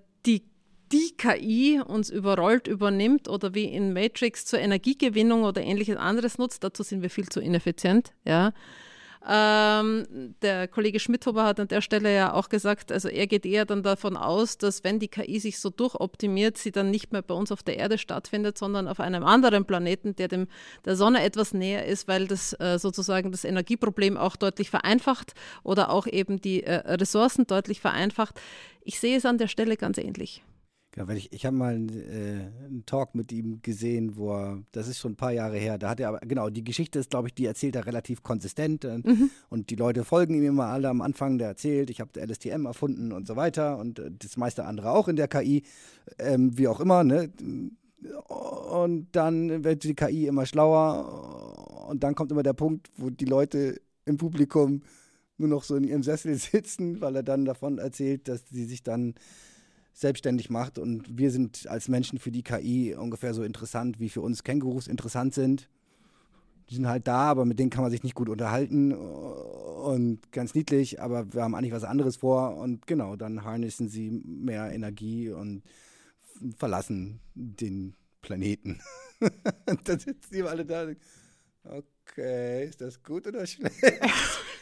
die KI uns überrollt, übernimmt oder wie in Matrix zur Energiegewinnung oder ähnliches anderes nutzt. Dazu sind wir viel zu ineffizient. Ja. Ähm, der Kollege Schmidhuber hat an der Stelle ja auch gesagt, also er geht eher dann davon aus, dass wenn die KI sich so durchoptimiert, sie dann nicht mehr bei uns auf der Erde stattfindet, sondern auf einem anderen Planeten, der dem der Sonne etwas näher ist, weil das äh, sozusagen das Energieproblem auch deutlich vereinfacht oder auch eben die äh, Ressourcen deutlich vereinfacht. Ich sehe es an der Stelle ganz ähnlich. Ja, weil ich ich habe mal äh, einen Talk mit ihm gesehen, wo er, das ist schon ein paar Jahre her, da hat er aber, genau, die Geschichte ist, glaube ich, die erzählt er relativ konsistent äh, Mhm. und die Leute folgen ihm immer alle am Anfang, der erzählt, ich habe LSTM erfunden und so weiter und äh, das meiste andere auch in der KI, ähm, wie auch immer, ne? Und dann wird die KI immer schlauer und dann kommt immer der Punkt, wo die Leute im Publikum nur noch so in ihrem Sessel sitzen, weil er dann davon erzählt, dass sie sich dann selbstständig macht und wir sind als Menschen für die KI ungefähr so interessant, wie für uns Kängurus interessant sind. Die sind halt da, aber mit denen kann man sich nicht gut unterhalten und ganz niedlich, aber wir haben eigentlich was anderes vor und genau, dann harnessen sie mehr Energie und verlassen den Planeten. und dann sitzen die alle da und denken, okay, ist das gut oder schlecht?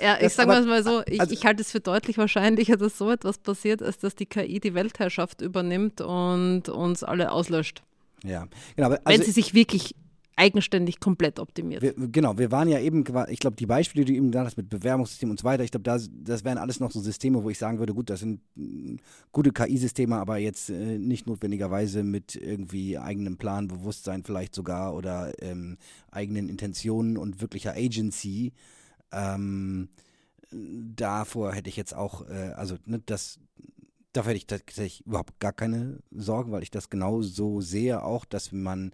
Ja, ich sage mal so, ich, also- ich halte es für deutlich wahrscheinlicher, dass so etwas passiert, als dass die KI die Weltherrschaft übernimmt und uns alle auslöscht. Ja, genau. aber wenn Also, sie sich wirklich eigenständig komplett optimiert. wir, genau, wir waren ja eben, ich glaube, die Beispiele, die du eben genannt hast mit Bewerbungssystem und so weiter, ich glaube, das, das wären alles noch so Systeme, wo ich sagen würde, gut, das sind mm, gute KI-Systeme, aber jetzt äh, nicht notwendigerweise mit irgendwie eigenem Plan, Bewusstsein vielleicht sogar oder ähm, eigenen Intentionen und wirklicher Agency. Ähm, davor hätte ich jetzt auch, äh, also ne, das, dafür hätte ich tatsächlich überhaupt gar keine Sorgen, weil ich das genau so sehe, auch, dass man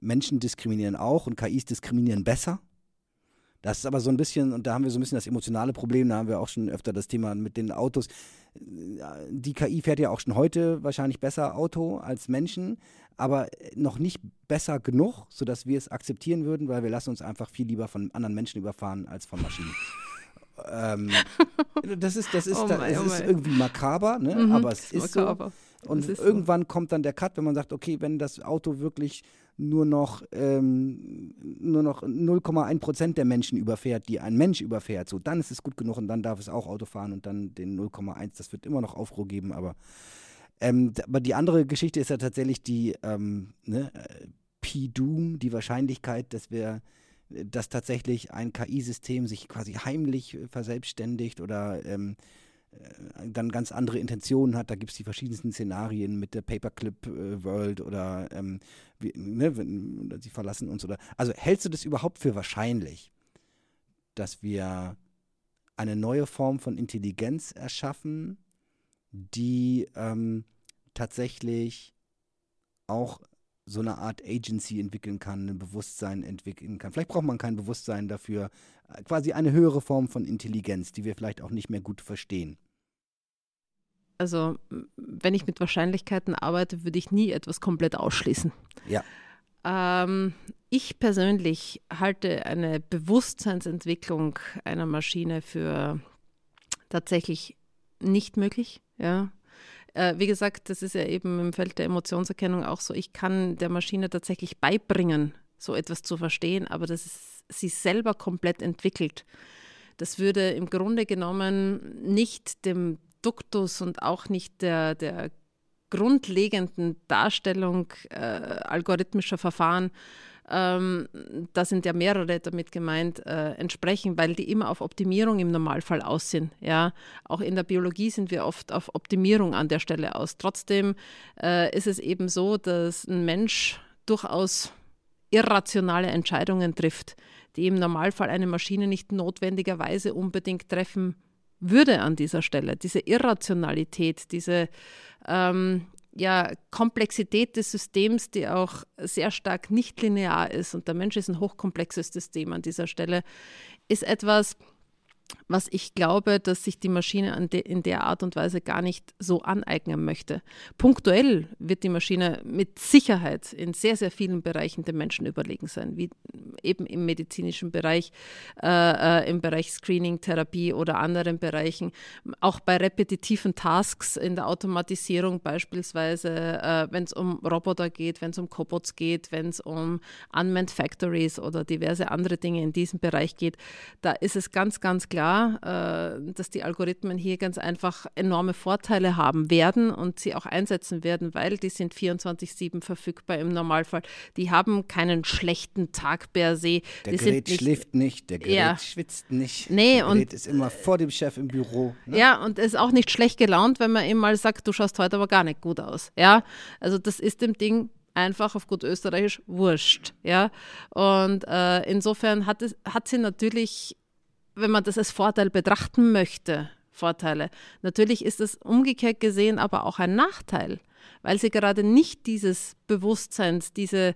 Menschen diskriminieren auch und KIs diskriminieren besser. Das ist aber so ein bisschen, und da haben wir so ein bisschen das emotionale Problem, da haben wir auch schon öfter das Thema mit den Autos. Die KI fährt ja auch schon heute wahrscheinlich besser Auto als Menschen, aber noch nicht besser genug, sodass wir es akzeptieren würden, weil wir lassen uns einfach viel lieber von anderen Menschen überfahren als von Maschinen. ähm, das ist, das ist, Oh da- mei, es oh ist irgendwie makaber, ne? Mhm, aber es ist so. Und ist so. irgendwann kommt dann der Cut, wenn man sagt, okay, wenn das Auto wirklich nur noch, ähm, nur noch 0,1 Prozent der Menschen überfährt, die ein Mensch überfährt, so dann ist es gut genug und dann darf es auch Auto fahren und dann den 0,1, das wird immer noch Aufruhr geben, aber, ähm, aber die andere Geschichte ist ja tatsächlich die ähm, ne, äh, P-Doom, die Wahrscheinlichkeit, dass wir äh, dass tatsächlich ein KI-System sich quasi heimlich verselbstständigt oder ähm, äh, dann ganz andere Intentionen hat. Da gibt es die verschiedensten Szenarien mit der Paperclip-World oder ähm, wie, ne, wenn, sie verlassen uns oder. Also hältst du das überhaupt für wahrscheinlich, dass wir eine neue Form von Intelligenz erschaffen, die ähm, tatsächlich auch so eine Art Agency entwickeln kann, ein Bewusstsein entwickeln kann. Vielleicht braucht man kein Bewusstsein dafür, äh, quasi eine höhere Form von Intelligenz, die wir vielleicht auch nicht mehr gut verstehen. Also, wenn ich mit Wahrscheinlichkeiten arbeite, würde ich nie etwas komplett ausschließen. Ja. Ähm, ich persönlich halte eine Bewusstseinsentwicklung einer Maschine für tatsächlich nicht möglich. Ja. Äh, wie gesagt, das ist ja eben im Feld der Emotionserkennung auch so. Ich kann der Maschine tatsächlich beibringen, so etwas zu verstehen, aber dass es sie selber komplett entwickelt. Das würde im Grunde genommen nicht dem Duktus und auch nicht der, der grundlegenden Darstellung äh, algorithmischer Verfahren, ähm, da sind ja mehrere damit gemeint, äh, entsprechen, weil die immer auf Optimierung im Normalfall aus sind. Ja? Auch in der Biologie sind wir oft auf Optimierung an der Stelle aus. Trotzdem äh, ist es eben so, dass ein Mensch durchaus irrationale Entscheidungen trifft, die im Normalfall eine Maschine nicht notwendigerweise unbedingt treffen würde an dieser Stelle. Diese Irrationalität, diese ähm, ja, Komplexität des Systems, die auch sehr stark nicht linear ist, und der Mensch ist ein hochkomplexes System an dieser Stelle, ist etwas, was ich glaube, dass sich die Maschine de in der Art und Weise gar nicht so aneignen möchte. Punktuell wird die Maschine mit Sicherheit in sehr, sehr vielen Bereichen dem Menschen überlegen sein, wie eben im medizinischen Bereich, äh, äh, im Bereich Screening, Therapie oder anderen Bereichen. Auch bei repetitiven Tasks in der Automatisierung beispielsweise, äh, wenn es um Roboter geht, wenn es um Cobots geht, wenn es um Unmanned Factories oder diverse andere Dinge in diesem Bereich geht, da ist es ganz, ganz klar, klar, äh, dass die Algorithmen hier ganz einfach enorme Vorteile haben werden und sie auch einsetzen werden, weil die sind 24-7 verfügbar im Normalfall. Die haben keinen schlechten Tag per se. Der die Gerät nicht, schläft nicht, der Gerät Ja. schwitzt nicht. Nee, der und- Gerät ist immer vor dem Chef im Büro. Ne? Ja, und ist auch nicht schlecht gelaunt, wenn man ihm mal sagt, du schaust heute aber gar nicht gut aus. Ja, also das ist dem Ding einfach auf gut österreichisch wurscht. Ja, und äh, insofern hat, es, hat sie natürlich, wenn man das als Vorteil betrachten möchte, Vorteile. Natürlich ist es umgekehrt gesehen aber auch ein Nachteil, weil sie gerade nicht dieses Bewusstseins, diese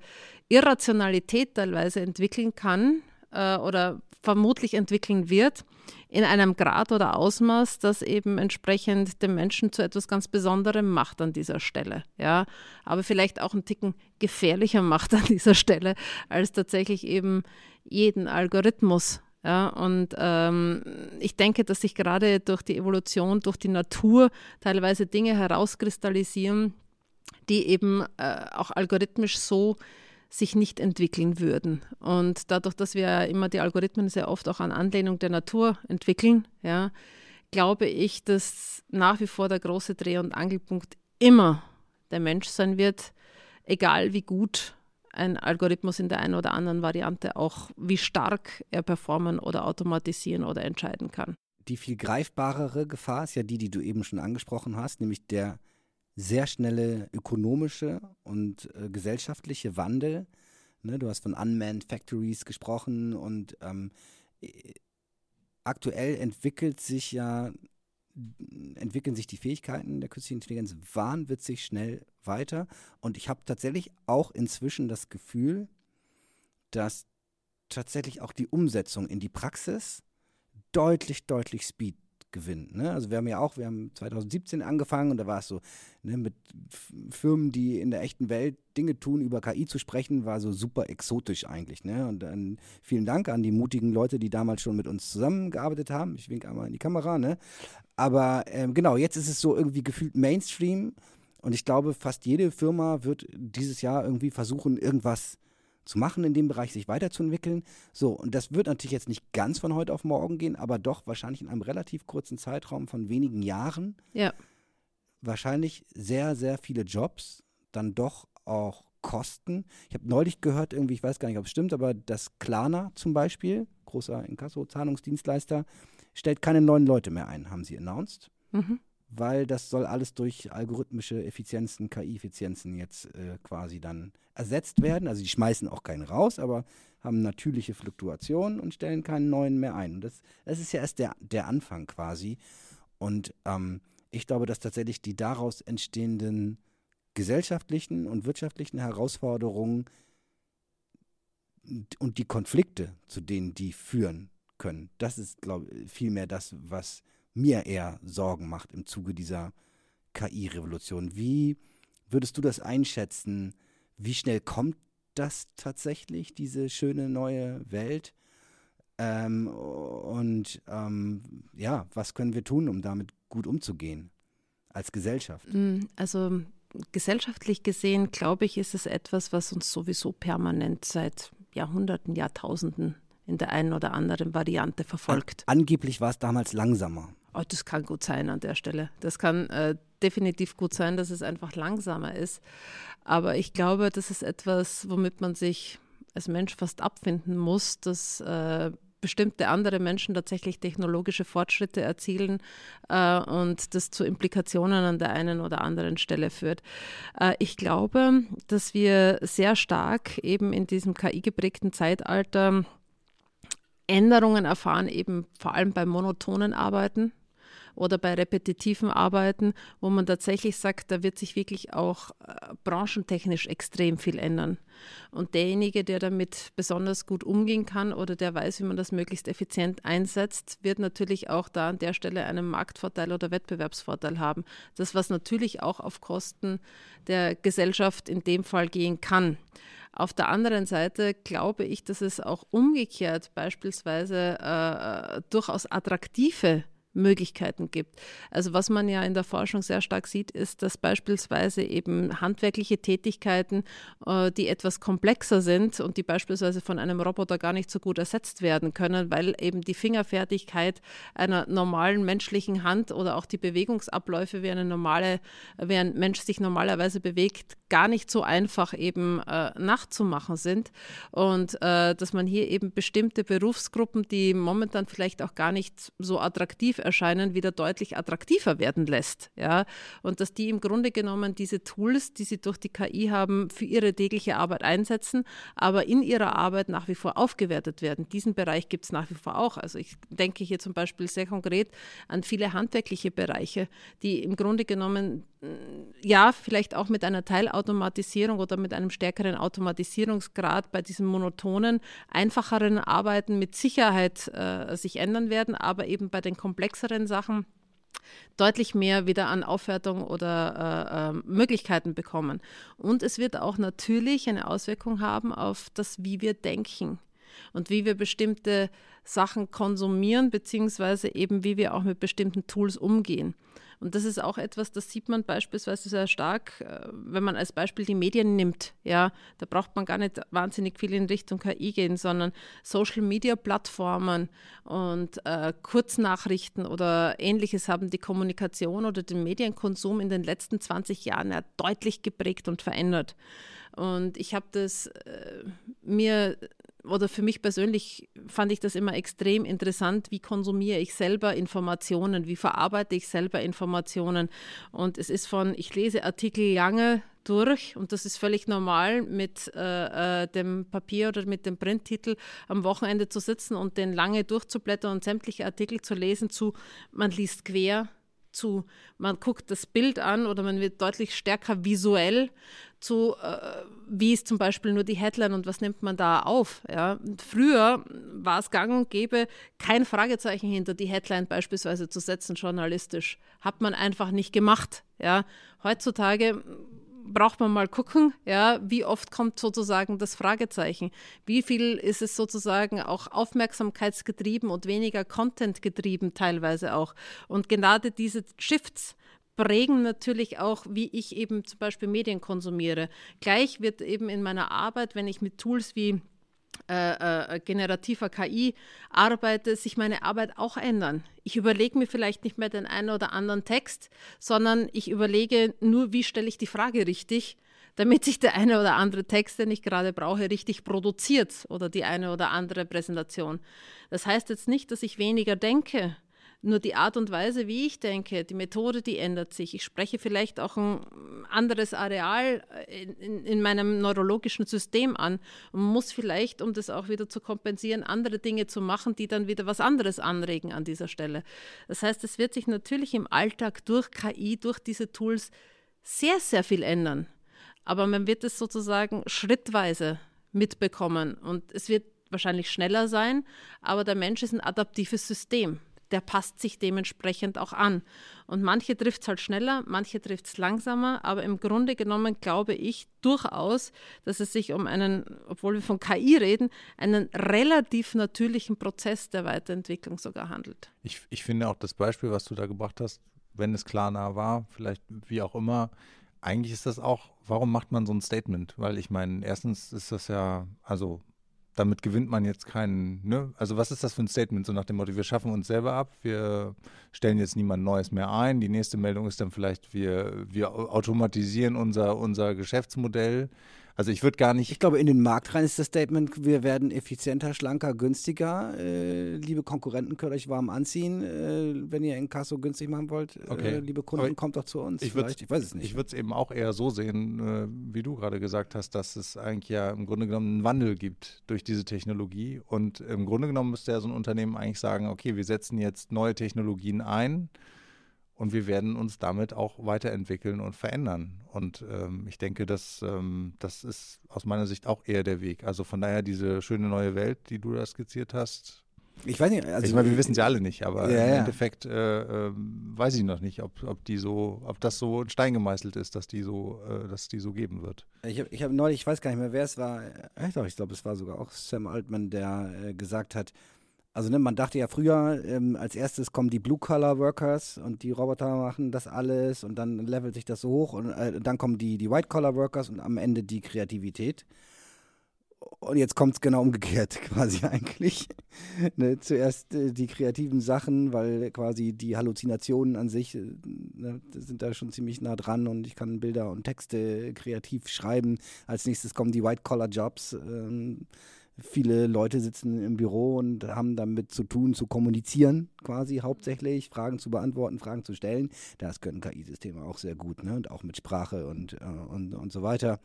Irrationalität teilweise entwickeln kann äh, oder vermutlich entwickeln wird in einem Grad oder Ausmaß, das eben entsprechend den Menschen zu etwas ganz Besonderem macht an dieser Stelle. Ja, aber vielleicht auch einen Ticken gefährlicher macht an dieser Stelle als tatsächlich eben jeden Algorithmus. Ja, und ähm, ich denke, dass sich gerade durch die Evolution, durch die Natur teilweise Dinge herauskristallisieren, die eben äh, auch algorithmisch so sich nicht entwickeln würden. Und dadurch, dass wir immer die Algorithmen sehr oft auch an Anlehnung der Natur entwickeln, ja, glaube ich, dass nach wie vor der große Dreh- und Angelpunkt immer der Mensch sein wird, egal wie gut ein Algorithmus in der einen oder anderen Variante auch, wie stark er performen oder automatisieren oder entscheiden kann. Die viel greifbarere Gefahr ist ja die, die du eben schon angesprochen hast, nämlich der sehr schnelle ökonomische und äh, gesellschaftliche Wandel. Ne, du hast von Unmanned Factories gesprochen und ähm, äh, aktuell entwickelt sich ja entwickeln sich die Fähigkeiten der künstlichen Intelligenz wahnwitzig schnell weiter. Und ich habe tatsächlich auch inzwischen das Gefühl, dass tatsächlich auch die Umsetzung in die Praxis deutlich, deutlich Speed gewinnt. Ne? Also wir haben ja auch, wir haben 2017 angefangen und da war es so, ne, mit Firmen, die in der echten Welt Dinge tun, über KI zu sprechen, war so super exotisch eigentlich. Ne? Und dann vielen Dank an die mutigen Leute, die damals schon mit uns zusammengearbeitet haben. Ich winke einmal in die Kamera. Ne? Aber ähm, genau, jetzt ist es so irgendwie gefühlt Mainstream und ich glaube, fast jede Firma wird dieses Jahr irgendwie versuchen, irgendwas zu machen in dem Bereich, sich weiterzuentwickeln. So, und das wird natürlich jetzt nicht ganz von heute auf morgen gehen, aber doch wahrscheinlich in einem relativ kurzen Zeitraum von wenigen Jahren Ja, wahrscheinlich sehr, sehr viele Jobs, dann doch auch Kosten. Ich habe neulich gehört, irgendwie, ich weiß gar nicht, ob es stimmt, aber das Klarna zum Beispiel, großer Inkasso-Zahlungsdienstleister, stellt keine neuen Leute mehr ein, haben sie announced, mhm. Weil das soll alles durch algorithmische Effizienzen, KI-Effizienzen jetzt äh, quasi dann ersetzt werden. Also die schmeißen auch keinen raus, aber haben natürliche Fluktuationen und stellen keinen neuen mehr ein. Und das, das ist ja erst der, der Anfang quasi. Und ähm, ich glaube, dass tatsächlich die daraus entstehenden gesellschaftlichen und wirtschaftlichen Herausforderungen und die Konflikte, zu denen die führen können, das ist, glaube ich, vielmehr das, was mir eher Sorgen macht im Zuge dieser KI-Revolution. Wie würdest du das einschätzen? Wie schnell kommt das tatsächlich, diese schöne neue Welt? Ähm, und ähm, ja, was können wir tun, um damit gut umzugehen als Gesellschaft? Mm, Also gesellschaftlich gesehen, glaube ich, ist es etwas, was uns sowieso permanent seit Jahrhunderten, Jahrtausenden in der einen oder anderen Variante verfolgt. Angeblich war es damals langsamer. Oh, das kann gut sein an der Stelle. Das kann äh, definitiv gut sein, dass es einfach langsamer ist. Aber ich glaube, das ist etwas, womit man sich als Mensch fast abfinden muss, dass äh, bestimmte andere Menschen tatsächlich technologische Fortschritte erzielen äh, und das zu Implikationen an der einen oder anderen Stelle führt. Äh, ich glaube, dass wir sehr stark eben in diesem KI-geprägten Zeitalter Änderungen erfahren, eben vor allem bei monotonen Arbeiten oder bei repetitiven Arbeiten, wo man tatsächlich sagt, da wird sich wirklich auch äh, branchentechnisch extrem viel ändern. Und derjenige, der damit besonders gut umgehen kann oder der weiß, wie man das möglichst effizient einsetzt, wird natürlich auch da an der Stelle einen Marktvorteil oder Wettbewerbsvorteil haben. Das, was natürlich auch auf Kosten der Gesellschaft in dem Fall gehen kann. Auf der anderen Seite glaube ich, dass es auch umgekehrt beispielsweise äh, durchaus attraktive Möglichkeiten gibt. Also was man ja in der Forschung sehr stark sieht, ist, dass beispielsweise eben handwerkliche Tätigkeiten, äh, die etwas komplexer sind und die beispielsweise von einem Roboter gar nicht so gut ersetzt werden können, weil eben die Fingerfertigkeit einer normalen menschlichen Hand oder auch die Bewegungsabläufe, wie eine normale, wie ein Mensch sich normalerweise bewegt, gar nicht so einfach eben äh, nachzumachen sind und äh, dass man hier eben bestimmte Berufsgruppen, die momentan vielleicht auch gar nicht so attraktiv erscheinen, wieder deutlich attraktiver werden lässt. Ja? Und dass die im Grunde genommen diese Tools, die sie durch die KI haben, für ihre tägliche Arbeit einsetzen, aber in ihrer Arbeit nach wie vor aufgewertet werden. Diesen Bereich gibt es nach wie vor auch. Also ich denke hier zum Beispiel sehr konkret an viele handwerkliche Bereiche, die im Grunde genommen ja, vielleicht auch mit einer Teilautomatisierung oder mit einem stärkeren Automatisierungsgrad bei diesem monotonen, einfacheren Arbeiten mit Sicherheit äh, sich ändern werden, aber eben bei den komplexeren Sachen deutlich mehr wieder an Aufwertung oder äh, äh, Möglichkeiten bekommen. Und es wird auch natürlich eine Auswirkung haben auf das, wie wir denken und wie wir bestimmte Sachen konsumieren, beziehungsweise eben wie wir auch mit bestimmten Tools umgehen. Und das ist auch etwas, das sieht man beispielsweise sehr stark, äh, wenn man als Beispiel die Medien nimmt. Ja, da braucht man gar nicht wahnsinnig viel in Richtung KI gehen, sondern Social Media Plattformen und äh, Kurznachrichten oder ähnliches haben die Kommunikation oder den Medienkonsum in den letzten 20 Jahren ja deutlich geprägt und verändert. Und ich habe das äh, mir oder für mich persönlich fand ich das immer extrem interessant, wie konsumiere ich selber Informationen, wie verarbeite ich selber Informationen. Und es ist von, ich lese Artikel lange durch und das ist völlig normal, mit äh, äh, dem Papier oder mit dem Printtitel am Wochenende zu sitzen und den lange durchzublättern und sämtliche Artikel zu lesen, zu man liest quer, zu man guckt das Bild an oder man wird deutlich stärker visuell zu, äh, wie ist zum Beispiel nur die Headline und was nimmt man da auf. Ja? früher war es gang und gäbe, kein Fragezeichen hinter die Headline beispielsweise zu setzen, journalistisch. Hat man einfach nicht gemacht. Ja? Heutzutage braucht man mal gucken, ja, wie oft kommt sozusagen das Fragezeichen? Wie viel ist es sozusagen auch aufmerksamkeitsgetrieben und weniger Content getrieben teilweise auch? Und gerade diese Shifts prägen natürlich auch, wie ich eben zum Beispiel Medien konsumiere. Gleich wird eben in meiner Arbeit, wenn ich mit Tools wie äh, äh, generativer KI arbeite, sich meine Arbeit auch ändern. Ich überlege mir vielleicht nicht mehr den einen oder anderen Text, sondern ich überlege nur, wie stelle ich die Frage richtig, damit sich der eine oder andere Text, den ich gerade brauche, richtig produziert oder die eine oder andere Präsentation. Das heißt jetzt nicht, dass ich weniger denke, nur die Art und Weise, wie ich denke, die Methode, die ändert sich. Ich spreche vielleicht auch ein anderes Areal in, in, in meinem neurologischen System an und muss vielleicht, um das auch wieder zu kompensieren, andere Dinge zu machen, die dann wieder was anderes anregen an dieser Stelle. Das heißt, es wird sich natürlich im Alltag durch KI, durch diese Tools sehr, sehr viel ändern. Aber man wird es sozusagen schrittweise mitbekommen und es wird wahrscheinlich schneller sein, aber der Mensch ist ein adaptives System der passt sich dementsprechend auch an. Und manche trifft es halt schneller, manche trifft es langsamer, aber im Grunde genommen glaube ich durchaus, dass es sich um einen, obwohl wir von KI reden, einen relativ natürlichen Prozess der Weiterentwicklung sogar handelt. Ich, ich finde auch das Beispiel, was du da gebracht hast, wenn es klar nah war, vielleicht wie auch immer, eigentlich ist das auch, warum macht man so ein Statement? Weil ich meine, erstens ist das ja, also damit gewinnt man jetzt keinen, ne? Also was ist das für ein Statement, so nach dem Motto, wir schaffen uns selber ab, wir stellen jetzt niemand Neues mehr ein. Die nächste Meldung ist dann vielleicht, wir, wir automatisieren unser, unser Geschäftsmodell. Also ich würde gar nicht. Ich glaube, in den Markt rein ist das Statement, wir werden effizienter, schlanker, günstiger. Äh, liebe Konkurrenten, könnt euch warm anziehen. Äh, wenn ihr Inkasso günstig machen wollt, äh, okay. äh, liebe Kunden, kommt doch zu uns. Ich, ich weiß es nicht. Ich würde es eben auch eher so sehen, äh, wie du gerade gesagt hast, dass es eigentlich ja im Grunde genommen einen Wandel gibt durch diese Technologie. Und im Grunde genommen müsste ja so ein Unternehmen eigentlich sagen, okay, wir setzen jetzt neue Technologien ein und wir werden uns damit auch weiterentwickeln und verändern. Und ähm, ich denke, dass, ähm, das ist aus meiner Sicht auch eher der Weg. Also von daher diese schöne neue Welt, die du da skizziert hast. Ich weiß nicht, also ich meine, wir wissen ja alle nicht, aber ja, im. Endeffekt äh, äh, weiß ich noch nicht, ob, ob die so, ob das so in Stein gemeißelt ist, dass die so, äh, dass die so geben wird. Ich habe ich hab neulich, ich weiß gar nicht mehr, wer es war, ich glaube, es war sogar auch Sam Altman, der äh, gesagt hat, Also ne, man dachte ja früher, ähm, als erstes kommen die Blue-Collar-Workers und die Roboter machen das alles und dann levelt sich das so hoch und äh, dann kommen die, die White-Collar-Workers und am Ende die Kreativität. Und jetzt kommt es genau umgekehrt quasi eigentlich. ne, zuerst äh, die kreativen Sachen, weil quasi die Halluzinationen an sich äh, ne, sind da schon ziemlich nah dran und ich kann Bilder und Texte kreativ schreiben. Als nächstes kommen die White-Collar-Jobs. Ähm, viele Leute sitzen im Büro und haben damit zu tun, zu kommunizieren, quasi hauptsächlich, Fragen zu beantworten, Fragen zu stellen. Das können KI-Systeme auch sehr gut, ne? Und auch mit Sprache und, äh, und, und so weiter.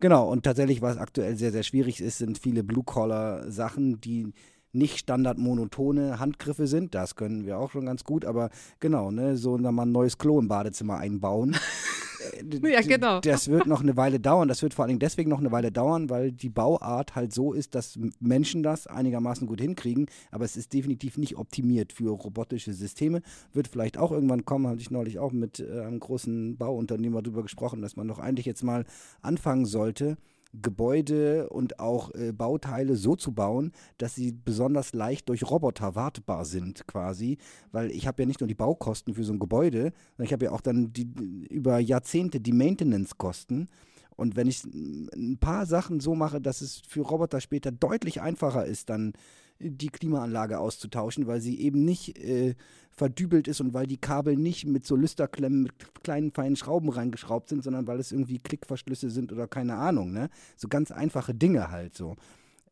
Genau, und tatsächlich, was aktuell sehr, sehr schwierig ist, sind viele Blue-Collar-Sachen, die nicht standardmonotone Handgriffe sind. Das können wir auch schon ganz gut, aber genau, ne, so mal ein neues Klo im Badezimmer einbauen. ja, genau. Das wird noch eine Weile dauern. Das wird vor allen Dingen deswegen noch eine Weile dauern, weil die Bauart halt so ist, dass Menschen das einigermaßen gut hinkriegen. Aber es ist definitiv nicht optimiert für robotische Systeme. Wird vielleicht auch irgendwann kommen, hatte ich neulich auch mit äh, einem großen Bauunternehmer darüber gesprochen, dass man doch eigentlich jetzt mal anfangen sollte, Gebäude und auch äh, Bauteile so zu bauen, dass sie besonders leicht durch Roboter wartbar sind quasi, weil ich habe ja nicht nur die Baukosten für so ein Gebäude, sondern ich habe ja auch dann die, über Jahrzehnte die Maintenance-Kosten. Und wenn ich ein paar Sachen so mache, dass es für Roboter später deutlich einfacher ist, dann die Klimaanlage auszutauschen, weil sie eben nicht äh, verdübelt ist und weil die Kabel nicht mit so Lüsterklemmen mit kleinen feinen Schrauben reingeschraubt sind, sondern weil es irgendwie Klickverschlüsse sind oder keine Ahnung, ne? So ganz einfache Dinge halt so.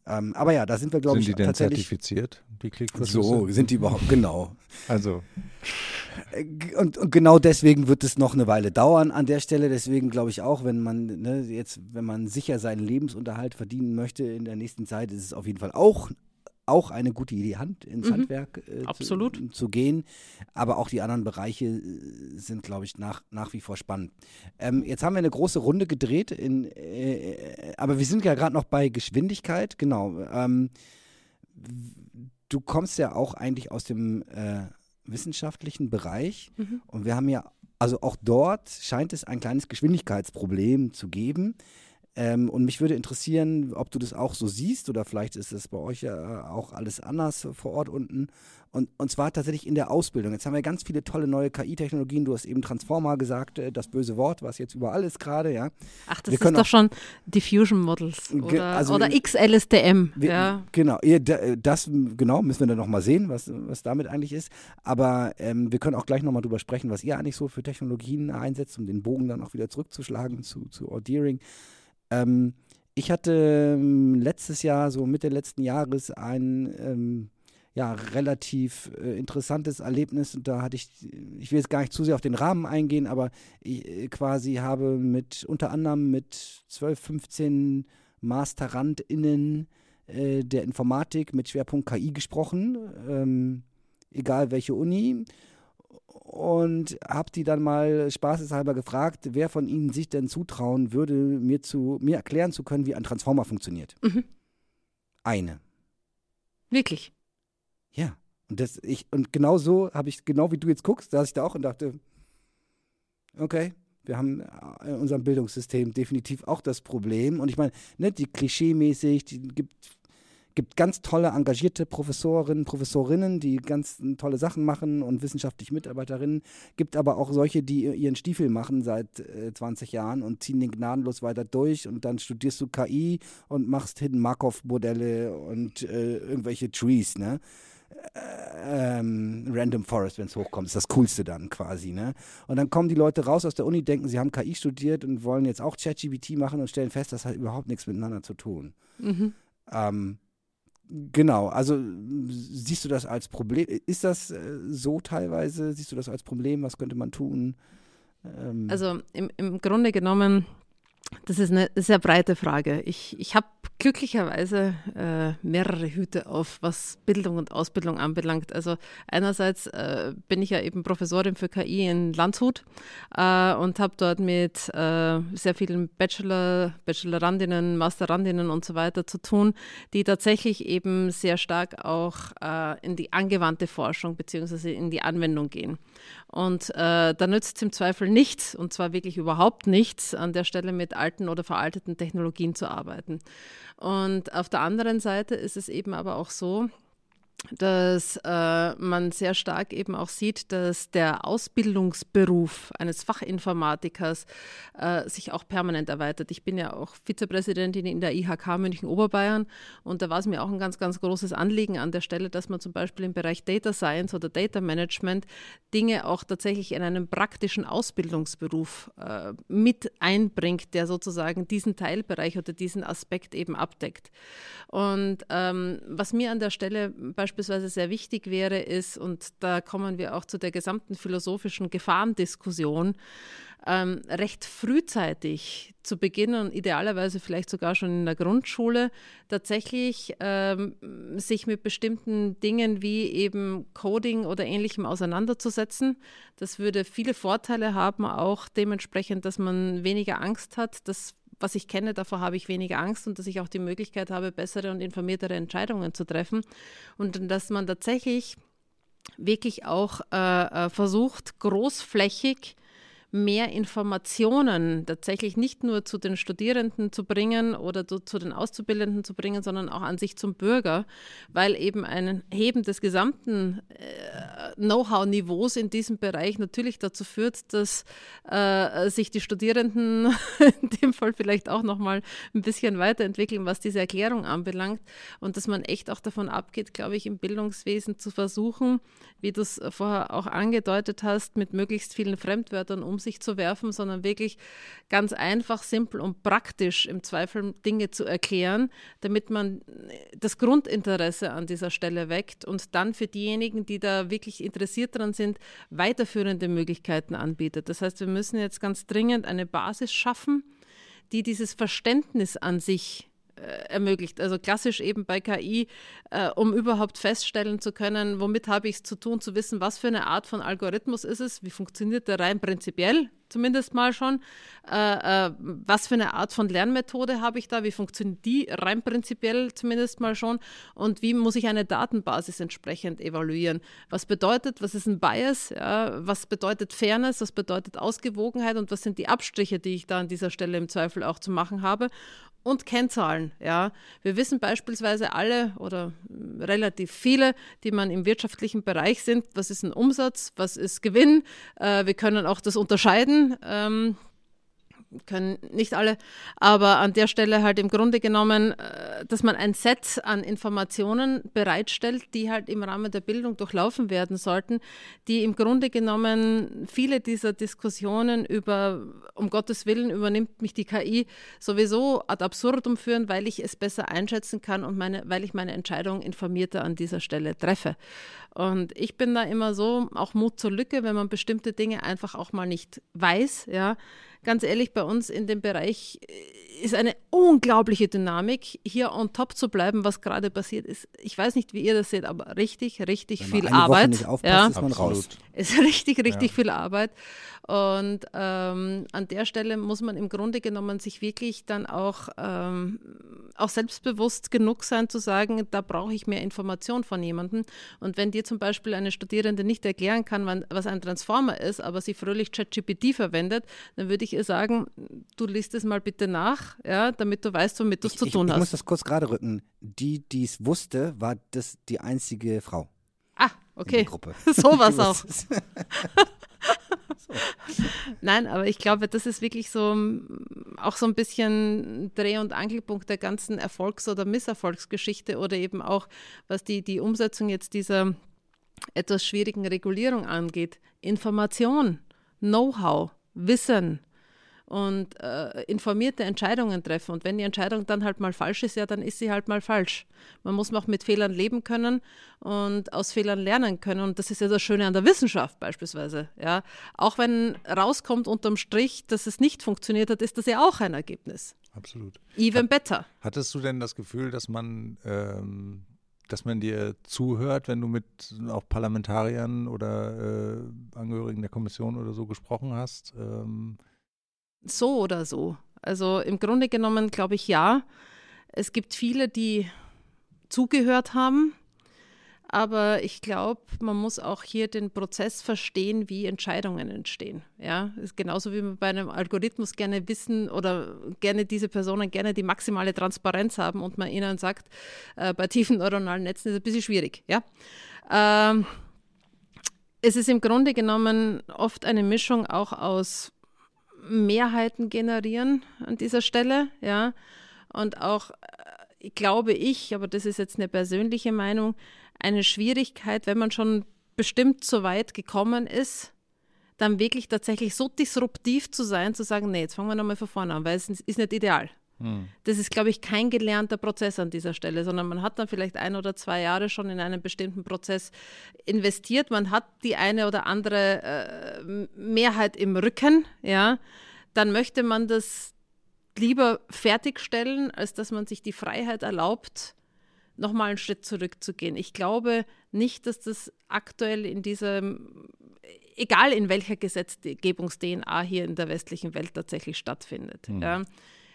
Ähm, aber ja, da sind wir, glaube ich, Sind die denn zertifiziert, die Klickverschlüsse? So, sind die überhaupt, genau. Also, Äh, Und, und genau deswegen wird es noch eine Weile dauern an der Stelle. Deswegen glaube ich auch, wenn man ne, jetzt, wenn man sicher seinen Lebensunterhalt verdienen möchte in der nächsten Zeit, ist es auf jeden Fall auch auch eine gute Idee, Hand ins Mhm. Handwerk äh. Zu, zu gehen. Aber auch die anderen Bereiche äh, sind, glaube ich, nach, nach wie vor spannend. Ähm, jetzt haben wir eine große Runde gedreht, in, äh, aber wir sind ja gerade noch bei Geschwindigkeit. Genau. Ähm, du kommst ja auch eigentlich aus dem äh, wissenschaftlichen Bereich Mhm. und wir haben ja, also auch dort scheint es ein kleines Geschwindigkeitsproblem zu geben. Ähm, und mich würde interessieren, ob du das auch so siehst oder vielleicht ist es bei euch ja auch alles anders vor Ort unten. Und, und zwar tatsächlich in der Ausbildung. Jetzt haben wir ganz viele tolle neue KI-Technologien. Du hast eben Transformer gesagt, äh, das böse Wort, was jetzt überall ist gerade, ja. Ach, das ist doch schon Diffusion Models oder, also oder XLSTM. Wir, ja. Genau, da- das genau müssen wir dann nochmal sehen, was, was damit eigentlich ist. Aber ähm, wir können auch gleich nochmal drüber sprechen, was ihr eigentlich so für Technologien einsetzt, um den Bogen dann auch wieder zurückzuschlagen zu, zu Audeering. Ähm, ich hatte ähm, letztes Jahr, so Mitte letzten Jahres, ein ähm, ja, relativ äh, interessantes Erlebnis und da hatte ich, ich will jetzt gar nicht zu sehr auf den Rahmen eingehen, aber ich äh, quasi habe mit unter anderem mit 12, 15 MasterandInnen äh, der Informatik mit Schwerpunkt KI gesprochen, ähm, egal welche Uni. Und habe die dann mal spaßeshalber gefragt, wer von ihnen sich denn zutrauen würde, mir, zu, mir erklären zu können, wie ein Transformer funktioniert. Mhm. Eine. Wirklich. Ja. Und, das, ich, und genau so habe ich, genau wie du jetzt guckst, saß ich da auch und dachte, okay, wir haben äh, in unserem Bildungssystem definitiv auch das Problem. Und ich meine, ne, die klischeemäßig, die gibt, gibt ganz tolle, engagierte Professorinnen, Professorinnen, die ganz äh, tolle Sachen machen und wissenschaftliche Mitarbeiterinnen. Gibt aber auch solche, die ihren Stiefel machen seit äh, 20 Jahren und ziehen den gnadenlos weiter durch. Und dann studierst du KI und machst Hidden Markov-Modelle und äh, irgendwelche Trees, ne? ähm, Random Forest, wenn es hochkommt, ist das Coolste dann quasi, ne? Und dann kommen die Leute raus aus der Uni, denken, sie haben KI studiert und wollen jetzt auch ChatGPT machen und stellen fest, das hat überhaupt nichts miteinander zu tun. Mhm. Ähm, genau, also siehst du das als Problem? Ist das äh, so teilweise? Siehst du das als Problem? Was könnte man tun? Ähm, Also im, im Grunde genommen, das ist eine sehr breite Frage. Ich, ich habe glücklicherweise äh, mehrere Hüte auf, was Bildung und Ausbildung anbelangt. Also einerseits äh, bin ich ja eben Professorin für KI in Landshut äh, und habe dort mit äh, sehr vielen Bachelor, Bachelorandinnen, Masterandinnen und so weiter zu tun, die tatsächlich eben sehr stark auch äh, in die angewandte Forschung beziehungsweise in die Anwendung gehen. Und äh, da nützt es im Zweifel nichts, und zwar wirklich überhaupt nichts, an der Stelle mit alten oder veralteten Technologien zu arbeiten. Und auf der anderen Seite ist es eben aber auch so, dass äh, man sehr stark eben auch sieht, dass der Ausbildungsberuf eines Fachinformatikers äh, sich auch permanent erweitert. Ich bin ja auch Vizepräsidentin in der IHK München Oberbayern und da war es mir auch ein ganz, ganz großes Anliegen an der Stelle, dass man zum Beispiel im Bereich Data Science oder Data Management Dinge auch tatsächlich in einem praktischen Ausbildungsberuf äh, mit einbringt, der sozusagen diesen Teilbereich oder diesen Aspekt eben abdeckt. Und ähm, was mir an der Stelle beispielsweise beispielsweise sehr wichtig wäre, ist, und da kommen wir auch zu der gesamten philosophischen Gefahrendiskussion, ähm, recht frühzeitig zu beginnen, idealerweise vielleicht sogar schon in der Grundschule, tatsächlich ähm, sich mit bestimmten Dingen wie eben Coding oder ähnlichem auseinanderzusetzen. Das würde viele Vorteile haben, auch dementsprechend, dass man weniger Angst hat, dass was ich kenne, davor habe ich weniger Angst und dass ich auch die Möglichkeit habe, bessere und informiertere Entscheidungen zu treffen. Und dass man tatsächlich wirklich auch äh, äh versucht, großflächig mehr Informationen tatsächlich nicht nur zu den Studierenden zu bringen oder zu, zu, den Auszubildenden zu bringen, sondern auch an sich zum Bürger, weil eben ein Heben des gesamten äh, Know-how-Niveaus in diesem Bereich natürlich dazu führt, dass äh, sich die Studierenden in dem Fall vielleicht auch nochmal ein bisschen weiterentwickeln, was diese Erklärung anbelangt. Und dass man echt auch davon abgeht, glaube ich, im Bildungswesen zu versuchen, wie du es vorher auch angedeutet hast, mit möglichst vielen Fremdwörtern umzugehen sich zu werfen, sondern wirklich ganz einfach, simpel und praktisch im Zweifel Dinge zu erklären, damit man das Grundinteresse an dieser Stelle weckt und dann für diejenigen, die da wirklich interessiert dran sind, weiterführende Möglichkeiten anbietet. Das heißt, wir müssen jetzt ganz dringend eine Basis schaffen, die dieses Verständnis an sich ermöglicht. Also klassisch eben bei KI, äh, um überhaupt feststellen zu können, womit habe ich es zu tun, zu wissen, was für eine Art von Algorithmus ist es, wie funktioniert der rein prinzipiell, zumindest mal schon, äh, äh, was für eine Art von Lernmethode habe ich da, wie funktioniert die rein prinzipiell zumindest mal schon und wie muss ich eine Datenbasis entsprechend evaluieren. Was bedeutet, was ist ein Bias, ja, was bedeutet Fairness, was bedeutet Ausgewogenheit und was sind die Abstriche, die ich da an dieser Stelle im Zweifel auch zu machen habe und Kennzahlen. Ja. Wir wissen beispielsweise alle oder relativ viele, die man im wirtschaftlichen Bereich sind, was ist ein Umsatz, was ist Gewinn. Äh, wir können auch das unterscheiden. Ähm, können nicht alle, aber an der Stelle halt im Grunde genommen, äh, dass man ein Set an Informationen bereitstellt, die halt im Rahmen der Bildung durchlaufen werden sollten, die im Grunde genommen viele dieser Diskussionen über, um Gottes Willen übernimmt mich die KI, sowieso ad absurdum führen, weil ich es besser einschätzen kann und meine, weil ich meine Entscheidung informierter an dieser Stelle treffe. Und ich bin da immer so, auch Mut zur Lücke, wenn man bestimmte Dinge einfach auch mal nicht weiß, ja ganz ehrlich, bei uns in dem Bereich äh, ist eine unglaubliche Dynamik, hier on top zu bleiben, was gerade passiert ist. Ich weiß nicht, wie ihr das seht, aber richtig, richtig Wenn viel Arbeit. Woche nicht aufpasst, ja, ist man raus. Ist richtig, richtig ja. viel Arbeit. Und ähm, an der Stelle muss man im Grunde genommen sich wirklich dann auch, ähm, auch selbstbewusst genug sein zu sagen, da brauche ich mehr Information von jemandem. Und wenn dir zum Beispiel eine Studierende nicht erklären kann, wann, was ein Transformer ist, aber sie fröhlich ChatGPT verwendet, dann würde ich ihr sagen, du liest es mal bitte nach, ja, damit du weißt, womit du es zu tun ich, hast. Ich muss das kurz gerade rücken. Die, die es wusste, war das die einzige Frau. Ah, okay. So war es auch. Nein, aber ich glaube, das ist wirklich so auch so ein bisschen Dreh- und Angelpunkt der ganzen Erfolgs- oder Misserfolgsgeschichte oder eben auch, was die, die Umsetzung jetzt dieser etwas schwierigen Regulierung angeht. Information, Know-how, Wissen, und äh, informierte Entscheidungen treffen. Und wenn die Entscheidung dann halt mal falsch ist, ja, dann ist sie halt mal falsch. Man muss auch mit Fehlern leben können und aus Fehlern lernen können. Und das ist ja das Schöne an der Wissenschaft beispielsweise. Ja. Auch wenn rauskommt unterm Strich, dass es nicht funktioniert hat, ist das ja auch ein Ergebnis. Absolut. Even hat, better. Hattest du denn das Gefühl, dass man ähm dass man dir zuhört, wenn du mit auch Parlamentariern oder äh, Angehörigen der Kommission oder so gesprochen hast? Ähm so oder so. Also im Grunde genommen glaube ich ja. Es gibt viele, die zugehört haben, aber ich glaube, man muss auch hier den Prozess verstehen, wie Entscheidungen entstehen. Ja, ist genauso wie wir bei einem Algorithmus gerne wissen oder gerne diese Personen gerne die maximale Transparenz haben und man ihnen sagt, äh, bei tiefen neuronalen Netzen ist es ein bisschen schwierig. Ja. Ähm, es ist im Grunde genommen oft eine Mischung auch aus Mehrheiten generieren an dieser Stelle, ja, und auch äh, glaube ich, aber das ist jetzt eine persönliche Meinung, eine Schwierigkeit, wenn man schon bestimmt so weit gekommen ist, dann wirklich tatsächlich so disruptiv zu sein, zu sagen, nee, jetzt fangen wir nochmal von vorne an, weil es ist nicht ideal. Hm. Das ist, glaube ich, kein gelernter Prozess an dieser Stelle, sondern man hat dann vielleicht ein oder zwei Jahre schon in einen bestimmten Prozess investiert. Man hat die eine oder andere äh, Mehrheit im Rücken, ja. Dann möchte man das lieber fertigstellen, als dass man sich die Freiheit erlaubt, nochmal einen Schritt zurückzugehen. Ich glaube nicht, dass das aktuell in diesem, egal in welcher Gesetzgebungs-DNA hier in der westlichen Welt tatsächlich stattfindet. Mhm. Ja.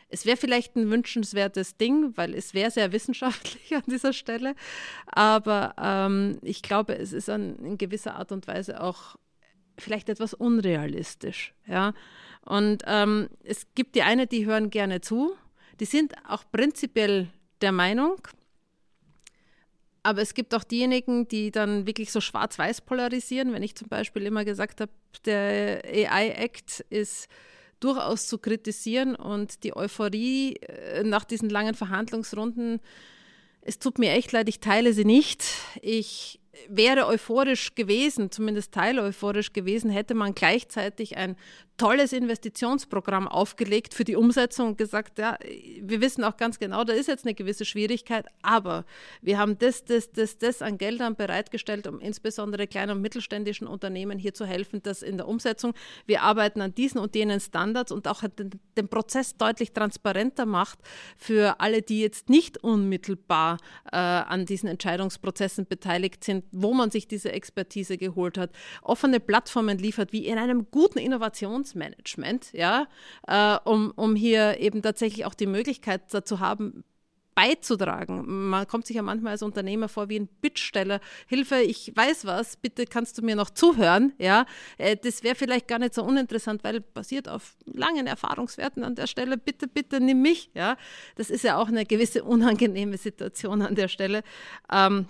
Es wäre vielleicht ein wünschenswertes Ding, weil es wäre sehr wissenschaftlich an dieser Stelle. Aber ähm, ich glaube, es ist an, in gewisser Art und Weise auch vielleicht etwas unrealistisch. Ja? Und ähm, es gibt die eine, die hören gerne zu. Die sind auch prinzipiell der Meinung, aber es gibt auch diejenigen, die dann wirklich so schwarz-weiß polarisieren. Wenn ich zum Beispiel immer gesagt habe, der AI-Act ist durchaus zu kritisieren und die Euphorie äh, nach diesen langen Verhandlungsrunden, es tut mir echt leid, ich teile sie nicht. Ich wäre euphorisch gewesen, zumindest teileuphorisch gewesen, hätte man gleichzeitig ein tolles Investitionsprogramm aufgelegt für die Umsetzung und gesagt, ja, wir wissen auch ganz genau, da ist jetzt eine gewisse Schwierigkeit, aber wir haben das, das, das, das an Geldern bereitgestellt, um insbesondere kleinen und mittelständischen Unternehmen hier zu helfen, dass in der Umsetzung. Wir arbeiten an diesen und jenen Standards und auch den, den Prozess deutlich transparenter macht für alle, die jetzt nicht unmittelbar äh, an diesen Entscheidungsprozessen beteiligt sind, wo man sich diese Expertise geholt hat, offene Plattformen liefert, wie in einem guten Innovations Innovationsmanagement, ja, äh, um, um hier eben tatsächlich auch die Möglichkeit dazu haben, beizutragen. Man kommt sich ja manchmal als Unternehmer vor wie ein Bittsteller. Hilfe, ich weiß was, bitte kannst du mir noch zuhören. Ja, äh, das wäre vielleicht gar nicht so uninteressant, weil basiert auf langen Erfahrungswerten an der Stelle. Bitte, bitte nimm mich. Ja, das ist ja auch eine gewisse unangenehme Situation an der Stelle. Ähm,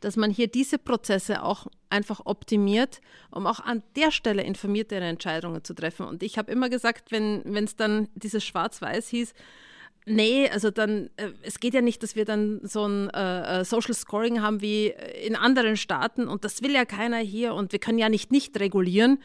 dass man hier diese Prozesse auch einfach optimiert, um auch an der Stelle informierte Entscheidungen zu treffen. Und ich habe immer gesagt, wenn es dann dieses Schwarz-Weiß hieß, Nee, also dann, äh, es geht ja nicht, dass wir dann so ein äh, äh, Social Scoring haben wie in anderen Staaten und das will ja keiner hier und wir können ja nicht nicht regulieren.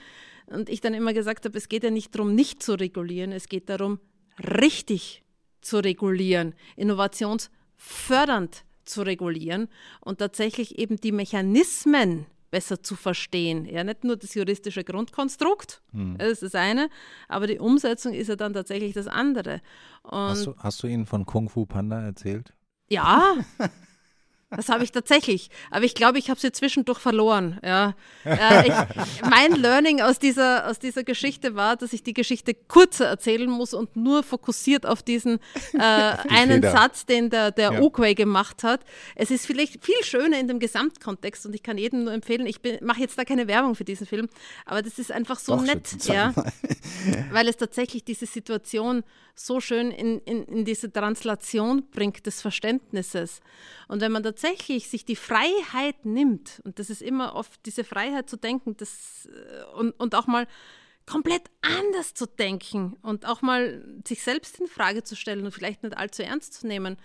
Und ich dann immer gesagt habe, es geht ja nicht darum, nicht zu regulieren, es geht darum, richtig zu regulieren, innovationsfördernd zu regulieren und tatsächlich eben die Mechanismen besser zu verstehen. Ja, nicht nur das juristische Grundkonstrukt, hm. das ist das eine, aber die Umsetzung ist ja dann tatsächlich das andere. Hast du, hast du Ihnen von Kung Fu Panda erzählt? Ja, Das habe ich tatsächlich. Aber ich glaube, ich habe sie zwischendurch verloren. Ja. Äh, ich, mein Learning aus dieser, aus dieser Geschichte war, dass ich die Geschichte kurzer erzählen muss und nur fokussiert auf diesen äh, einen Feder. Satz, den der, der ja. Oakway gemacht hat. Es ist vielleicht viel schöner in dem Gesamtkontext und ich kann jedem nur empfehlen, ich mache jetzt da keine Werbung für diesen Film, aber das ist einfach so Doch, nett, ja, weil es tatsächlich diese Situation so schön in, in, in diese Translation bringt des Verständnisses. Und wenn man tatsächlich sich die Freiheit nimmt, und das ist immer oft diese Freiheit zu denken das, äh, und, und auch mal komplett anders zu denken und auch mal sich selbst in Frage zu stellen und vielleicht nicht allzu ernst zu nehmen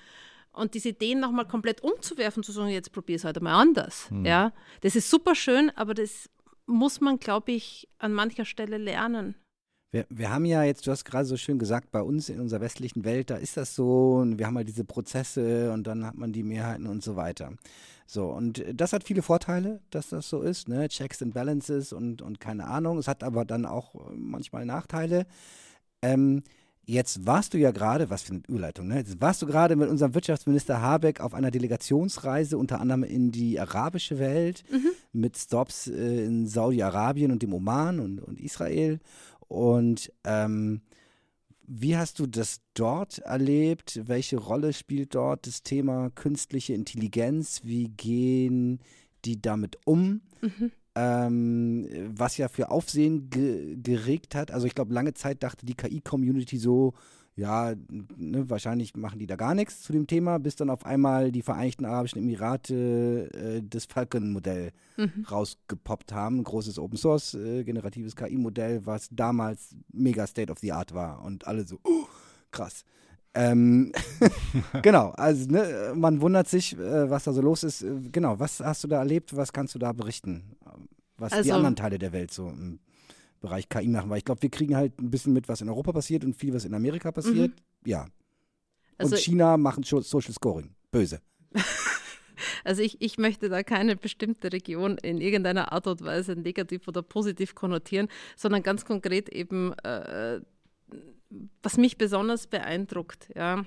und diese Ideen nochmal komplett umzuwerfen, zu sagen, jetzt probier es halt mal anders. Mhm. Ja, das ist super schön, aber das muss man, glaube ich, an mancher Stelle lernen. Wir, wir haben ja jetzt, du hast gerade so schön gesagt, bei uns in unserer westlichen Welt, da ist das so und wir haben halt diese Prozesse und dann hat man die Mehrheiten und so weiter. So, und das hat viele Vorteile, dass das so ist, ne? Checks and Balances und, und keine Ahnung. Es hat aber dann auch manchmal Nachteile. Ähm, Jetzt warst du ja gerade, was für eine Überleitung, ne? Jetzt warst du gerade mit unserem Wirtschaftsminister Habeck auf einer Delegationsreise, unter anderem in die arabische Welt, mhm. mit Stops äh, in Saudi-Arabien und dem Oman und, und Israel. Und ähm, wie hast du das dort erlebt? Welche Rolle spielt dort das Thema künstliche Intelligenz? Wie gehen die damit um? Mhm. Ähm, was ja für Aufsehen ge geregt hat. Also ich glaube, lange Zeit dachte die KI-Community so, ja, ne, wahrscheinlich machen die da gar nichts zu dem Thema, bis dann auf einmal die Vereinigten Arabischen Emirate äh, das Falcon-Modell mhm. rausgepoppt haben. Ein großes Open Source, äh, generatives KI-Modell, was damals mega State of the Art war. Und alle so, uh, krass. Ähm, genau, also ne, man wundert sich, äh, was da so los ist. Äh, genau, was hast du da erlebt? Was kannst du da berichten? Was also, die anderen Teile der Welt so im Bereich KI machen? Weil ich glaube, wir kriegen halt ein bisschen mit, was in Europa passiert und viel, was in Amerika passiert. Mhm. Ja. Also, und China machen Social Scoring. Böse. Also ich, ich möchte da keine bestimmte Region in irgendeiner Art und Weise negativ oder positiv konnotieren, sondern ganz konkret eben äh, was mich besonders beeindruckt, ja.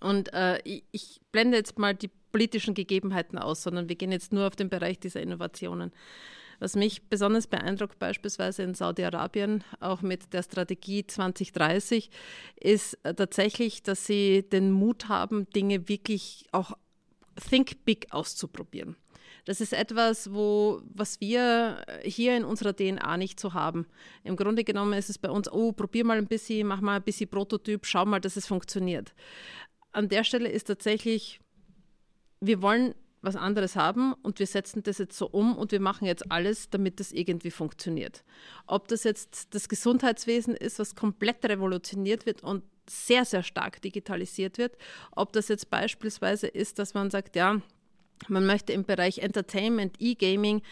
Und äh, ich, ich blende jetzt mal die politischen Gegebenheiten aus, sondern wir gehen jetzt nur auf den Bereich dieser Innovationen. Was mich besonders beeindruckt, beispielsweise in Saudi-Arabien, auch mit der Strategie 2030, ist äh, tatsächlich, dass sie den Mut haben, Dinge wirklich auch think big auszuprobieren. Das ist etwas, wo, was wir hier in unserer DNA nicht so haben. Im Grunde genommen ist es bei uns, oh, probier mal ein bisschen, mach mal ein bisschen Prototyp, schau mal, dass es funktioniert. An der Stelle ist tatsächlich, wir wollen was anderes haben und wir setzen das jetzt so um und wir machen jetzt alles, damit das irgendwie funktioniert. Ob das jetzt das Gesundheitswesen ist, was komplett revolutioniert wird und sehr, sehr stark digitalisiert wird, ob das jetzt beispielsweise ist, dass man sagt, ja, man möchte im Bereich Entertainment, E-Gaming,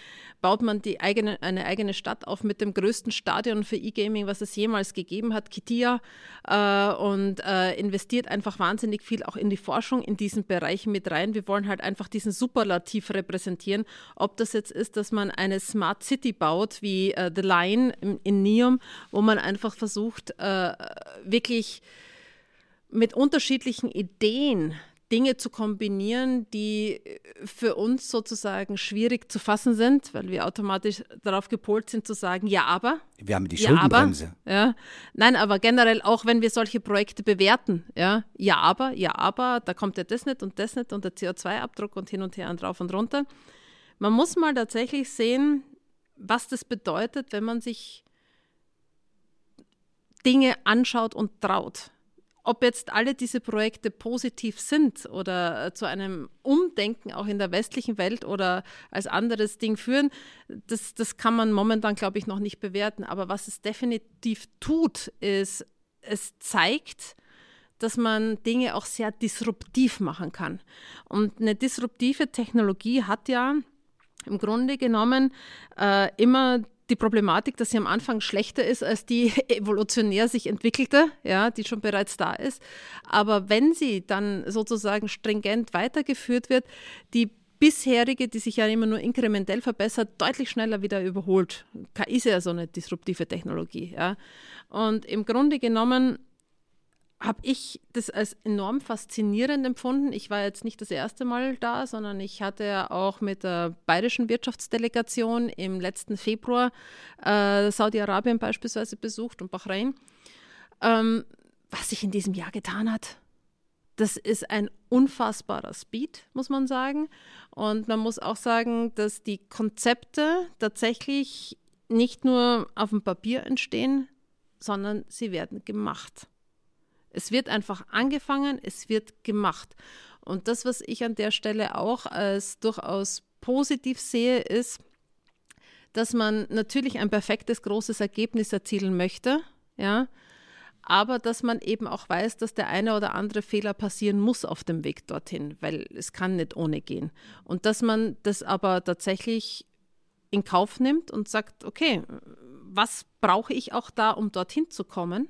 baut man die eigene, eine eigene Stadt auf mit dem größten Stadion für E-Gaming, was es jemals gegeben hat, Kitia, äh, und äh, investiert einfach wahnsinnig viel auch in die Forschung in diesen Bereichen mit rein. Wir wollen halt einfach diesen Superlativ repräsentieren. Ob das jetzt ist, dass man eine Smart City baut, wie äh, The Line in, in Neum, wo man einfach versucht, äh, wirklich mit unterschiedlichen Ideen Dinge zu kombinieren, die äh, für uns sozusagen schwierig zu fassen sind, weil wir automatisch darauf gepolt sind zu sagen, ja, aber. Wir haben die Schuldenbremse. Ja, aber, ja. Nein, aber generell auch, wenn wir solche Projekte bewerten, ja, ja, aber, ja, aber, da kommt ja das nicht und das nicht und der CO2-Abdruck und hin und her und rauf und runter. Man muss mal tatsächlich sehen, was das bedeutet, wenn man sich Dinge anschaut und traut ob jetzt alle diese Projekte positiv sind oder äh, zu einem Umdenken auch in der westlichen Welt oder als anderes Ding führen, das, das kann man momentan, glaube ich, noch nicht bewerten. Aber was es definitiv tut, ist, es zeigt, dass man Dinge auch sehr disruptiv machen kann. Und eine disruptive Technologie hat ja im Grunde genommen äh, immer die Problematik, dass sie am Anfang schlechter ist als die evolutionär sich entwickelte, ja, die schon bereits da ist. Aber wenn sie dann sozusagen stringent weitergeführt wird, die bisherige, die sich ja immer nur inkrementell verbessert, deutlich schneller wieder überholt. KI ist ja so eine disruptive Technologie. Ja. Und im Grunde genommen habe ich das als enorm faszinierend empfunden. Ich war jetzt nicht das erste Mal da, sondern ich hatte ja auch mit der bayerischen Wirtschaftsdelegation im letzten Februar äh, Saudi-Arabien beispielsweise besucht und Bahrain. Ähm, was sich in diesem Jahr getan hat, das ist ein unfassbarer Speed, muss man sagen. Und man muss auch sagen, dass die Konzepte tatsächlich nicht nur auf dem Papier entstehen, sondern sie werden gemacht. Es wird einfach angefangen, es wird gemacht. Und das, was ich an der Stelle auch als durchaus positiv sehe, ist, dass man natürlich ein perfektes, großes Ergebnis erzielen möchte, ja, aber dass man eben auch weiß, dass der eine oder andere Fehler passieren muss auf dem Weg dorthin, weil es kann nicht ohne gehen. Und dass man das aber tatsächlich in Kauf nimmt und sagt, okay, was brauche ich auch da, um dorthin zu kommen?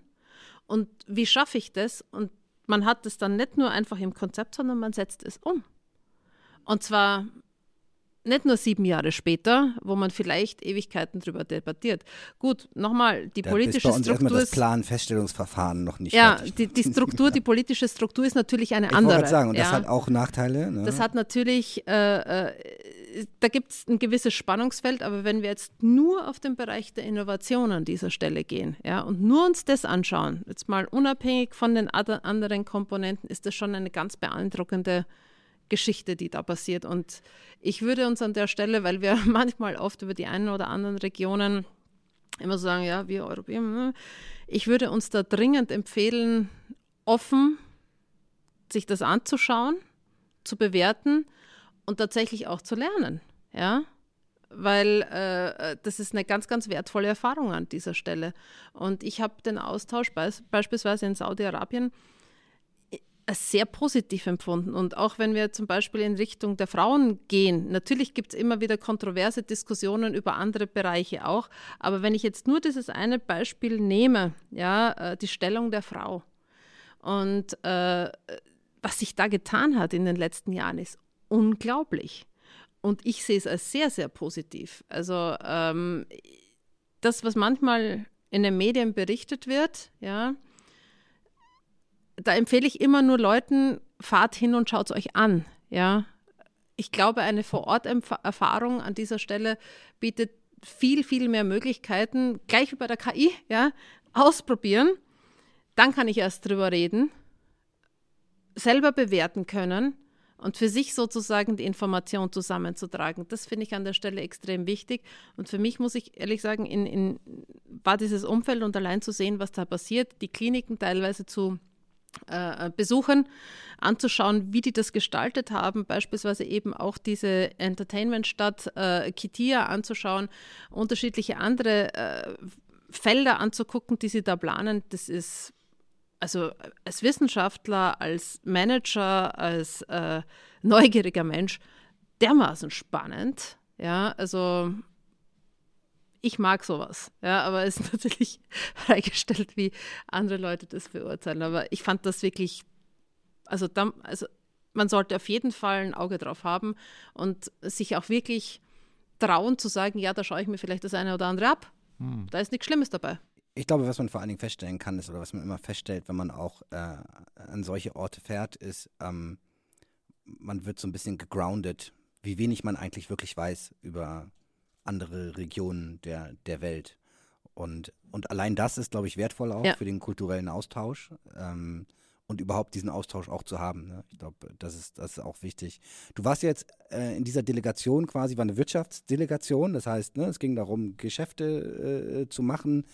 Und wie schaffe ich das? Und man hat es dann nicht nur einfach im Konzept, sondern man setzt es um. Und zwar nicht nur sieben Jahre später, wo man vielleicht Ewigkeiten darüber debattiert. Gut, nochmal, die da politische ist bei uns Struktur das Planfeststellungsverfahren noch nicht Ja, die, die, Struktur, die politische Struktur ist natürlich eine ich andere. Ich sagen, und ja. das hat auch Nachteile. Ne? Das hat natürlich äh, äh, da gibt es ein gewisses Spannungsfeld, aber wenn wir jetzt nur auf den Bereich der Innovation an dieser Stelle gehen ja, und nur uns das anschauen, jetzt mal unabhängig von den anderen Komponenten, ist das schon eine ganz beeindruckende Geschichte, die da passiert. Und ich würde uns an der Stelle, weil wir manchmal oft über die einen oder anderen Regionen immer sagen, ja, wir Europäer, hm, ich würde uns da dringend empfehlen, offen sich das anzuschauen, zu bewerten und tatsächlich auch zu lernen. Ja, weil äh, das ist eine ganz, ganz wertvolle Erfahrung an dieser Stelle. Und ich habe den Austausch beis beispielsweise in Saudi-Arabien sehr positiv empfunden. Und auch wenn wir zum Beispiel in Richtung der Frauen gehen, natürlich gibt es immer wieder kontroverse Diskussionen über andere Bereiche auch. Aber wenn ich jetzt nur dieses eine Beispiel nehme, ja, äh, die Stellung der Frau und äh, was sich da getan hat in den letzten Jahren, ist unglaublich. Und ich sehe es als sehr, sehr positiv. Also ähm, das, was manchmal in den Medien berichtet wird, ja, da empfehle ich immer nur Leuten, fahrt hin und schaut es euch an. Ja. Ich glaube, eine Vororterfahrung an dieser Stelle bietet viel, viel mehr Möglichkeiten, gleich wie bei der KI, ja, ausprobieren. Dann kann ich erst drüber reden, selber bewerten können und für sich sozusagen die Information zusammenzutragen. Das finde ich an der Stelle extrem wichtig. Und für mich muss ich ehrlich sagen, in, in, war dieses Umfeld und allein zu sehen, was da passiert, die Kliniken teilweise zu äh, besuchen, anzuschauen, wie die das gestaltet haben, beispielsweise eben auch diese Entertainment-Stadt äh, Kitia anzuschauen, unterschiedliche andere äh, Felder anzugucken, die sie da planen. Das ist also als Wissenschaftler, als Manager, als äh, neugieriger Mensch dermaßen spannend. Ja, also ich mag sowas, ja, aber es ist natürlich freigestellt, wie andere Leute das beurteilen. Aber ich fand das wirklich, also, da, also man sollte auf jeden Fall ein Auge drauf haben und sich auch wirklich trauen zu sagen, ja, da schaue ich mir vielleicht das eine oder andere ab. Hm. Da ist nichts Schlimmes dabei. Ich glaube, was man vor allen Dingen feststellen kann, ist, oder was man immer feststellt, wenn man auch äh, an solche Orte fährt, ist, ähm, man wird so ein bisschen gegroundet, wie wenig man eigentlich wirklich weiß über andere Regionen der, der Welt. Und, und allein das ist, glaube ich, wertvoll auch ja. für den kulturellen Austausch. Ähm, und überhaupt diesen Austausch auch zu haben. Ne? Ich glaube, das ist, das ist auch wichtig. Du warst jetzt äh, in dieser Delegation quasi, war eine Wirtschaftsdelegation, das heißt, ne, es ging darum, Geschäfte äh, zu machen.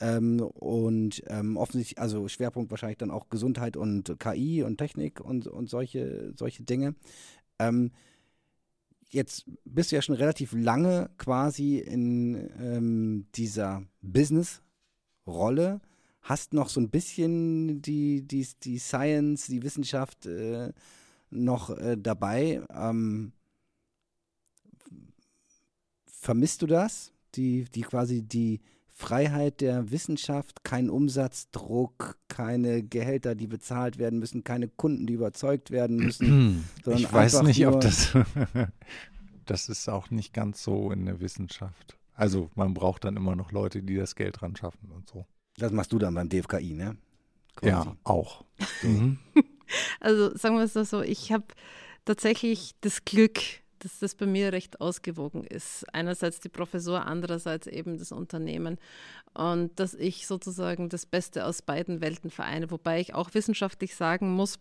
Ähm, und ähm, offensichtlich, also Schwerpunkt wahrscheinlich dann auch Gesundheit und KI und Technik und, und solche, solche Dinge. Ähm, jetzt bist du ja schon relativ lange quasi in ähm, dieser Business-Rolle, hast noch so ein bisschen die, die, die Science, die Wissenschaft äh, noch äh, dabei. Ähm, vermisst du das? Die, die quasi die Freiheit der Wissenschaft, kein Umsatzdruck, keine Gehälter, die bezahlt werden müssen, keine Kunden, die überzeugt werden müssen. ich weiß nicht, ob das. das ist auch nicht ganz so in der Wissenschaft. Also man braucht dann immer noch Leute, die das Geld dran schaffen und so. Das machst du dann beim DFKI, ne? Quasi. Ja, auch. Mhm. Also sagen wir es so, ich habe tatsächlich das Glück, dass das bei mir recht ausgewogen ist. Einerseits die Professur, andererseits eben das Unternehmen. Und dass ich sozusagen das Beste aus beiden Welten vereine. Wobei ich auch wissenschaftlich sagen muss,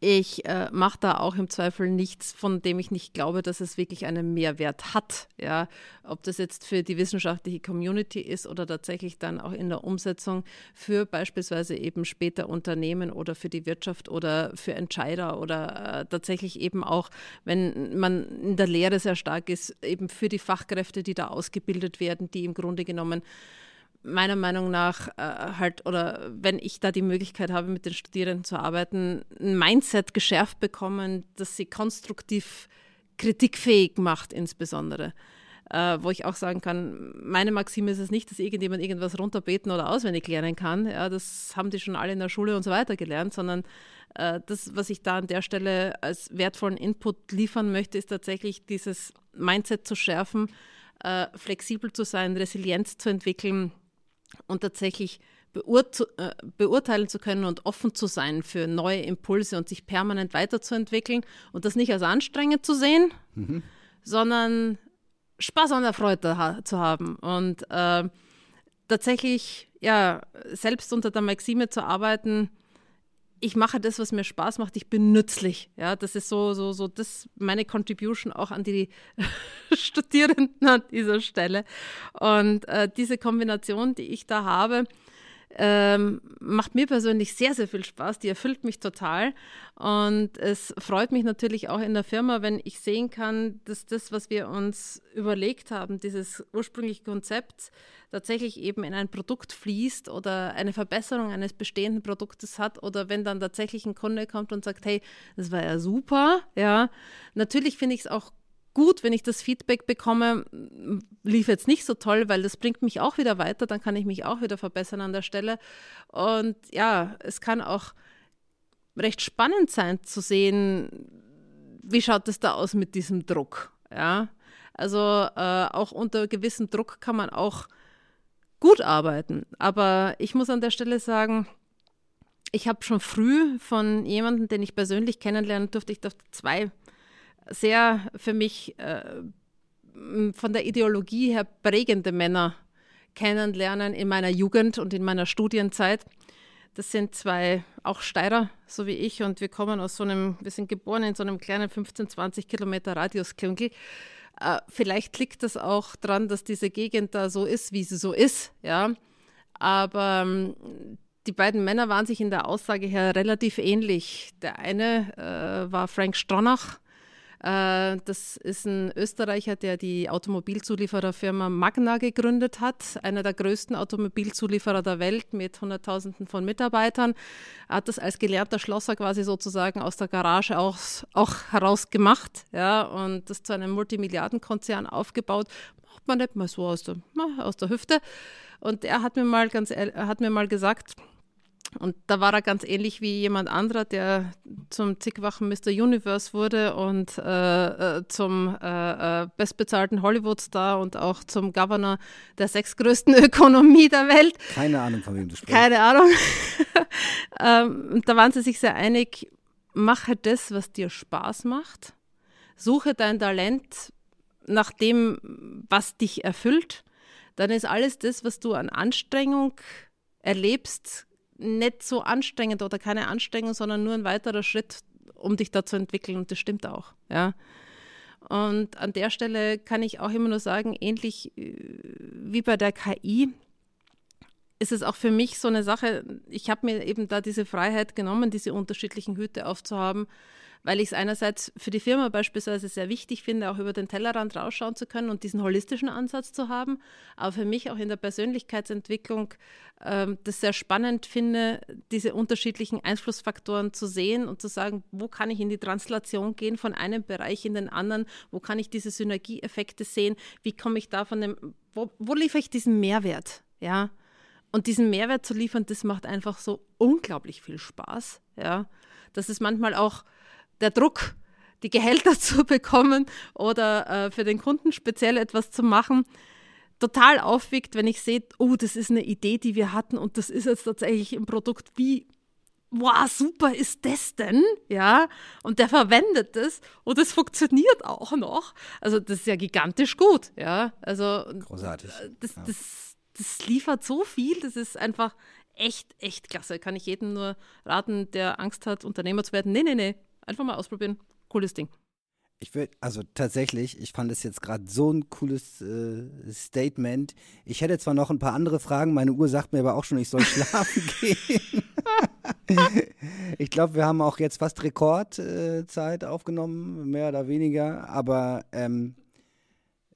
ich äh, mache da auch im Zweifel nichts, von dem ich nicht glaube, dass es wirklich einen Mehrwert hat. Ja? Ob das jetzt für die wissenschaftliche Community ist oder tatsächlich dann auch in der Umsetzung für beispielsweise eben später Unternehmen oder für die Wirtschaft oder für Entscheider oder äh, tatsächlich eben auch, wenn man in der Lehre sehr stark ist, eben für die Fachkräfte, die da ausgebildet werden, die im Grunde genommen meiner Meinung nach äh, halt, oder wenn ich da die Möglichkeit habe, mit den Studierenden zu arbeiten, ein Mindset geschärft bekommen, das sie konstruktiv kritikfähig macht, insbesondere. Äh, wo ich auch sagen kann, meine Maxime ist es nicht, dass irgendjemand irgendwas runterbeten oder auswendig lernen kann. Ja, das haben die schon alle in der Schule und so weiter gelernt, sondern äh, das, was ich da an der Stelle als wertvollen Input liefern möchte, ist tatsächlich dieses Mindset zu schärfen, äh, flexibel zu sein, Resilienz zu entwickeln, und tatsächlich äh, beurteilen zu können und offen zu sein für neue Impulse und sich permanent weiterzuentwickeln und das nicht als anstrengend zu sehen, mhm. sondern Spaß an der Freude zu haben und äh, tatsächlich ja selbst unter der Maxime zu arbeiten, ich mache das, was mir Spaß macht, ich bin nützlich. Ja, das ist so, so, so, das meine Contribution auch an die Studierenden an dieser Stelle. Und äh, diese Kombination, die ich da habe, ähm, macht mir persönlich sehr, sehr viel Spaß. Die erfüllt mich total. Und es freut mich natürlich auch in der Firma, wenn ich sehen kann, dass das, was wir uns überlegt haben, dieses ursprüngliche Konzept, tatsächlich eben in ein Produkt fließt oder eine Verbesserung eines bestehenden Produktes hat oder wenn dann tatsächlich ein Kunde kommt und sagt, hey, das war ja super, ja. Natürlich finde ich es auch gut, wenn ich das Feedback bekomme, lief jetzt nicht so toll, weil das bringt mich auch wieder weiter, dann kann ich mich auch wieder verbessern an der Stelle. Und ja, es kann auch recht spannend sein zu sehen, wie schaut es da aus mit diesem Druck. Ja, also äh, auch unter gewissem Druck kann man auch gut arbeiten. Aber ich muss an der Stelle sagen, ich habe schon früh von jemandem, den ich persönlich kennenlernen durfte, ich durfte zwei sehr für mich äh, von der Ideologie her prägende Männer kennenlernen in meiner Jugend und in meiner Studienzeit. Das sind zwei auch Steirer, so wie ich, und wir kommen aus so einem, wir sind geboren in so einem kleinen 15, 20 Kilometer Radius Klünkel. Äh, vielleicht liegt das auch daran, dass diese Gegend da so ist, wie sie so ist, ja. Aber ähm, die beiden Männer waren sich in der Aussage her relativ ähnlich. Der eine äh, war Frank Stronach, das ist ein Österreicher, der die Automobilzuliefererfirma Magna gegründet hat, einer der größten Automobilzulieferer der Welt mit Hunderttausenden von Mitarbeitern. Er hat das als gelernter Schlosser quasi sozusagen aus der Garage auch, auch heraus gemacht ja, und das zu einem Multimilliardenkonzern aufgebaut. Macht man nicht mal so aus der, aus der Hüfte. Und er hat mir mal ganz hat mir mal gesagt, und da war er ganz ähnlich wie jemand anderer, der zum zigwachen Mr. Universe wurde und äh, äh, zum äh, äh, bestbezahlten Hollywood-Star und auch zum Governor der sechstgrößten Ökonomie der Welt. Keine Ahnung, von wem du sprichst. Keine Ahnung. ähm, da waren sie sich sehr einig, mache das, was dir Spaß macht. Suche dein Talent nach dem, was dich erfüllt. Dann ist alles das, was du an Anstrengung erlebst, nicht so anstrengend oder keine Anstrengung, sondern nur ein weiterer Schritt, um dich da zu entwickeln. Und das stimmt auch. Ja. Und an der Stelle kann ich auch immer nur sagen, ähnlich äh, wie bei der KI, ist es auch für mich so eine Sache, ich habe mir eben da diese Freiheit genommen, diese unterschiedlichen Hüte aufzuhaben weil ich es einerseits für die Firma beispielsweise sehr wichtig finde, auch über den Tellerrand rausschauen zu können und diesen holistischen Ansatz zu haben, aber für mich auch in der Persönlichkeitsentwicklung ähm, das sehr spannend finde, diese unterschiedlichen Einflussfaktoren zu sehen und zu sagen, wo kann ich in die Translation gehen von einem Bereich in den anderen, wo kann ich diese Synergieeffekte sehen, wie komme ich da von dem, wo, wo liefere ich diesen Mehrwert, ja, und diesen Mehrwert zu liefern, das macht einfach so unglaublich viel Spaß, ja. Das ist manchmal auch der Druck, die Gehälter zu bekommen oder äh, für den Kunden speziell etwas zu machen, total aufwiegt, wenn ich sehe, oh, das ist eine Idee, die wir hatten und das ist jetzt tatsächlich ein Produkt, wie, wow, super ist das denn? Ja, und der verwendet das und es funktioniert auch noch. Also das ist ja gigantisch gut, ja. Also großartig. Das, ja. das, das liefert so viel, das ist einfach echt, echt klasse. Kann ich jedem nur raten, der Angst hat, Unternehmer zu werden. Nee, nee, nee, Einfach mal ausprobieren. Cooles Ding. Ich würde, also tatsächlich, ich fand es jetzt gerade so ein cooles äh, Statement. Ich hätte zwar noch ein paar andere Fragen, meine Uhr sagt mir aber auch schon, ich soll schlafen gehen. ich glaube, wir haben auch jetzt fast Rekordzeit äh, aufgenommen, mehr oder weniger. Aber ähm,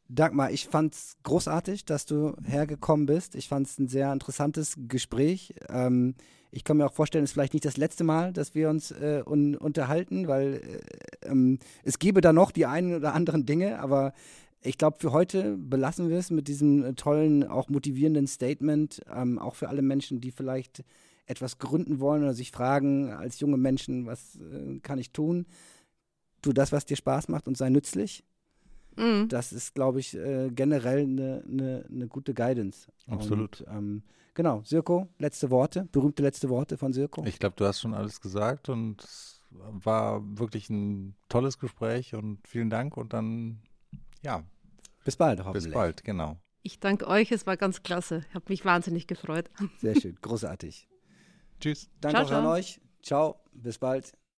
Dagmar, ich fand es großartig, dass du hergekommen bist. Ich fand es ein sehr interessantes Gespräch. Ähm, ich kann mir auch vorstellen, es ist vielleicht nicht das letzte Mal, dass wir uns äh, un unterhalten, weil äh, ähm, es gäbe da noch die einen oder anderen Dinge, aber ich glaube, für heute belassen wir es mit diesem äh, tollen, auch motivierenden Statement, ähm, auch für alle Menschen, die vielleicht etwas gründen wollen oder sich fragen, als junge Menschen, was äh, kann ich tun? Tu das, was dir Spaß macht und sei nützlich. Mhm. Das ist, glaube ich, äh, generell eine ne, ne gute Guidance. Absolut. Und, ähm, Genau, Sirko, letzte Worte, berühmte letzte Worte von Sirko. Ich glaube, du hast schon alles gesagt und es war wirklich ein tolles Gespräch und vielen Dank und dann, ja. Bis bald, hoffentlich. Bis bald, genau. Ich danke euch, es war ganz klasse. Ich habe mich wahnsinnig gefreut. Sehr schön, großartig. Tschüss. Danke ciao, auch ciao. an euch. Ciao, bis bald.